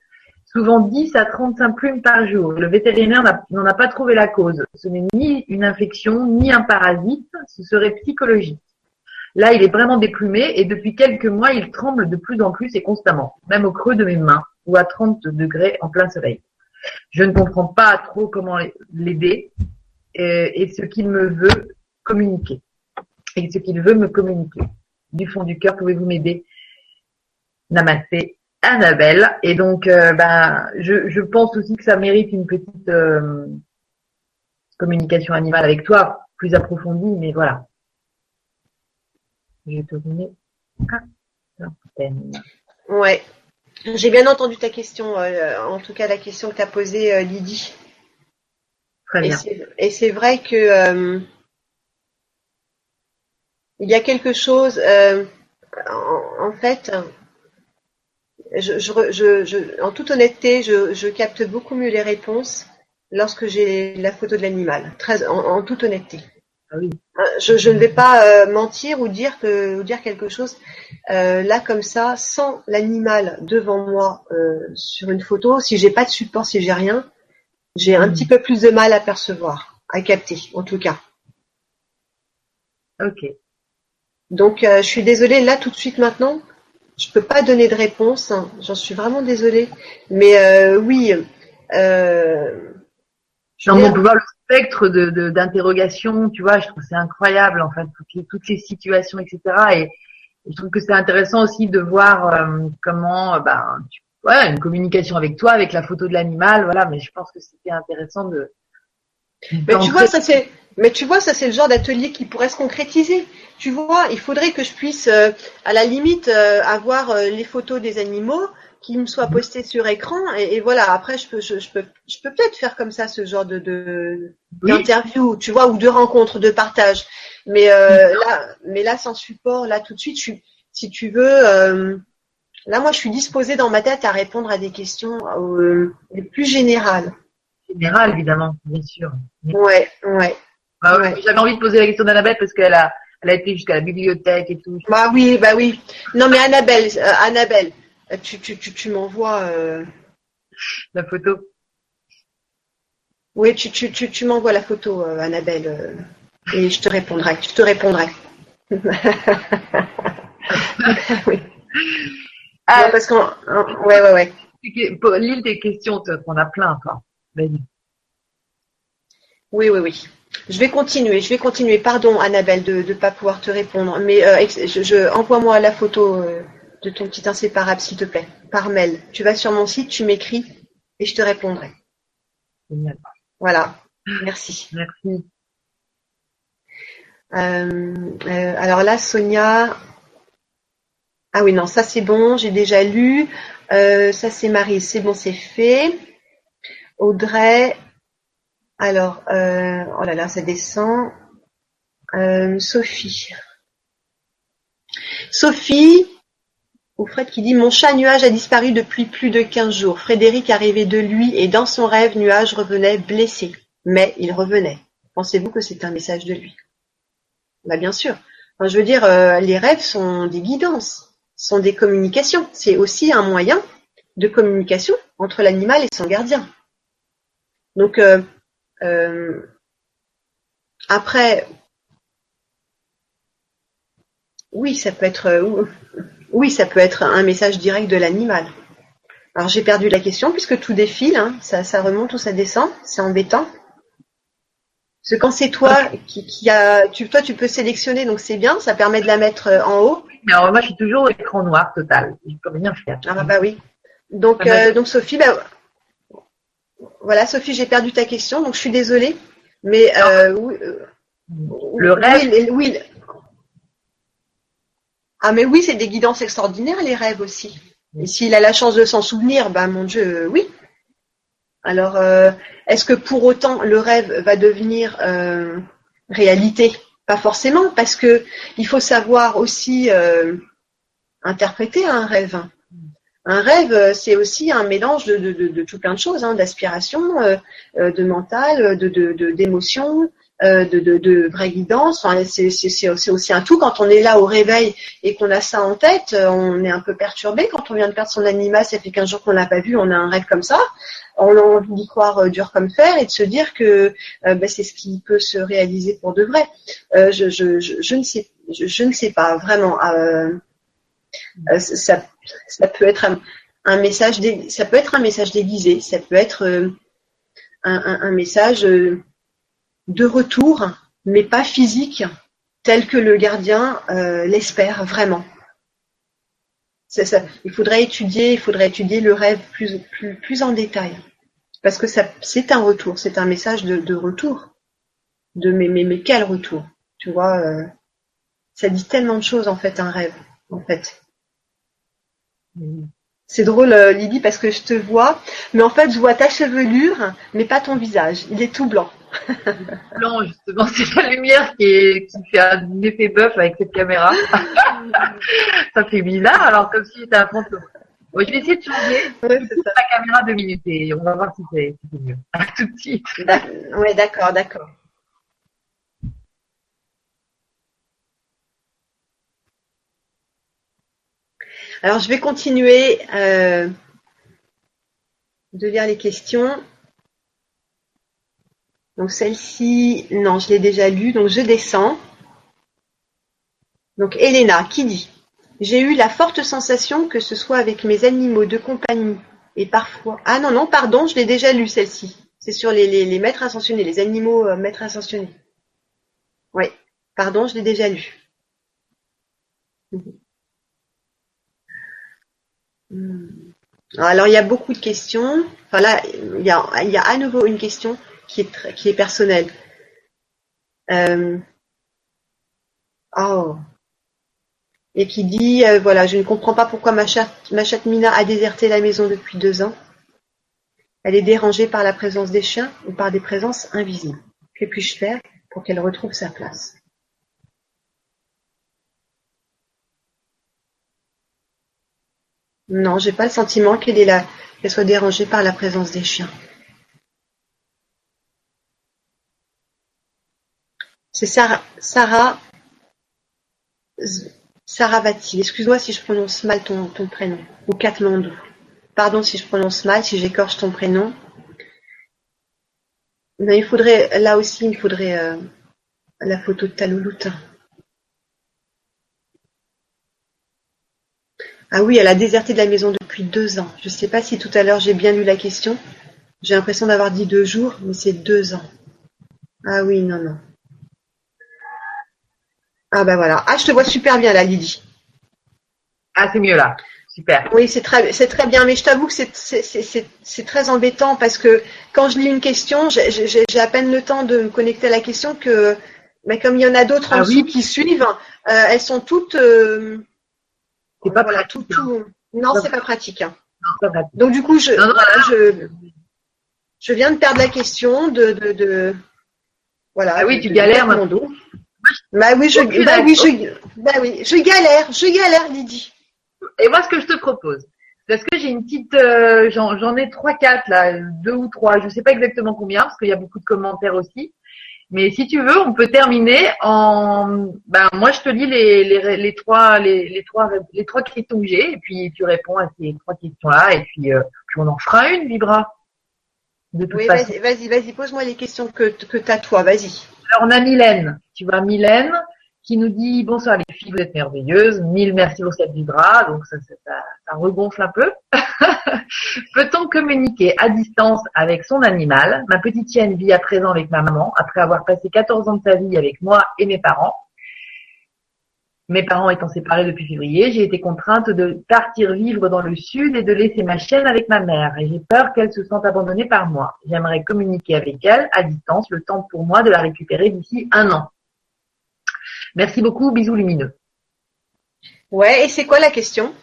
souvent 10 à 35 plumes par jour. Le vétérinaire n'en a pas trouvé la cause. Ce n'est ni une infection, ni un parasite, ce serait psychologique. Là, il est vraiment déplumé et depuis quelques mois, il tremble de plus en plus et constamment, même au creux de mes mains ou à 30 degrés en plein soleil. Je ne comprends pas trop comment l'aider euh, et, ce qu'il me veut communiquer. Et ce qu'il veut me communiquer. Du fond du cœur, pouvez-vous m'aider? Namaste Annabelle. Et donc, euh, ben, je, je, pense aussi que ça mérite une petite euh, communication animale avec toi, plus approfondie, mais voilà. Je vais te donner Ouais. J'ai bien entendu ta question, euh, en tout cas la question que tu as posée, Lydie. Très bien. Et c'est vrai que il y a quelque chose, en, fait, je, je, je, en toute honnêteté, je, capte beaucoup mieux les réponses lorsque j'ai la photo de l'animal, très en, toute honnêteté. Ah oui. Hein, je, ne vais pas euh, mentir ou dire que ou dire quelque chose euh, là comme ça, sans l'animal devant moi euh, sur une photo. Si j'ai pas de support, si j'ai rien, j'ai un hmm. petit peu plus de mal à percevoir, à capter, en tout cas. Ok. Donc, je suis désolée là tout de suite maintenant. Je peux pas donner de réponse, hein. j'en suis vraiment désolée. Mais euh, oui. Euh, le spectre de d'interrogation, tu vois, je trouve c'est incroyable en fait, toutes les, toutes les situations, etc. Et, je trouve que c'est intéressant aussi de voir euh, comment, euh, ben, tu, ouais, une communication avec toi, avec la photo de l'animal, voilà. Mais je pense que c'était intéressant de. Mais tu vois, ça c'est mais tu vois, ça c'est le genre d'atelier qui pourrait se concrétiser. Tu vois, il faudrait que je puisse, euh, à la limite, euh, avoir euh, les photos des animaux qui me soient postées sur écran. Et, voilà, après, je peux, je, peux, je peux peut-être faire comme ça ce genre de, de d'interview, tu vois, ou de rencontre, de partage. Mais là, mais là, sans support, là tout de suite, je si tu veux, là, moi, je suis disposée dans ma tête à répondre à des questions les plus générales. Générales, évidemment, bien sûr. Ouais, ouais. Bah j'avais envie de poser la question d'Annabelle parce qu'elle a, elle a été jusqu'à la bibliothèque et tout. Bah oui, bah oui. Non mais Annabelle, euh, Annabelle, tu, tu, tu, tu m'envoies euh... la photo. Oui, tu, tu, tu, tu m'envoies la photo, euh, Annabelle, euh, et je te répondrai. Je te répondrai. [laughs] oui. Ah, parce qu'on, ouais, ouais, ouais. L'île des questions, on a plein, toi. Oui, oui, oui. Je vais continuer, je vais continuer. Pardon, Annabelle, de ne pas pouvoir te répondre. Mais euh, je, envoie-moi la photo euh, de ton petit inséparable, s'il te plaît, par mail. Tu vas sur mon site, tu m'écris et je te répondrai. Génial. Voilà. Merci. Merci. Euh, alors là, Sonia. Ah oui, non, ça c'est bon, j'ai déjà lu. ça c'est Marie, c'est bon, c'est fait. Audrey, alors, euh, oh là là, ça descend. Euh, Sophie. Sophie, ou Fred qui dit Mon chat nuage a disparu depuis plus de quinze jours. Frédéric arrivait de lui et dans son rêve, nuage revenait blessé. Mais il revenait. Pensez-vous que c'est un message de lui? Bah bien sûr. je veux dire, euh, les rêves sont des guidances, sont des communications. C'est aussi un moyen de communication entre l'animal et son gardien. Donc, euh, euh, après, oui, ça peut être, euh, oui, ça peut être un message direct de l'animal. Alors j'ai perdu la question puisque tout défile, hein, ça, ça remonte ou ça descend, c'est embêtant. Parce que quand c'est toi qui, qui, a, tu, toi tu peux sélectionner, donc c'est bien, ça permet de la mettre euh, en haut. Mais alors moi je suis toujours écran noir total, je peux rien faire. Ah bah oui. Donc, donc Sophie, bah, voilà, Sophie, j'ai perdu ta question, donc je suis désolée. Mais euh, oui, euh, le rêve. Oui, oui. Ah mais oui, c'est des guidances extraordinaires les rêves aussi. Et s'il a la chance de s'en souvenir, ben mon Dieu, oui. Alors, euh, est-ce que pour autant le rêve va devenir euh, réalité? Pas forcément, parce que il faut savoir aussi euh, interpréter un rêve. Un rêve, c'est aussi un mélange de, de, de, de, tout plein de choses, hein, d'aspiration, de mental, de d'émotions, euh, de, vraie guidance. C'est aussi un tout. Quand on est là au réveil et qu'on a ça en tête, euh, on est un peu perturbé. Quand on vient de perdre son animal, ça fait 15 jours qu'on l'a pas vu, on a un rêve comme ça. On a envie d'y croire euh, dur comme fer et de se dire que ben, c'est ce qui peut se réaliser pour de vrai. Je, ne sais, pas vraiment. ça, peut être un, message, déguisé, ça peut être un message de retour, mais pas physique, tel que le gardien euh, l'espère vraiment. Ça, il faudrait étudier, il faudrait étudier le rêve plus, plus, en détail, parce que c'est un retour, c'est un message de, de, retour. De mais, mais, mais quel retour, tu vois euh, Ça dit tellement de choses en fait un rêve, en fait. C'est drôle, euh, Lydie, parce que je te vois, mais en fait, je vois ta chevelure, mais pas ton visage. Il est tout blanc. Blanc, justement, [laughs] c'est la lumière qui, qui fait un effet bœuf avec cette caméra. [laughs] ça fait bizarre, alors comme si c'était un fantôme. Bon, je vais essayer de changer ouais, la caméra deux minutes et on va voir si c'est mieux. [laughs] À tout de suite. Oui, d'accord, d'accord. Alors, je vais continuer euh, de lire les questions. Donc, celle-ci, non, je l'ai déjà lue, donc je descends. Donc, Elena, qui dit J'ai eu la forte sensation que ce soit avec mes animaux de compagnie et parfois. Ah non, non, pardon, je l'ai déjà lue, celle-ci. C'est sur les, maîtres ascensionnés, les animaux euh, maîtres ascensionnés. Oui, pardon, je l'ai déjà lu. Hmm. Alors il y a beaucoup de questions. Enfin là, il y a à nouveau une question qui est, qui est personnelle. Euh, oh. Et qui dit, euh, voilà, je ne comprends pas pourquoi ma chatte, Mina a déserté la maison depuis deux ans. Elle est dérangée par la présence des chiens ou par des présences invisibles. Que puis-je faire pour qu'elle retrouve sa place? Non, j'ai pas le sentiment qu'elle est qu'elle soit dérangée par la présence des chiens. C'est Sarah, Sarah, Saravati. Excuse-moi si je prononce mal ton, prénom. Ou Katmandou. Pardon si je prononce mal, si j'écorche ton prénom. Non, il faudrait, là aussi, il faudrait euh, la photo de ta louloute. Ah oui, elle a déserté de la maison depuis deux ans. Je ne sais pas si tout à l'heure j'ai bien lu la question. J'ai l'impression d'avoir dit deux jours, mais c'est deux ans. Ah oui, non, non. Ah ben voilà. Ah, je te vois super bien là, Lydie. Ah, c'est mieux là. Super. Oui, c'est très, c'est très bien, mais je t'avoue que c'est, c'est, très embêtant parce que quand je lis une question, j'ai, à peine le temps de me connecter à la question que, mais comme il y en a d'autres ah en qui suivent, euh, elles sont toutes, euh, c'est pas pratique. Hein. Non, c'est pas pratique. Hein. Donc du coup, je, je, je viens de perdre la question de, de, de voilà. Ah oui, tu galères, mon dos. Bah oui, je, bah oui, je, bah oui, je galère, je galère, Lydie. Et moi, ce que je te propose, parce que j'ai une petite, euh, j'en ai trois, quatre là, deux ou trois, je sais pas exactement combien, parce qu'il y a beaucoup de commentaires aussi. Mais si tu veux, on peut terminer en. Ben moi, je te lis les, les, les trois les, les, trois les trois questions que j'ai, et puis tu réponds à ces trois questions-là, et puis, euh, puis on en fera une, Libra. oui, vas-y, vas-y, vas-y, pose-moi les questions que que t'as toi, vas-y. Alors on a Mylène. Tu vois Mylène qui nous dit bonsoir les filles, vous êtes merveilleuses, mille merci pour cette vibra, donc ça, ça, ça regonfle un peu. [laughs] Peut-on communiquer à distance avec son animal? Ma petite chienne vit à présent avec ma maman après avoir passé 14 ans de sa vie avec moi et mes parents. Mes parents étant séparés depuis février, j'ai été contrainte de partir vivre dans le sud et de laisser ma chienne avec ma mère. Et j'ai peur qu'elle se sente abandonnée par moi. J'aimerais communiquer avec elle à distance, le temps pour moi de la récupérer d'ici un an. Merci beaucoup, bisous lumineux. Ouais, et c'est quoi la question?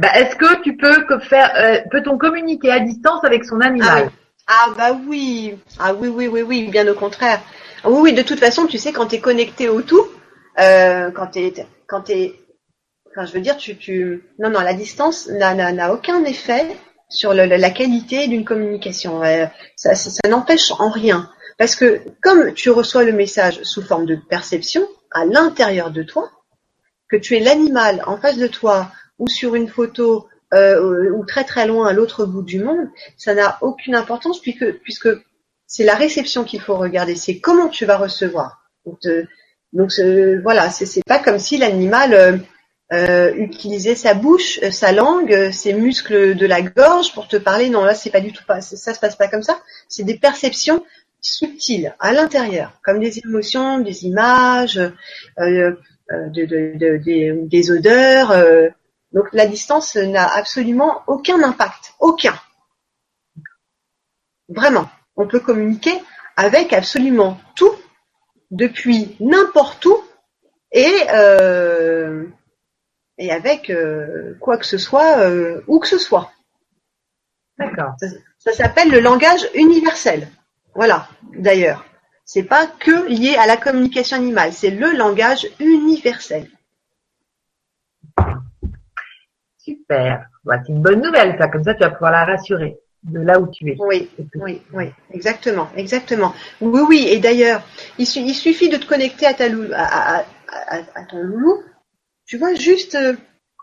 Bah, Est-ce que tu peux faire, euh, peut-on communiquer à distance avec son animal? Ah, ah, bah oui, ah oui, oui, oui, oui, bien au contraire. Oui, oui, de toute façon, tu sais, quand tu es connecté au tout, euh, quand tu quand t'es, enfin, je veux dire, tu, tu, non, non, la distance n'a aucun effet sur le, la qualité d'une communication. Euh, ça, ça, n'empêche en rien, parce que comme tu reçois le message sous forme de perception à l'intérieur de toi, que tu es l'animal en face de toi ou sur une photo euh, ou très très loin à l'autre bout du monde, ça n'a aucune importance puisque, puisque c'est la réception qu'il faut regarder, c'est comment tu vas recevoir. Donc, voilà, c'est pas comme si l'animal euh, euh, utilisait sa bouche, euh, sa langue, ses muscles de la gorge pour te parler. Non, là c'est pas du tout pas, ça se passe pas comme ça. C'est des perceptions subtiles à l'intérieur, comme des émotions, des images, euh, de, des, odeurs. donc la distance n'a absolument aucun impact, aucun. Vraiment, on peut communiquer avec absolument tout depuis n'importe où et euh, et avec euh, quoi que ce soit euh, où que ce soit. D'accord. Ça, s'appelle le langage universel. Voilà. D'ailleurs, c'est pas que lié à la communication animale, c'est le langage universel. Super. Bah, c'est une bonne nouvelle, ça. Comme ça, tu vas pouvoir la rassurer de là où tu es. Oui, oui, oui, exactement, exactement. Oui, oui. Et d'ailleurs, il, suffit de te connecter à ta à, ton loulou. Tu vois, juste euh,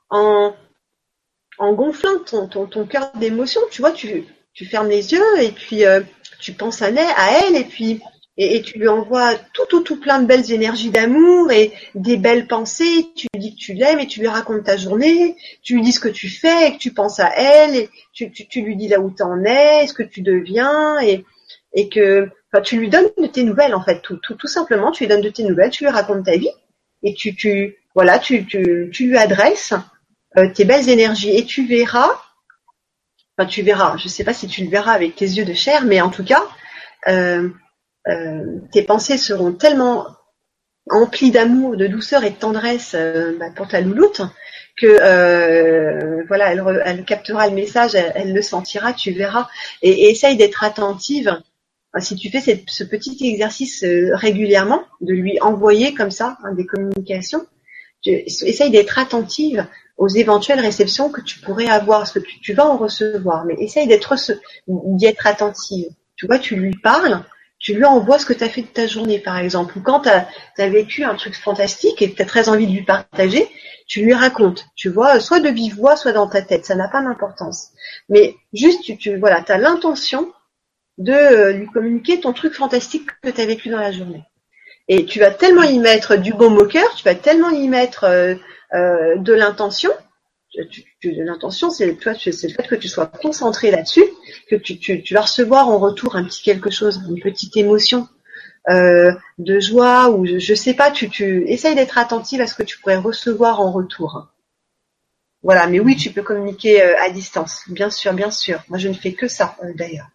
en gonflant ton ton, cœur d'émotion, tu vois, tu tu fermes les yeux et puis euh, tu penses à, à elle et puis et, tu lui envoies tout, tout, tout plein de belles énergies d'amour et des belles pensées. Tu lui dis que tu l'aimes et tu lui racontes ta journée. Tu lui dis ce que tu fais et que tu penses à elle. Et tu, tu, tu lui dis là où tu en es, ce que tu deviens et, et que enfin, tu lui donnes de tes nouvelles en fait, tout, tout, tout simplement. Tu lui donnes de tes nouvelles, tu lui racontes ta vie et tu, tu voilà, tu, tu, tu lui adresses euh, tes belles énergies et tu verras. Enfin, tu verras. Je sais pas si tu le verras avec tes yeux de chair, mais en tout cas. Euh, euh, tes pensées seront tellement emplies d'amour, de douceur et de tendresse euh, bah, pour ta louloute que euh, voilà, elle, captera le message, elle, le sentira, tu verras, et, essaye d'être attentive. Si tu fais ce petit exercice régulièrement, de lui envoyer comme ça hein, des communications, essaye d'être attentive aux éventuelles réceptions que tu pourrais avoir, parce que tu, vas en recevoir, mais essaye d'être d'y être attentive. Tu vois, tu lui parles, tu lui envoies ce que tu as fait de ta journée, par exemple. Ou quand tu as, vécu un truc fantastique et que tu très envie de lui partager, tu lui racontes. Tu vois, soit de vive voix, soit dans ta tête. Ça n'a pas d'importance. Mais juste, tu, tu voilà, as l'intention de euh, lui communiquer ton truc fantastique que tu as vécu dans la journée. Et tu vas tellement y mettre du beau moqueur, tu vas tellement y mettre euh, euh, de l'intention l'intention, c'est toi, c'est le fait que tu sois concentré là-dessus, que tu, vas recevoir en retour un petit quelque chose, une petite émotion euh, de joie ou je, je sais pas, tu, tu d'être attentive à ce que tu pourrais recevoir en retour. Voilà, mais oui, tu peux communiquer euh, à distance, bien sûr, bien sûr. Moi, je ne fais que ça, euh, d'ailleurs.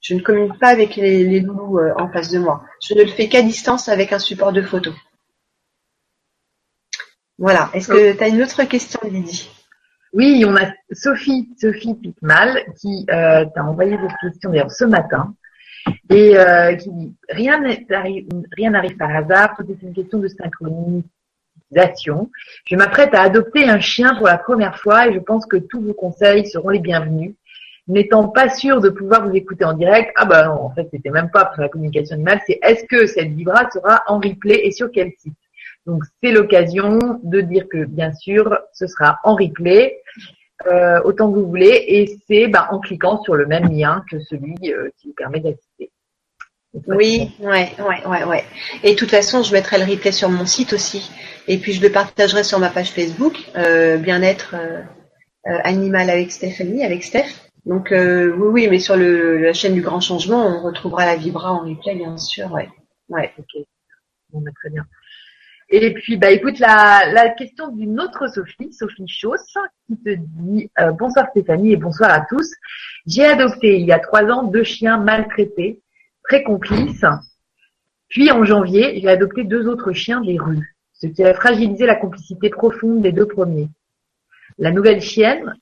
Je ne communique pas avec les, les loulous euh, en face de moi. Je ne le fais qu'à distance avec un support de photo. Voilà. Est-ce que tu as une autre question, Lydie? Oui, on a Sophie, Sophie Picmal qui euh, t'a envoyé des questions d'ailleurs ce matin et euh, qui dit rien n'arrive, rien n'arrive par hasard, c'est une question de synchronisation. Je m'apprête à adopter un chien pour la première fois et je pense que tous vos conseils seront les bienvenus. N'étant pas sûr de pouvoir vous écouter en direct, ah bah non, en fait c'était même pas pour la communication animale, c'est est-ce que cette vibra sera en replay et sur quel site? Donc c'est l'occasion de dire que bien sûr ce sera en replay euh, autant que vous voulez et c'est bah, en cliquant sur le même lien que celui euh, qui vous permet d'assister. Oui, ouais, ouais, ouais, ouais. Et de toute façon, je mettrai le replay sur mon site aussi. Et puis je le partagerai sur ma page Facebook, euh, bien-être animal avec Stéphanie, avec Steph. Donc oui, oui, mais sur le, la chaîne du Grand Changement, on retrouvera la Vibra en replay, bien sûr, ouais. Ouais. Ok. Bon, bah, très bien. Et puis, bah, écoute, la, question d'une autre Sophie, Sophie Chauss, qui te dit euh, bonsoir Stéphanie et bonsoir à tous. J'ai adopté il y a trois ans deux chiens maltraités, très complices. Puis en janvier, j'ai adopté deux autres chiens des rues, ce qui a fragilisé la complicité profonde des deux premiers. La nouvelle chienne,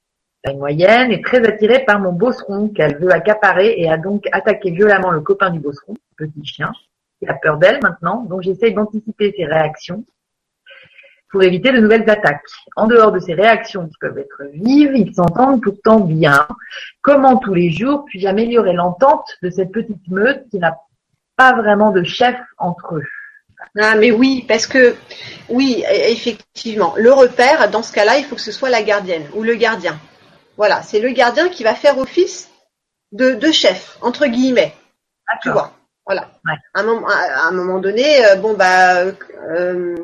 la moyenne, est très attirée par mon bosseron qu'elle veut accaparer et a donc attaqué violemment le copain du bosseron, petit chien, qui a peur d'elle maintenant, donc j'essaye d'anticiper ses réactions pour éviter de nouvelles attaques. En dehors de ces réactions qui peuvent être vives, ils s'entendent pourtant bien. Comment tous les jours puis-je améliorer l'entente de cette petite meute qui n'a pas vraiment de chef entre eux? Ah, mais oui, parce que oui, e-, effectivement, le repère, dans ce cas-là, il faut que ce soit la gardienne ou le gardien. Voilà, c'est le gardien qui va faire office de, de chef, entre guillemets. Tu vois. Voilà. À, un moment, donné, euh, bon bah euh,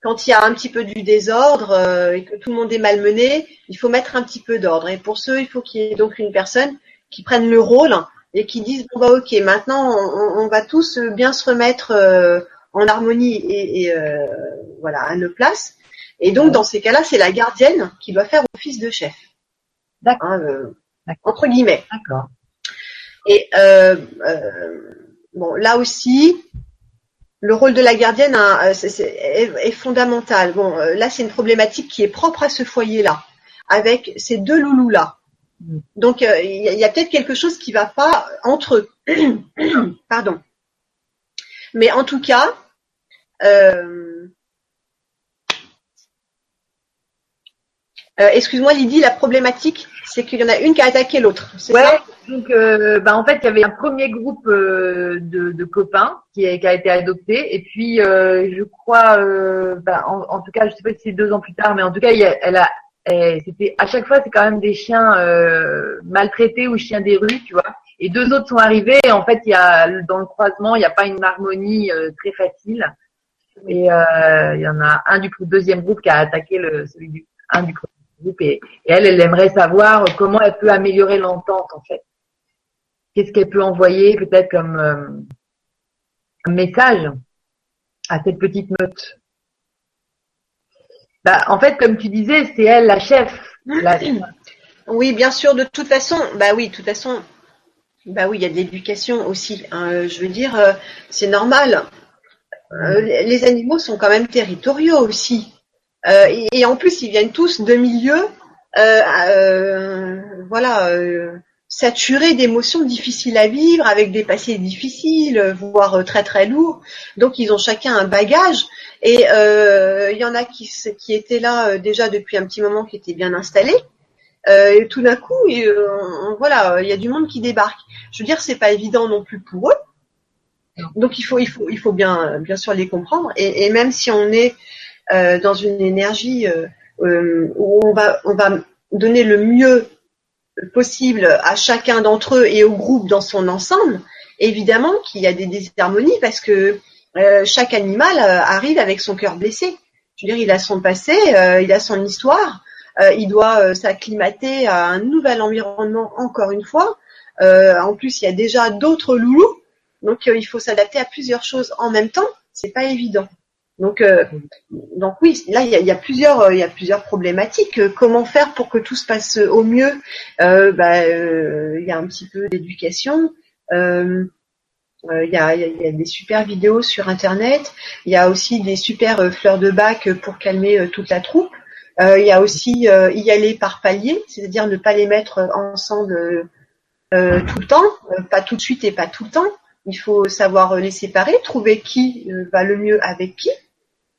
quand il y a un petit peu du désordre euh, et que tout le monde est malmené, il faut mettre un petit peu d'ordre. Et pour ce, il faut qu'il y ait donc une personne qui prenne le rôle et qui dise bon bah ok, maintenant on, va tous bien se remettre en harmonie et, et voilà à nos places. Et donc dans ces cas-là, c'est la gardienne qui doit faire office de chef. D'accord. Hein, entre guillemets. D'accord. Et euh, Bon, là aussi, le rôle de la gardienne hein, euh, est, fondamental. Bon, euh, là, c'est une problématique qui est propre à ce foyer-là, avec ces deux loulous-là. Mm. Donc, euh, il y a, peut-être quelque chose qui va pas entre eux. [coughs] Pardon. Mais en tout cas, excuse-moi Lydie, la problématique, c'est qu'il y en a une qui a attaqué l'autre. Ouais. donc, euh, bah, en fait, il y avait un premier groupe euh, de, de, copains qui a, qui a, été adopté, et puis euh, je crois, euh, bah, en, en, tout cas, je sais pas si c'est deux ans plus tard, mais en tout cas, elle a, c'était à chaque fois, c'est quand même des chiens euh, maltraités ou chiens des rues, tu vois. Et deux autres sont arrivés, et en fait, il y a dans le croisement, il n'y a pas une harmonie très facile. Et il y en a un du deuxième groupe qui a attaqué le, celui du un du et, elle, elle aimerait savoir comment elle peut améliorer l'entente en fait. Qu'est-ce qu'elle peut envoyer peut-être comme, euh, message à cette petite meute? Bah, En fait, comme tu disais, c'est elle la chef. [clears throat] Oui, bien sûr. De toute façon, bah oui, de toute façon, bah oui, il y a de l'éducation aussi. Hein. je veux dire, euh, c'est normal. Euh, les animaux sont quand même territoriaux aussi. Euh, et, en plus, ils viennent tous de milieux, euh, euh, voilà, saturés d'émotions difficiles à vivre, avec des passés difficiles, voire très très lourds. Donc, ils ont chacun un bagage. Et il y en a qui, qui étaient là déjà depuis un petit moment, qui étaient bien installés. et tout d'un coup, voilà, il y a du monde qui débarque. Je veux dire, c'est pas évident non plus pour eux. Donc il faut, il faut, il faut bien, bien sûr les comprendre. Et, et même si on est dans une énergie euh, euh, où on va, on va donner le mieux possible à chacun d'entre eux et au groupe dans son ensemble, évidemment qu'il y a des désharmonies parce que chaque animal arrive avec son cœur blessé. Je veux dire, il a son passé, il a son histoire, il doit s'acclimater à un nouvel environnement encore une fois. en plus, il y a déjà d'autres loulous, donc il faut s'adapter à plusieurs choses en même temps. C'est pas évident. Donc, euh, donc oui, là il y a, plusieurs, euh, il y a plusieurs problématiques. Euh, comment faire pour que tout se passe au mieux bah, Il y a un petit peu d'éducation. il, y a, des super vidéos sur internet. Il y a aussi des super fleurs de bac pour calmer toute la troupe. il y a aussi y aller par palier, c'est-à-dire ne pas les mettre ensemble tout le temps, pas tout de suite et pas tout le temps. Il faut savoir les séparer, trouver qui va le mieux avec qui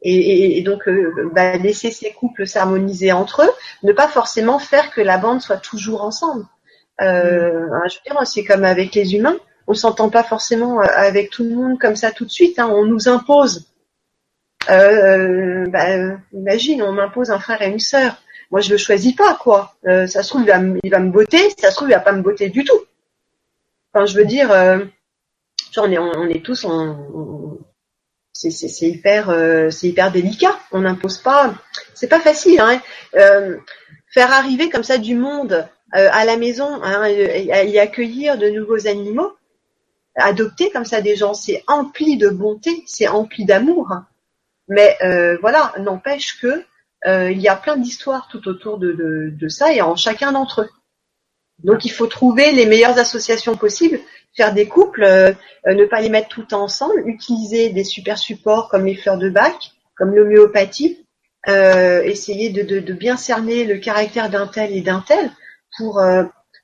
et, donc euh, bah, laisser ces couples s'harmoniser entre eux, ne pas forcément faire que la bande soit toujours ensemble. Euh, mm. Je veux dire, c'est comme avec les humains, on s'entend pas forcément euh, avec tout le monde comme ça tout de suite. Hein. on nous impose. Euh, bah, imagine, on m'impose un frère et une sœur. Moi, je le choisis pas, quoi. ça se trouve, il va, il va me botter. Ça se trouve, il va pas me botter du tout. Enfin, je veux dire, genre, on est, on, est tous, on, c'est hyper euh, c'est hyper délicat. On n'impose pas. C'est pas facile. Hein. Euh, faire arriver comme ça du monde euh, à la maison hein, et, y accueillir de nouveaux animaux, adopter comme ça des gens, c'est empli de bonté, c'est empli d'amour. Mais voilà, n'empêche que il y a plein d'histoires tout autour de, ça et en chacun d'entre eux. Donc il faut trouver les meilleures associations possibles, faire des couples, ne pas les mettre tout ensemble, utiliser des super supports comme les fleurs de bac, comme l'homéopathie, essayer de, bien cerner le caractère d'un tel et d'un tel pour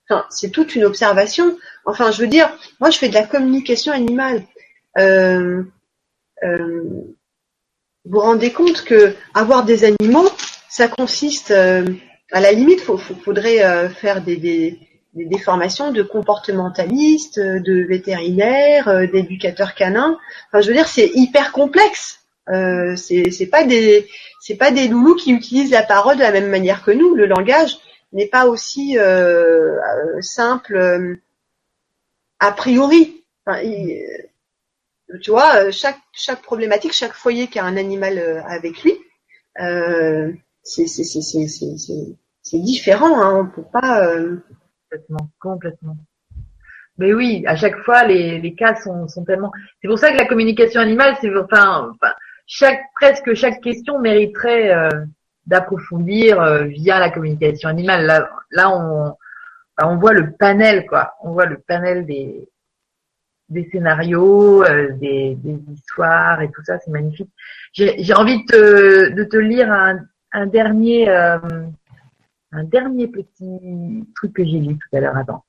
Enfin, c'est toute une observation. Enfin, je veux dire, moi, je fais de la communication animale. Euh, euh, vous vous rendez compte que avoir des animaux, ça consiste, euh, à la limite, il faudrait faire des, des, des, formations de comportementalistes, de vétérinaires, d'éducateurs canins. Enfin, je veux dire, c'est hyper complexe. Euh, c'est pas des c'est pas des loulous qui utilisent la parole de la même manière que nous. Le langage, n'est pas aussi euh, euh, simple euh, a priori. tu vois, chaque chaque problématique, chaque foyer qui a un animal avec lui, euh, c'est différent. Hein, peut pas. Complètement, complètement. Mais oui, à chaque fois, les, les cas sont, sont tellement. C'est pour ça que la communication animale, c'est enfin, enfin, chaque presque chaque question mériterait d'approfondir euh, via la communication animale. Là, là on, bah, on voit le panel, quoi. On voit le panel des, des scénarios, euh, des, des, histoires et tout ça, c'est magnifique. J'ai envie de te, de te lire un, un dernier, euh, un dernier petit truc que j'ai lu tout à l'heure. avant.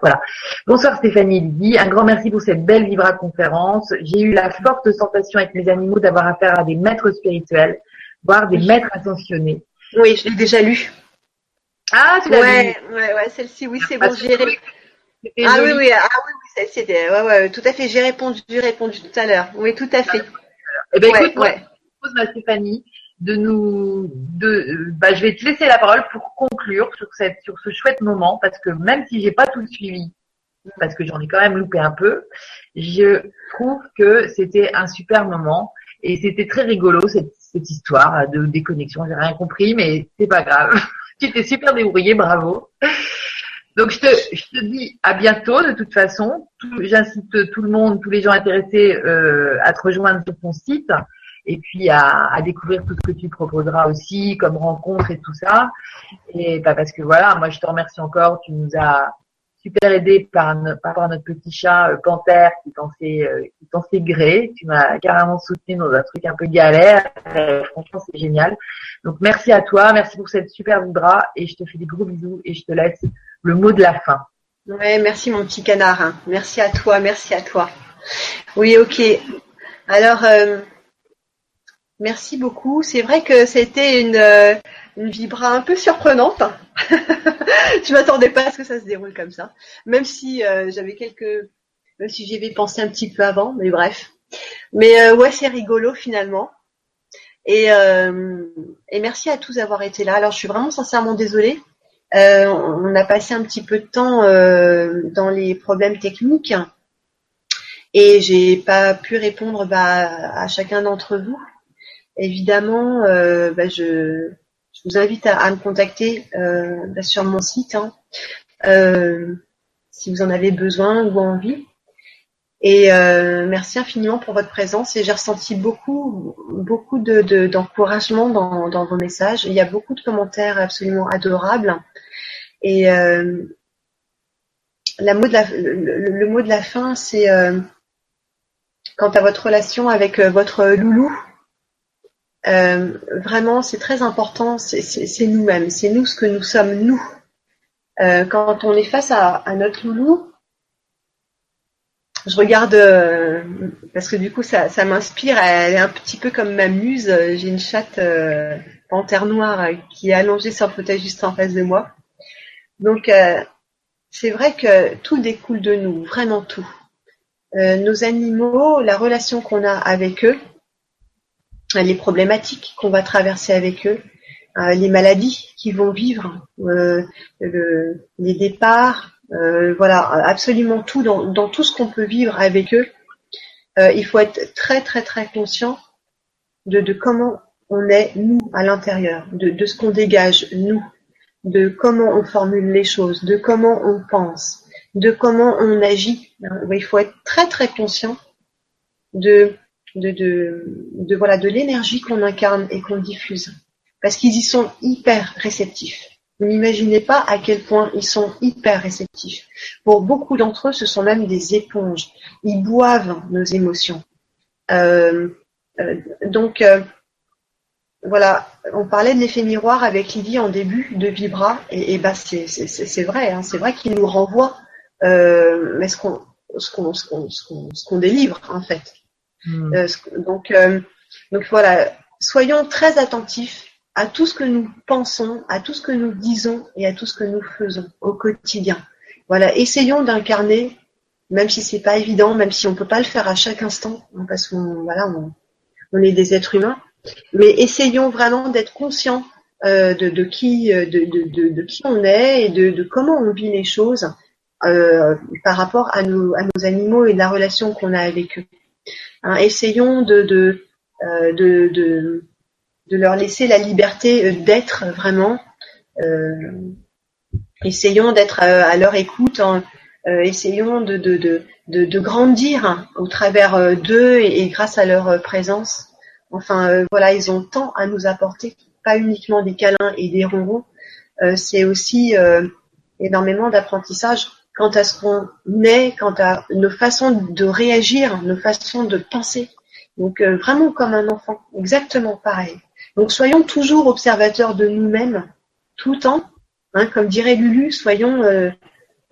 Voilà. Bonsoir Stéphanie Lydie. Un grand merci pour cette belle Vibra conférence. J'ai eu la forte sensation avec mes animaux d'avoir affaire à des maîtres spirituels voir des maîtres attentionnés. Oui, je l'ai déjà lu. Ah, tu l'as ouais, lu Ouais, ouais, celle-ci, oui, c'est bon, j'ai répondu. Ah oui, oui, ah oui, oui, c'était, ouais, ouais, tout à fait, j'ai répondu, j'ai répondu tout à l'heure. Oui, tout à fait. Eh ben, écoute, ouais. je propose à Stéphanie de nous, de, bah, je vais te laisser la parole pour conclure sur cette, sur ce chouette moment, parce que même si j'ai pas tout suivi, parce que j'en ai quand même loupé un peu, je trouve que c'était un super moment et c'était très rigolo cette, cette histoire de déconnexion. J'ai rien compris, mais c'est pas grave. [laughs] tu t'es super débrouillé, bravo. Donc je te, je te dis à bientôt de toute façon. J'incite tout le monde, tous les gens intéressés euh, à te rejoindre sur ton site et puis à, à, découvrir tout ce que tu proposeras aussi comme rencontre et tout ça. Et bah, parce que voilà, moi je te remercie encore. Tu nous as super aidé par, par notre petit chat euh, Panthère qui t'en fait, euh, gré. Tu m'as carrément soutenu dans un truc un peu galère. Euh, franchement, c'est génial. Donc merci à toi, merci pour cette super vibra et je te fais des gros bisous et je te laisse le mot de la fin. Ouais, merci mon petit canard. Hein. Merci à toi, merci à toi. Oui, ok. Alors, merci beaucoup. C'est vrai que c'était une, une vibra un peu surprenante. [laughs] je m'attendais pas à ce que ça se déroule comme ça. Même si euh, j'avais quelques, même si j'y avais pensé un petit peu avant, mais bref. Mais euh, ouais, c'est rigolo finalement. Et, euh, et merci à tous d'avoir été là. Alors je suis vraiment sincèrement désolée. on a passé un petit peu de temps dans les problèmes techniques et j'ai pas pu répondre bah, à chacun d'entre vous. Évidemment, bah, je vous invite à, me contacter euh, bah, sur mon site hein, euh, si vous en avez besoin ou envie. Et euh, merci infiniment pour votre présence. Et j'ai ressenti beaucoup, beaucoup de, d'encouragement dans, vos messages. Il y a beaucoup de commentaires absolument adorables. Et de le, mot de la fin, c'est quant à votre relation avec votre loulou, euh, vraiment, c'est très important, c'est nous-mêmes, c'est nous ce que nous sommes, nous. Euh, quand on est face à, notre loulou, je regarde, euh, parce que du coup ça, ça m'inspire, elle est un petit peu comme ma muse, j'ai une chatte panthère noire qui est allongée sur le fauteuil juste en face de moi. Donc c'est vrai que tout découle de nous, vraiment tout. nos animaux, la relation qu'on a avec eux, les problématiques qu'on va traverser avec eux, euh, les maladies qu'ils vont vivre, euh, les départs, euh, voilà, absolument tout dans, tout ce qu'on peut vivre avec eux. il faut être très très très conscient de, comment on est nous à l'intérieur, de, ce qu'on dégage nous, de comment on formule les choses, de comment on pense, de comment on agit. Il faut être très très conscient de de, voilà de l'énergie qu'on incarne et qu'on diffuse, parce qu'ils y sont hyper réceptifs. Vous n'imaginez pas à quel point ils sont hyper réceptifs. Pour beaucoup d'entre eux, ce sont même des éponges. Ils boivent nos émotions. Euh, euh, donc, euh, voilà, on parlait de l'effet miroir avec Lydie en début de Vibra, et, bah c'est vrai, hein, c'est vrai qu'il nous renvoie mais ce qu'on délivre en fait. Hmm. donc donc voilà, soyons très attentifs à tout ce que nous pensons, à tout ce que nous disons et à tout ce que nous faisons au quotidien. Voilà, essayons d'incarner, même si c'est pas évident, même si on peut pas le faire à chaque instant, hein, parce qu'on voilà, on, est des êtres humains, mais essayons vraiment d'être conscients euh, de, qui, euh, de, de, on est et de, comment on vit les choses euh, par rapport à nos, à nos animaux et la relation qu'on a avec eux. Hein, essayons de, de, leur laisser la liberté euh, d'être vraiment. Euh, essayons d'être euh, à leur écoute, essayons de, grandir au travers d'eux et, grâce à leur présence. Enfin, voilà, ils ont tant à nous apporter, pas uniquement des câlins et des ronrons. c'est aussi énormément d'apprentissage quant à ce qu'on est, quant à nos façons de réagir, nos façons de penser. Donc vraiment comme un enfant, exactement pareil. Donc soyons toujours observateurs de nous-mêmes tout le temps. Hein, comme dirait Lulu, soyons, euh,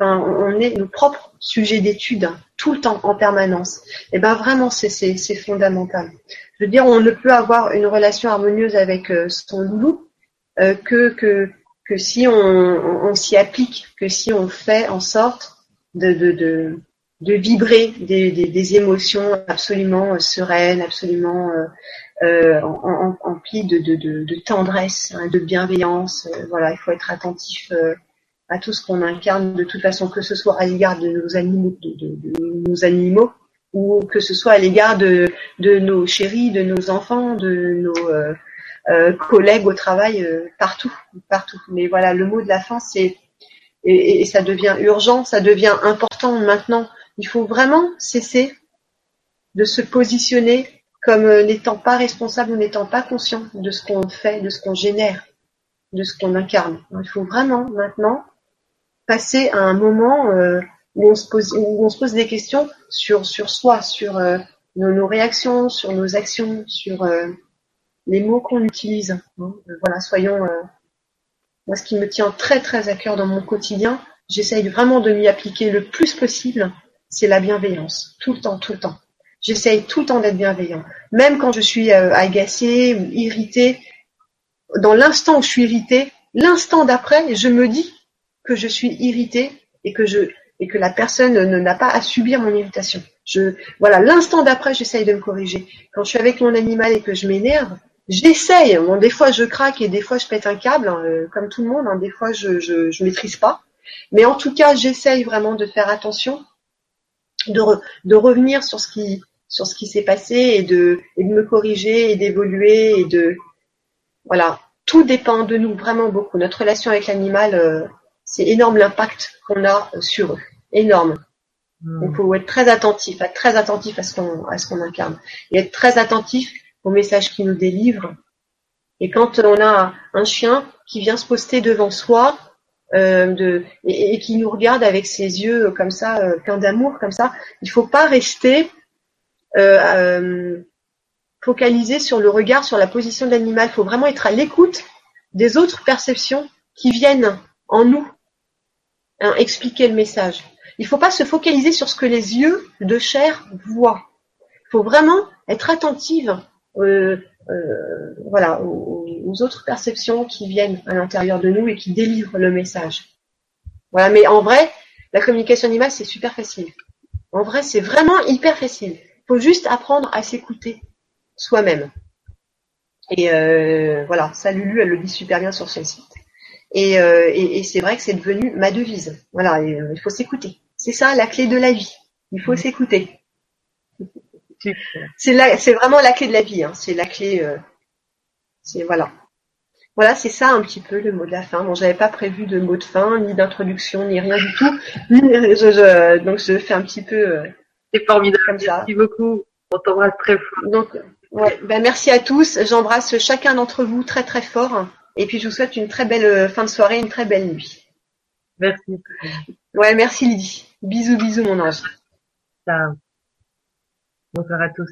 on est nos propres sujets d'étude tout le temps, en permanence. Et ben vraiment, c'est fondamental. Je veux dire, on ne peut avoir une relation harmonieuse avec euh, son loulou euh, que, que que si on, on, s'y applique, que si on fait en sorte de, de, de, de vibrer des, des, des, émotions absolument sereines, absolument euh, empli de, de, de, tendresse, hein, de bienveillance. Euh, voilà, il faut être attentif euh, à tout ce qu'on incarne de toute façon, que ce soit à l'égard de nos animaux, de, nos animaux, ou que ce soit à l'égard de, de nos chéris, de nos enfants, de nos euh, collègues au travail, partout, partout. Mais voilà, le mot de la fin, c'est et, et, ça devient urgent, ça devient important maintenant. Il faut vraiment cesser de se positionner comme euh, n'étant pas responsable ou n'étant pas conscient de ce qu'on fait, de ce qu'on génère, de ce qu'on incarne. Il faut vraiment maintenant passer à un moment euh, où, on se pose, où on se pose des questions sur, sur soi, sur euh, nos, nos, réactions, sur nos actions, sur les mots qu'on utilise. Hein. Voilà, soyons. moi, ce qui me tient très très à cœur dans mon quotidien, j'essaye vraiment de m'y appliquer le plus possible, c'est la bienveillance, tout le temps, tout le temps. J'essaye tout le temps d'être bienveillant. Même quand je suis euh, agacée ou irritée, dans l'instant où je suis irritée, l'instant d'après, je me dis que je suis irritée et que je et que la personne ne n'a pas à subir mon irritation. Je voilà, l'instant d'après, j'essaye de me corriger. Quand je suis avec mon animal et que je m'énerve, j'essaye. Bon, des fois je craque et des fois je pète un câble, hein, euh, comme tout le monde. Hein. des fois je, je je maîtrise pas. Mais en tout cas, j'essaye vraiment de faire attention, de de revenir sur ce qui sur ce qui s'est passé et de, et de me corriger et d'évoluer et de voilà tout dépend de nous vraiment beaucoup notre relation avec l'animal euh, c'est énorme l'impact qu'on a sur eux énorme hmm. il faut être très attentif être très attentif à ce qu'on à ce qu'on incarne et être très attentif aux messages qu'il nous délivre et quand on a un chien qui vient se poster devant soi euh, et, qui nous regarde avec ses yeux comme ça, euh, plein d'amour comme ça, il faut pas rester euh, euh, focaliser sur le regard, sur la position de l'animal. Il faut vraiment être à l'écoute des autres perceptions qui viennent en nous hein, expliquer le message. Il ne faut pas se focaliser sur ce que les yeux de chair voient. Il faut vraiment être attentive euh, euh, voilà, aux, aux, autres perceptions qui viennent à l'intérieur de nous et qui délivrent le message. Voilà, mais en vrai, la communication animale, c'est super facile. En vrai, c'est vraiment hyper facile faut juste apprendre à s'écouter soi-même. Et euh, voilà, ça Lulu, elle le dit super bien sur son site. Et, euh, et, c'est vrai que c'est devenu ma devise. Voilà, euh, il faut s'écouter. C'est ça la clé de la vie. Il faut s'écouter. C'est vraiment la clé de la vie. Hein. C'est la clé. Euh, c'est voilà. Voilà, c'est ça un petit peu le mot de la fin. Bon, j'avais pas prévu de mot de fin, ni d'introduction, ni rien du tout. donc je fais un petit peu c'est formidable. Merci beaucoup. On t'embrasse très fort. Donc, ouais, ben merci à tous. J'embrasse chacun d'entre vous très très fort. Et puis je vous souhaite une très belle euh, fin de soirée, une très belle nuit. Merci. Ouais, merci Lydie. Bisous, bisous mon ange. Ciao. Bonsoir à tous.